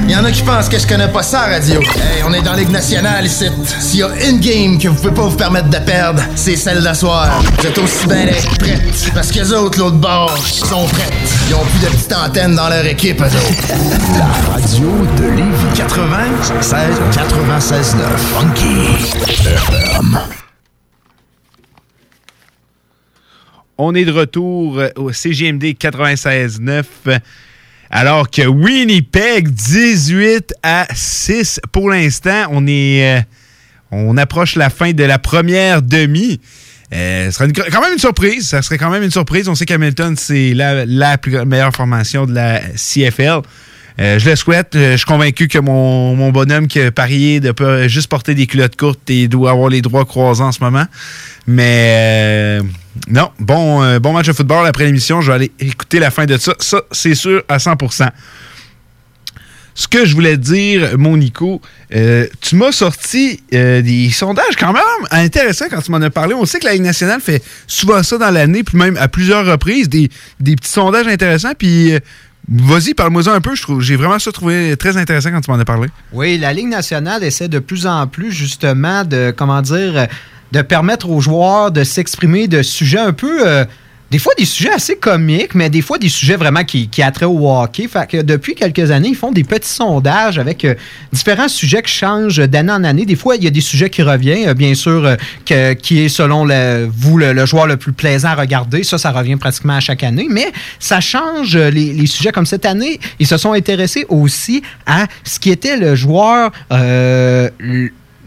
il y en a qui pensent que je connais pas ça, radio. Hey, on est dans Ligue nationale ici. S'il y a une game que vous pouvez pas vous permettre de perdre, c'est celle d'asseoir. Vous êtes aussi bien d'être prêtes. Parce que les autres, l'autre bord, sont prêtes. Ils ont plus de petites antennes dans leur équipe, eux autres. La radio de Lévis 96 96 9 Funky. On est de retour euh, au CGMD 96.9. Alors que Winnipeg, 18 à 6 pour l'instant. On est. euh, on approche la fin de la première demi. Euh, ce serait une- quand même une surprise. Ça serait quand même une surprise. On sait qu'Hamilton, c'est la, la meilleure formation de la CFL. Euh, je le souhaite. Euh, je suis convaincu que mon, mon bonhomme qui a parié de pas juste porter des culottes courtes et doit avoir les droits croisés en ce moment. Mais non, bon, euh, bon match de football après l'émission. Je vais aller écouter la fin de ça. Ça, c'est sûr à 100% ce que je voulais dire, mon Nico, euh, tu m'as sorti euh, des sondages quand même intéressants quand tu m'en as parlé. On sait que la Ligue nationale fait souvent ça dans l'année, puis même à plusieurs reprises, des, petits sondages intéressants. Puis vas-y, parle-moi-en un peu. J'ai vraiment ça trouvé très intéressant quand tu m'en as parlé. Oui, la Ligue nationale essaie de plus en plus justement de, comment dire, de permettre aux joueurs de s'exprimer de sujets un peu... euh, des fois, des sujets assez comiques, mais des fois, des sujets vraiment qui, qui attraient au hockey. Fait que depuis quelques années, ils font des petits sondages avec euh, différents sujets qui changent d'année en année. Des fois, il y a des sujets qui reviennent, euh, bien sûr, que- qui est selon le, vous le, joueur le plus plaisant à regarder. Ça, ça revient pratiquement à chaque année. Mais ça change les, sujets comme cette année. Ils se sont intéressés aussi à ce qui était le joueur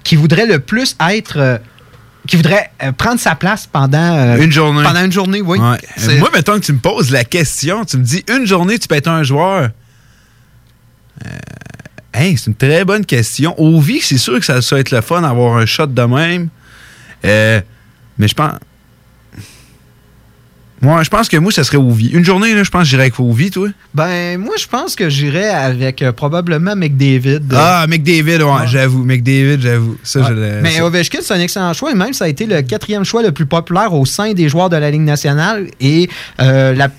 qui voudrait le plus être... qui voudrait euh, prendre sa place pendant euh, une journée. Pendant une journée, oui. Ouais. Moi, mettons que tu me poses la question, tu me dis une journée, tu peux être un joueur. Euh, hey, c'est une très bonne question. Au vie, c'est sûr que ça, va être le fun d'avoir un shot de même. Mais je pense. Moi, je pense que moi, ça serait Ovi. Une journée, là, je pense que j'irais avec Ovi, toi. Ben, moi, je pense que j'irais avec euh, probablement McDavid. Ah, McDavid, ouais, j'avoue. McDavid, j'avoue. Ça, je l'ai- Mais ça- Ovechkin, c'est un excellent choix. Et même, ça a été le quatrième choix le plus populaire au sein des joueurs de la Ligue nationale. Et euh, la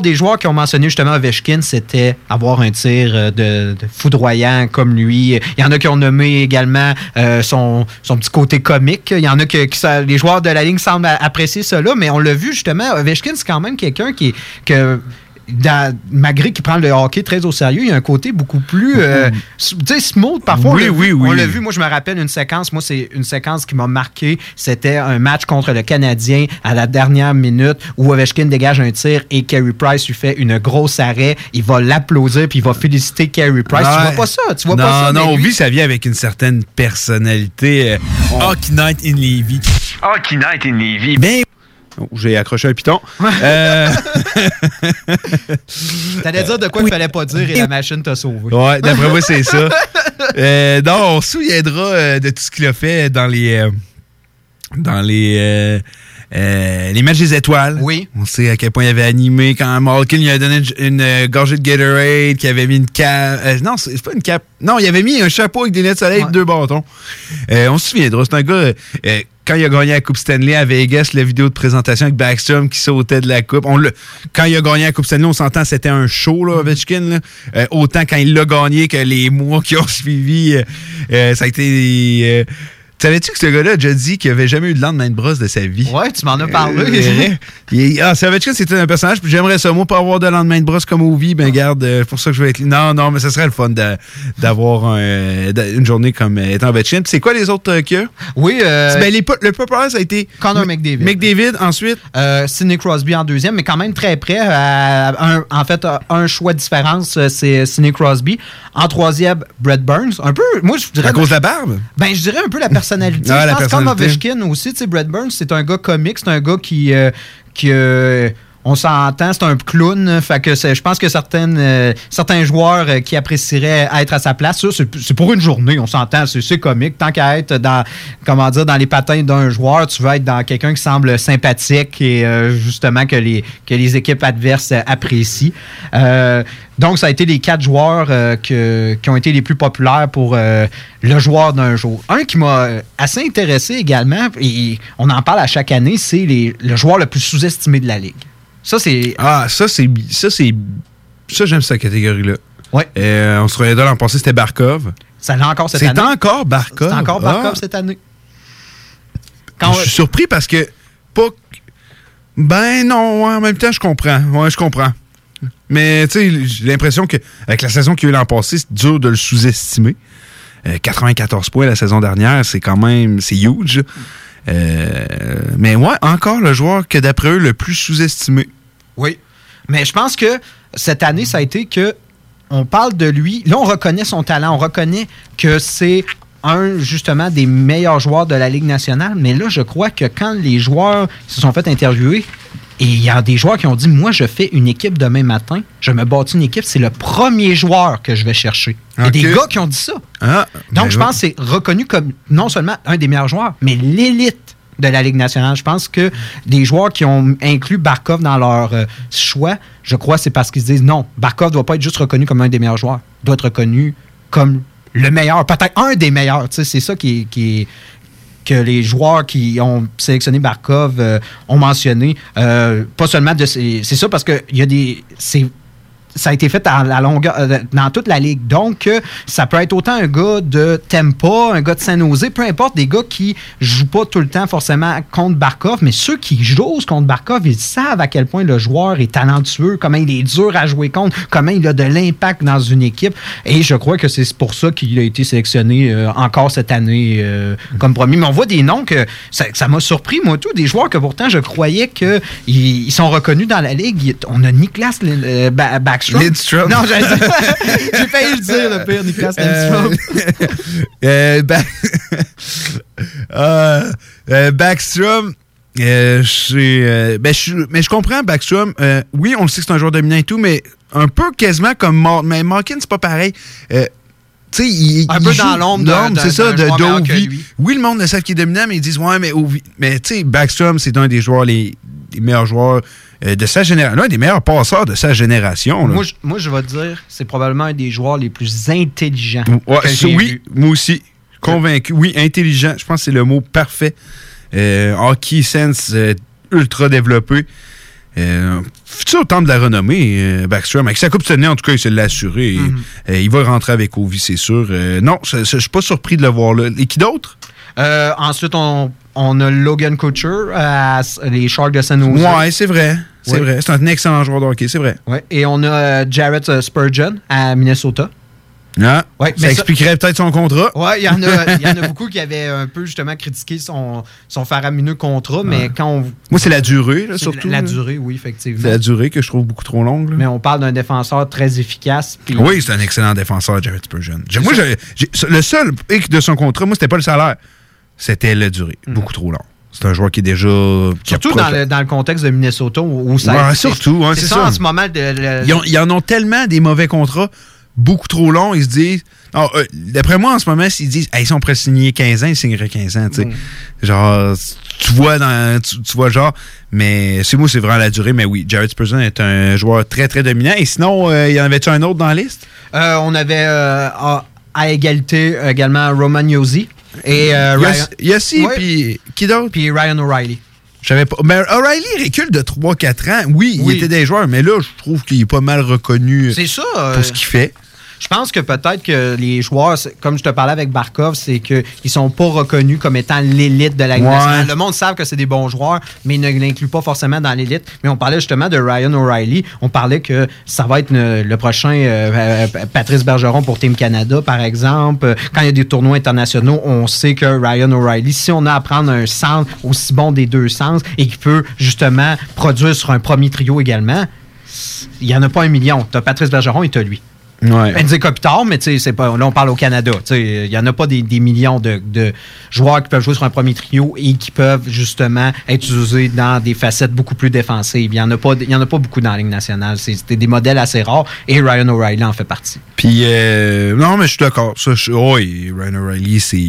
des joueurs qui ont mentionné justement Ovechkin, c'était avoir un tir euh, de, foudroyant comme lui. Il y en a qui ont nommé également euh, son, son petit côté comique. Il y en a que, qui les joueurs de la Ligue semblent apprécier cela. Mais on l'a vu justement, Ovechkin, c'est quand même quelqu'un qui dans- malgré qu'il prend le hockey très au sérieux, il y a un côté beaucoup plus euh, s- tu sais, smooth parfois. on Oui, l'a oui, vu- oui. On l'a vu, moi je me rappelle une séquence, moi c'est une séquence qui m'a marqué, c'était un match contre le Canadien à la dernière minute où Ovechkin dégage un tir et Carey Price lui fait une grosse arrêt, il va l'applaudir puis il va féliciter Carey Price. Tu vois pas ça, tu vois non, pas ça. Non, mais lui- ça vient avec une certaine personnalité. euh, Hockey Night in Levy. Hockey Night in Levy. Ben, Oh, J'ai accroché un piton. Euh, T'allais dire de quoi il fallait pas dire et la machine t'a sauvé. Ouais, d'après moi, c'est ça. Euh, non, on se souviendra euh, de tout ce qu'il a fait dans les. euh, dans les. Euh, les matchs des étoiles. Oui. On sait à quel point il avait animé quand Malkin lui a donné une, une, euh, gorgée de Gatorade, qu'il avait mis une cape. euh, non, c'est pas une cape. Non, il avait mis un chapeau avec des lunettes de soleil et deux bâtons. Euh, on se souviendra. C'est un gars. euh, quand il a gagné la Coupe Stanley à Vegas, la vidéo de présentation avec Backstrom qui sautait de la Coupe. On quand il a gagné la Coupe Stanley, on s'entend, c'était un show, là, Ovechkin. là. Euh, autant quand il l'a gagné que les mois qui ont suivi, ça a été. Euh, Savais-tu que ce gars-là a déjà dit qu'il avait jamais eu de lendemain de brosse de sa vie? Ouais, tu m'en as parlé. Euh, il- ah, Ovechkin, c'était un personnage, puis j'aimerais ça, moi, pas avoir de lendemain de brosse comme Ovi, ben garde, euh, pour ça que je vais être... Non, non, mais ce serait le fun d'avoir un, euh, une journée comme euh, étant. Puis c'est quoi les autres euh, qu'il y a? Oui, euh, Ben, les, le populaire, ça a été... Connor McDavid. McDavid, ensuite? Euh, Sidney Crosby en deuxième, mais quand même très près. euh, un- en fait, euh, un choix de différence, euh, c'est Sidney Crosby. En troisième, Brett Burns. Un peu, moi, je dirais. À cause de la barbe? Ben, je dirais un peu la personnalité. Ah, je la pense comme. Ovechkin aussi, tu sais, Brett Burns, c'est un gars comique, c'est un gars qui. euh, qui euh, on s'entend, c'est un clown. Fait que je pense que certaines, euh, certains joueurs euh, qui apprécieraient être à sa place, c'est pour une journée, on s'entend, c'est comique. Tant qu'à être dans, comment dire, dans les patins d'un joueur, tu veux être dans quelqu'un qui semble sympathique et euh, justement que les, que les équipes adverses apprécient. Donc, ça a été les quatre joueurs qui ont été les plus populaires pour le joueur d'un jour. Un qui m'a assez intéressé également, et on en parle à chaque année, c'est le joueur le plus sous-estimé de la Ligue. Ça, c'est. Ah, ça, c'est. Ça, c'est. Ça, j'aime cette catégorie-là. Ouais. Euh, on se reviendra l'an passé, c'était Barkov. Ça l'a encore cette C'est année. encore Barkov. C'est encore Barkov Ah. cette année. Je suis surpris parce que. Pas. que- Ben non, en même temps, je comprends. Ouais, je comprends. Mais, tu sais, j'ai l'impression qu'avec la saison qu'il y a eu l'an passé, c'est dur de le sous-estimer. Euh, 94 points la saison dernière, c'est quand même. C'est huge. Euh, mais ouais, encore le joueur que d'après eux, le plus sous-estimé. Oui. Mais je pense que cette année, ça a été que on parle de lui. Là, on reconnaît son talent. On reconnaît que c'est un, justement, des meilleurs joueurs de la Ligue nationale. Mais là, je crois que quand les joueurs se sont fait interviewer, et il y a des joueurs qui ont dit Moi, je fais une équipe demain matin, je me bâtis une équipe, c'est le premier joueur que je vais chercher. Il y a des gars qui ont dit ça. Ah, Donc, ben je ouais. pense que c'est reconnu comme non seulement un des meilleurs joueurs, mais l'élite de la Ligue nationale. Je pense que des joueurs qui ont inclus Barkov dans leur euh, choix, je crois que c'est parce qu'ils se disent non, Barkov ne doit pas être juste reconnu comme un des meilleurs joueurs. Il doit être reconnu comme le meilleur, peut-être un des meilleurs. C'est ça qui qui est- que les joueurs qui ont sélectionné Barkov euh, ont mentionné. Euh, pas seulement de ces- C'est ça parce que il y a des. Ça a été fait à la longueur, euh, dans toute la ligue. Donc, euh, ça peut être autant un gars de Tampa, un gars de San Jose, peu importe, des gars qui jouent pas tout le temps forcément contre Barkov, mais ceux qui jouent contre Barkov, ils savent à quel point le joueur est talentueux, comment il est dur à jouer contre, comment il a de l'impact dans une équipe. Et je crois que c'est pour ça qu'il a été sélectionné euh, encore cette année comme premier. Mais on voit des noms que ça m'a surpris, moi, tout, des joueurs que pourtant je croyais qu'ils ils sont reconnus dans la ligue. On a Niklas euh, Backstrom. Lidstrom. Non, j'ai j'ai failli le dire, le pire, Niklas Euh, Lidstrom. euh, Euh, euh, Backstrom, euh, euh, ben, mais je comprends Backstrom. euh, oui, on le sait que c'est un joueur dominant et tout, mais un peu quasiment comme Mar mais Malkin, c'est pas pareil. Euh, tu sais, il, Un il peu joue- dans l'ombre d'un- c'est ça, de d'Ovi. Oui, le monde le sait qu'il est dominant, mais ils disent ouais, mais Ovi. Mais tu sais, Backstrom, c'est un des joueurs les, les meilleurs joueurs de sa génération, l'un des meilleurs passeurs de sa génération. là. Moi, je- moi, je vais te dire, c'est probablement un des joueurs les plus intelligents. Ouais, que oui, vu. moi aussi. Convaincu. Oui, intelligent. Je pense que c'est le mot parfait. Euh, hockey sense euh, ultra développé. Euh, futur temple de la renommée, euh, Backstrom. Avec sa coupe Stanley, en tout cas, il se l'a assuré. Et, Mhm. euh, il va rentrer avec Ovi, c'est sûr. Euh, non, je je suis pas surpris de le voir là. Et qui d'autre? Euh, ensuite, on, on a Logan Couture les Sharks de San Jose. Ouais, c'est vrai. C'est Ouais. vrai. C'est un excellent joueur de hockey, c'est vrai. Ouais. Et on a euh, Jarrett euh, Spurgeon à Minnesota. Ah, Ouais, ça mais ça- expliquerait peut-être son contrat. Ouais, il y, en a- il y en a beaucoup qui avaient un peu justement critiqué son, son faramineux contrat, mais quand on. Moi, c'est la durée, là, surtout. La, là. durée, oui, effectivement. C'est la durée que je trouve beaucoup trop longue. là. Mais on parle d'un défenseur très efficace. Oui, c'est un excellent défenseur, Jared Spurgeon. Moi, le seul hic de son contrat, moi, c'était pas le salaire. C'était la durée. Beaucoup trop long. C'est un joueur qui est déjà. Surtout dans le, dans le contexte de Minnesota où ça Ouais, surtout, ouais, c'est ça, ça. en ce moment. de- le- Ils, ont- ils en ont tellement des mauvais contrats, beaucoup trop longs, ils se disent. Non, euh, D'après moi, en ce moment, s'ils disent, hey, si on pourrait signer 15 ans, ils signeraient 15 ans. Mm. Genre, tu vois, dans, tu, tu vois, genre, mais c'est moi, c'est vraiment la durée. Mais oui, Jared Spurgeon est un joueur très, très dominant. Et sinon, euh, y en avait-tu un autre dans la liste? Euh, on avait à, égalité également Roman Yosi et euh, Ryan. Yossi, puis qui d'autre? Puis Ryan O'Reilly. Je savais pas. Mais O'Reilly recule de 3-4 ans. Oui, Oui. il était des joueurs, mais là, je trouve qu'il est pas mal reconnu ça. euh, pour ce qu'il fait. Je pense que peut-être que les joueurs, comme je te parlais avec Barkov, c'est qu'ils sont pas reconnus comme étant l'élite de la Ligue Ouais. Le monde savent que c'est des bons joueurs, mais ils ne l'incluent pas forcément dans l'élite. Mais on parlait justement de Ryan O'Reilly. On parlait que ça va être ne- le prochain euh, euh, Patrice Bergeron pour Team Canada, par exemple. Quand il y a des tournois internationaux, on sait que Ryan O'Reilly, si on a à prendre un centre aussi bon des deux sens et qui peut justement produire sur un premier trio également, il n'y en a pas un million. Tu as Patrice Bergeron et tu as lui. Ouais. Mais tu sais, c'est pas. Là, on parle au Canada. Tu sais, Il n'y en a pas des, des millions de, de joueurs qui peuvent jouer sur un premier trio et qui peuvent justement être utilisés dans des facettes beaucoup plus défensives. Il n'y en, a pas- il y en a pas beaucoup dans la Ligue nationale. C'est- C'était des modèles assez rares et Ryan O'Reilly en fait partie. Puis, euh, non, mais je suis d'accord. Ça, je- oui, Ryan O'Reilly, c'est.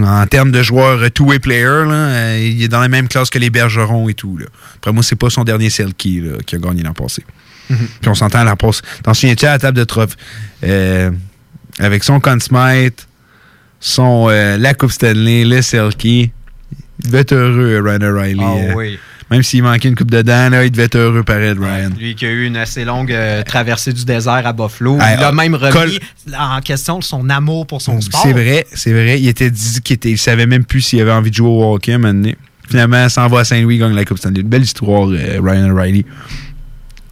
En termes de joueur euh, two-way player, là, euh, il est dans la même classe que les Bergerons et tout. Là. Après moi, c'est pas son dernier Selkie qui a gagné l'an passé. Mhm. Puis on s'entend à la passe. T'en souviens-tu à la table de trophée? Euh, avec son Conn Smythe, son, euh, la Coupe Stanley, le Selkie. Il devait être heureux, Ryan O'Reilly. Ah euh. oui. Même s'il manquait une coupe dedans, là, il devait être heureux pareil, Ryan. Lui qui a eu une assez longue euh, traversée du désert à Buffalo. Il a ah, même remis Col- en question son amour pour son sport. C'est vrai, c'est vrai. Il était dit qu'il était, il savait même plus s'il avait envie de jouer au hockey maintenant. Finalement, il s'en va à Saint-Louis, gagne la Coupe Stanley. Une belle histoire, euh, Ryan O'Reilly.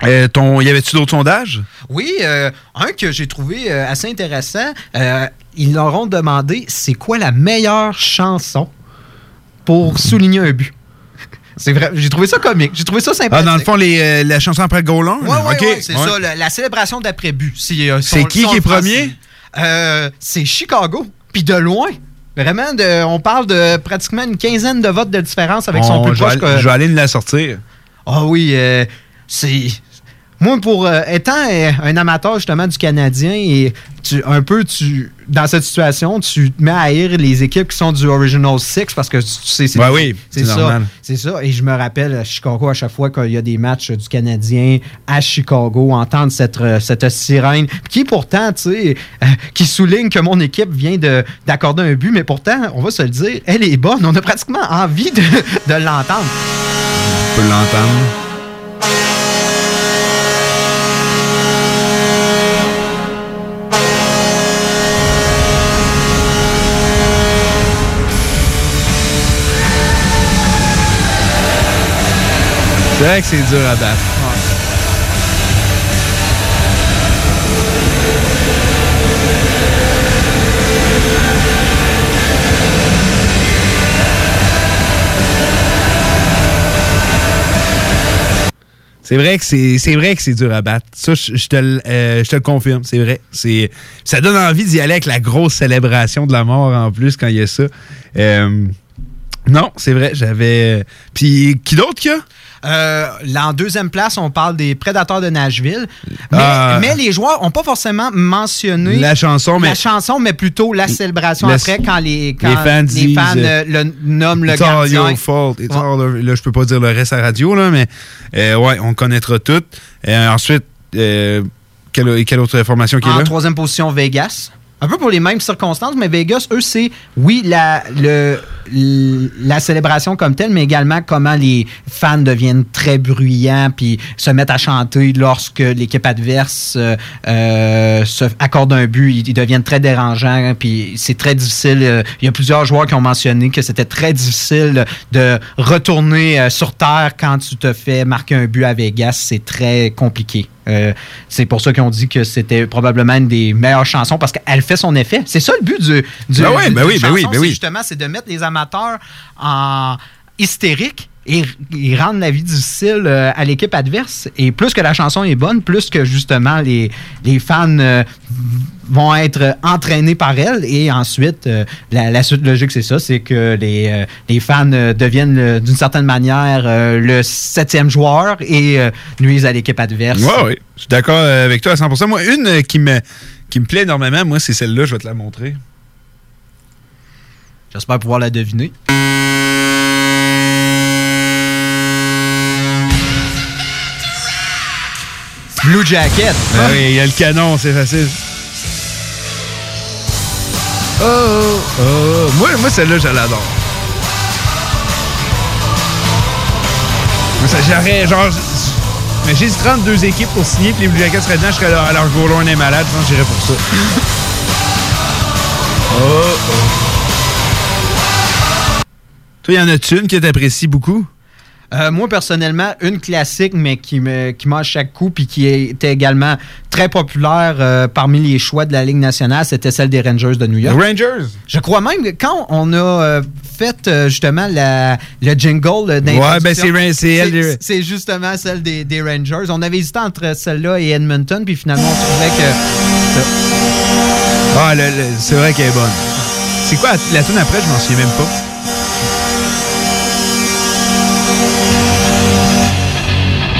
Euh, ton, y avait-tu d'autres sondages? Oui, euh, un que j'ai trouvé euh, assez intéressant. euh, ils leur ont demandé c'est quoi la meilleure chanson pour souligner un but? C'est vrai, j'ai trouvé ça comique, j'ai trouvé ça Ah, sympathique. dans le fond, les, la chanson après le goal? Ouais, ouais, c'est ouais. ça, la, la célébration d'après-but. C'est qui qui est premier? c'est Chicago, puis de loin. Vraiment, de- on parle de pratiquement une quinzaine de votes de différence avec son On- plus proche. je vais aller nous la sortir. ah oui, euh, c'est. Moi, pour euh, étant euh, un amateur justement du Canadien et tu, un peu tu dans cette situation, tu te mets à haïr les équipes qui sont du Original Six parce que tu sais c'est Ouais, oui, c'est ça, c'est ça. Et je me rappelle à Chicago à chaque fois qu'il y a des matchs du Canadien à Chicago, entendre cette euh, cette sirène qui pourtant tu sais euh, qui souligne que mon équipe vient de d'accorder un but, mais pourtant on va se le dire, elle est bonne. On a pratiquement envie de, de l'entendre. On peut l'entendre. C'est vrai que c'est dur à battre. C'est vrai que c'est vrai que c'est dur à battre. Ça, je, te, euh, je te le confirme. C'est vrai. C'est ça donne envie d'y aller avec la grosse célébration de la mort en plus quand il y a ça. Euh, non, c'est vrai. J'avais. Puis qui d'autre qu'il y a? Euh, là, en deuxième place, on parle des Prédateurs de Nashville. Mais, Ah. mais les joueurs n'ont pas forcément mentionné La chanson, mais- la chanson, mais plutôt la célébration après quand les, quand les fans disent, euh, le nomment le It's all gardien. your fault. It's Ouais. all Là, je peux pas dire le reste à la radio, là, mais euh, ouais, on connaîtra tout. Euh, ensuite, euh, quelle, quelle autre information qui est En là? troisième position, Vegas. Un peu pour les mêmes circonstances, mais Vegas, eux, c'est, oui, la, la célébration comme telle, mais également comment les fans deviennent très bruyants puis se mettent à chanter lorsque l'équipe adverse euh, euh, se accorde un but. Ils, ils deviennent très dérangeants, puis c'est très difficile. euh, Il y a plusieurs joueurs qui ont mentionné que c'était très difficile de retourner sur terre quand tu te fais marquer un but à Vegas. C'est très compliqué. Euh, c'est pour ça qu'ils ont dit que c'était probablement une des meilleures chansons parce qu'elle fait son effet. C'est ça le but du, du Ben oui, ben oui, ben chanson, ben oui. Justement, c'est de mettre les amateurs en hystérique et ils rendent la vie difficile euh, à l'équipe adverse. Et plus que la chanson est bonne, plus que justement les, les fans euh, vont être entraînés par elle. Et ensuite, euh, la, la suite logique, c'est ça, c'est que les, euh, les fans deviennent d'une certaine manière le septième joueur et nuisent à l'équipe adverse. Ouais, oui. Je suis d'accord avec toi à 100%. Moi, une qui me, qui me plaît énormément, moi, c'est celle-là. Je vais te la montrer. J'espère pouvoir la deviner. Blue Jacket. Ah oui, il y a le canon, c'est facile. Oh, oh, oh. Moi, moi celle-là, je l'adore. J'aurais, genre... Mais j'ai 32 équipes pour signer, puis les Blue Jackets seraient dedans, je serais là, alors goal on est malade, je pense que j'irais pour ça. oh, oh. Toi, y en a-tu une que t'apprécies beaucoup? Euh, moi, personnellement, une classique, mais qui me qui m'a à chaque coup, puis qui était également très populaire euh, parmi les choix de la Ligue nationale, c'était celle des Rangers de New York. Rangers? Je crois même que quand on a euh, fait justement la, le jingle d'introduction, Ouais, ben, c'est c'est justement celle des, des Rangers. On avait hésité entre celle-là et Edmonton, puis finalement, on trouvait que... Ah, c'est vrai qu'elle est bonne. C'est quoi la tune après? Je m'en souviens même pas.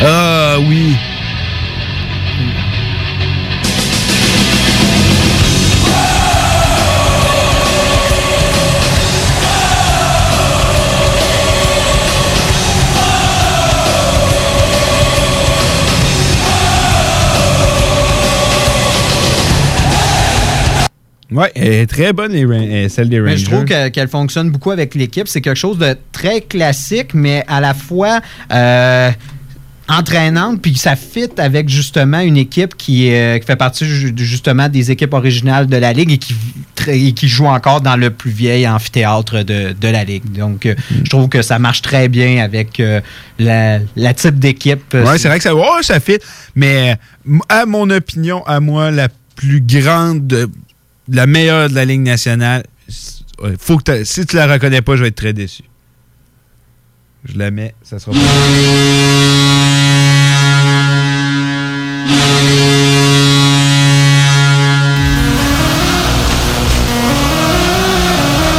Ah oui. Est très bonne, les euh, celle des Rangers. Mais je trouve que- qu'elle fonctionne beaucoup avec l'équipe. C'est quelque chose de très classique, mais à la fois euh, entraînante, puis ça fit avec justement une équipe qui, euh, qui fait partie ju- justement des équipes originales de la Ligue et qui, et qui joue encore dans le plus vieil amphithéâtre de, de la Ligue. Donc, euh, je trouve que ça marche très bien avec euh, la, la type d'équipe. Ouais, c'est vrai que ça, ça fit. Mais euh, à mon opinion, à moi, la plus grande, euh, la meilleure de la Ligue nationale, faut que si tu la reconnais pas, je vais être très déçu. Je la mets, ça sera pas.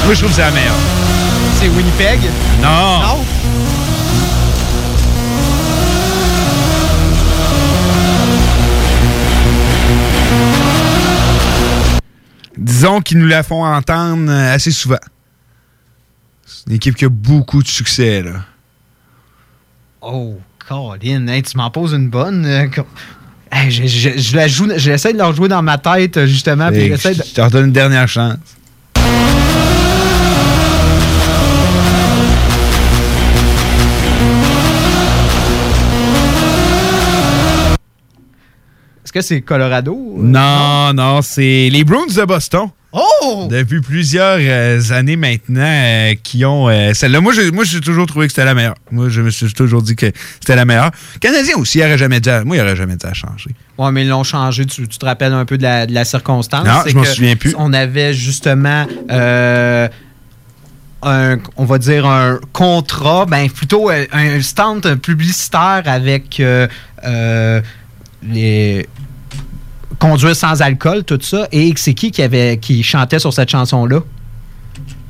Moi, je trouve que c'est la meilleure. C'est Winnipeg? Non. Non? Disons qu'ils nous la font entendre euh, assez souvent. C'est une équipe qui a beaucoup de succès, là. Oh, Colin, hey, tu m'en poses une bonne. Euh, Hey, je, je- je la joue, j'essaie de la rejouer dans ma tête, euh, justement. puis de- Je te redonne une dernière chance. Est-ce que c'est Colorado? Non, non, c'est les Bruins de Boston. Oh! Depuis plusieurs euh, années maintenant, euh, qui ont euh, celle-là. Moi, j'ai, moi, toujours trouvé que c'était la meilleure. Moi, je me suis toujours dit que c'était la meilleure. Canadien aussi, il n'aurait jamais dû. à- Moi, il n'aurait jamais dû à changer. Ouais, mais ils l'ont changé. Tu, tu te rappelles un peu de la, de la circonstance? Non, je m'en souviens plus. On avait justement. un, on va dire un contrat, ben plutôt un stand publicitaire avec les conduire sans alcool, tout ça. Et c'est qui qui avait qui chantait sur cette chanson-là?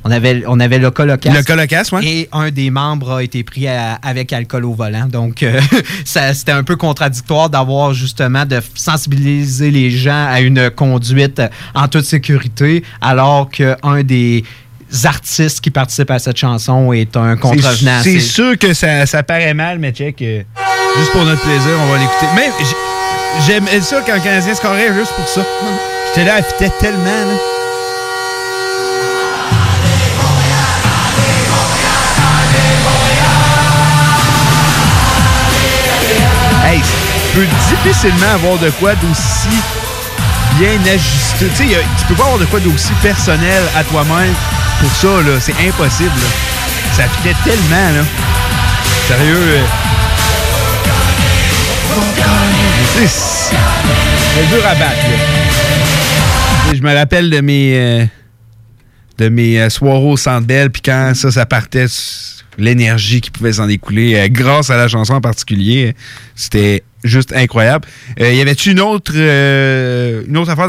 On avait, on avait le Colocas. Le Colocas, ouais. Et un des membres a été pris à- avec alcool au volant. Donc, euh, ça, c'était un peu contradictoire d'avoir justement de sensibiliser les gens à une conduite en toute sécurité, alors qu'un des artistes qui participent à cette chanson est un contrevenant. C'est, sûr que ça, ça paraît mal, mais check. euh, juste pour notre plaisir, on va l'écouter. J'ai- j'aimais ça quand le Canadien scorait juste pour ça. J'étais là, elle tellement, là. Hey, tu peux difficilement avoir de quoi d'aussi bien ajusté. Tu sais, tu peux pas avoir de quoi d'aussi personnel à toi-même pour ça, là. C'est impossible. Ça fitait tellement, là. Sérieux. euh. C'est dur à battre, là. Je me rappelle de mes... euh, mes euh, soirées au Centre Bell, puis quand ça, ça partait... l'énergie qui pouvait s'en découler euh, grâce à la chanson en particulier. C'était juste incroyable. Euh, y avait-tu une autre une autre affaire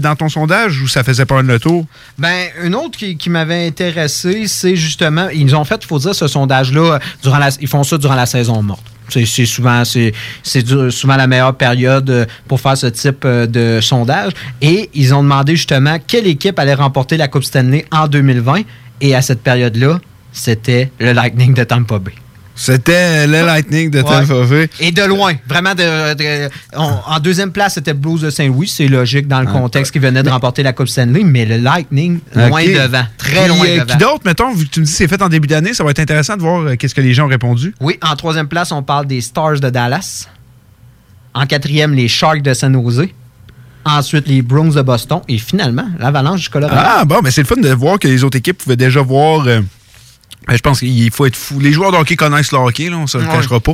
dans, ton sondage ou ça faisait pas le tour? Ben, une autre qui, m'avait intéressé, c'est justement, ils ont fait, il faut dire, ce sondage-là, durant la, ils font ça durant la saison morte. C'est souvent la meilleure période euh, pour faire ce type euh, de sondage. Et ils ont demandé justement quelle équipe allait remporter la Coupe Stanley en 2020. Et à cette période-là, c'était le Lightning de Tampa Bay. C'était le Lightning de Tampa. Et de loin. Vraiment, de, de- on- en deuxième place, c'était Blues de Saint-Louis. C'est logique dans le contexte qu'ils venaient de remporter la Coupe Stanley, mais le Lightning, loin devant. Très loin euh, devant. Qui d'autre, mettons, vu que tu me dis que c'est fait en début d'année, ça va être intéressant de voir euh, qu'est-ce que les gens ont répondu. Oui, en troisième place, on parle des Stars de Dallas. En quatrième, les Sharks de San Jose. Ensuite, les Bruins de Boston. Et finalement, l'Avalanche du Colorado. Ah, bon, mais c'est le fun de voir que les autres équipes pouvaient déjà voir. euh, je pense qu'il faut être fou. Les joueurs de hockey connaissent le hockey, là, on se le Ouais. cachera pas.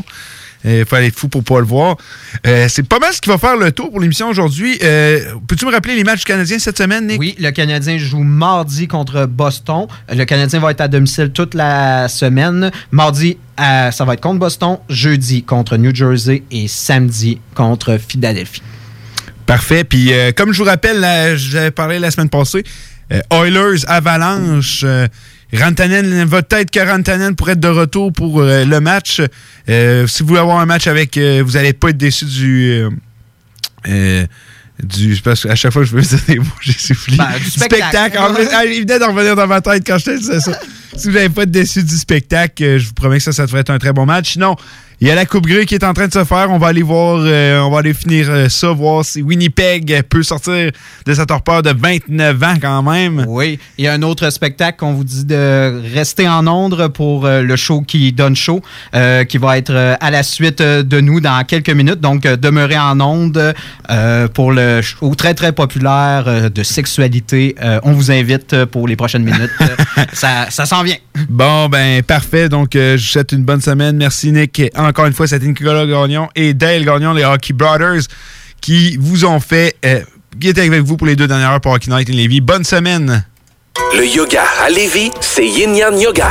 Euh, Il faut être fou pour pas le voir. Euh, c'est pas mal ce qui va faire le tour pour l'émission aujourd'hui. Euh, Peux-tu me rappeler les matchs du Canadien cette semaine, Nick? Oui, le Canadien joue mardi contre Boston. Le Canadien va être à domicile toute la semaine. Mardi, euh, ça va être contre Boston. Jeudi contre New Jersey et samedi contre Philadelphie. Parfait. Puis, euh, comme je vous rappelle, j'avais parlé la semaine passée, euh, Oilers, Avalanche, euh, Rantanen, va peut-être que Rantanen pourrait être de retour pour euh, le match. Euh, si vous voulez avoir un match avec, euh, vous n'allez pas être déçu du... du, parce qu'à chaque fois que je veux dire des mots, j'ai soufflé. Ben, du spectacle. En ah, il venait d'en revenir dans ma tête quand je te disais ça. si vous n'avez pas être déçu du spectacle, je vous promets que ça, ça devrait être un très bon match. Sinon, il y a la Coupe Grey qui est en train de se faire. On va aller voir, euh, on va aller finir euh, ça, voir si Winnipeg peut sortir de sa torpeur de 29 ans quand même. Oui, il y a un autre spectacle qu'on vous dit de rester en onde pour euh, le show qui donne show, euh, qui va être à la suite de nous dans quelques minutes. Donc, demeurez en onde euh, pour le show très, très populaire de sexualité. On vous invite pour les prochaines minutes. Ça ça s'en vient. Bon, ben parfait. Donc, je vous souhaite une bonne semaine. Merci, Nick. Encore une fois, c'était Nicolas Gagnon et Dale Gagnon, les Hockey Brothers, qui vous ont fait, euh, qui étaient avec vous pour les deux dernières heures pour Hockey Night in Levy. Bonne semaine. Le yoga à Lévis, c'est Yin Yang Yoga.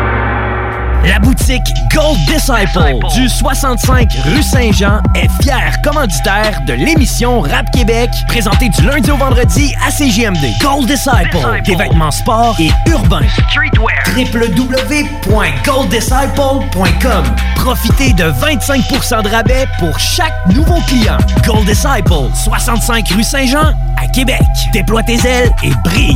La boutique Gold Disciple du 65 rue Saint-Jean est fière commanditaire de l'émission Rap Québec, présentée du lundi au vendredi à CJMD. Gold Disciple, des vêtements sport et urbains. www.golddisciple.com Profitez de 25% de rabais pour chaque nouveau client. Gold Disciple, 65 rue Saint-Jean à Québec. Déploie tes ailes et brille.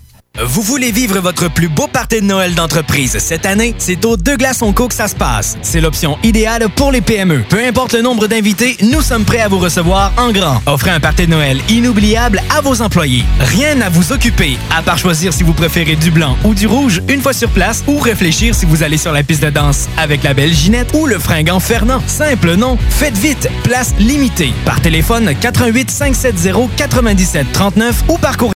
Vous voulez vivre votre plus beau party de Noël d'entreprise cette année? C'est au Deux Glaçons Co que ça se passe. C'est l'option idéale pour les PME. Peu importe le nombre d'invités, nous sommes prêts à vous recevoir en grand. Offrez un party de Noël inoubliable à vos employés. Rien à vous occuper, à part choisir si vous préférez du blanc ou du rouge une fois sur place ou réfléchir si vous allez sur la piste de danse avec la belle Ginette ou le fringant Fernand. Simple, non? Faites vite, place limitée. Par téléphone 88 570 97 39 ou par courriel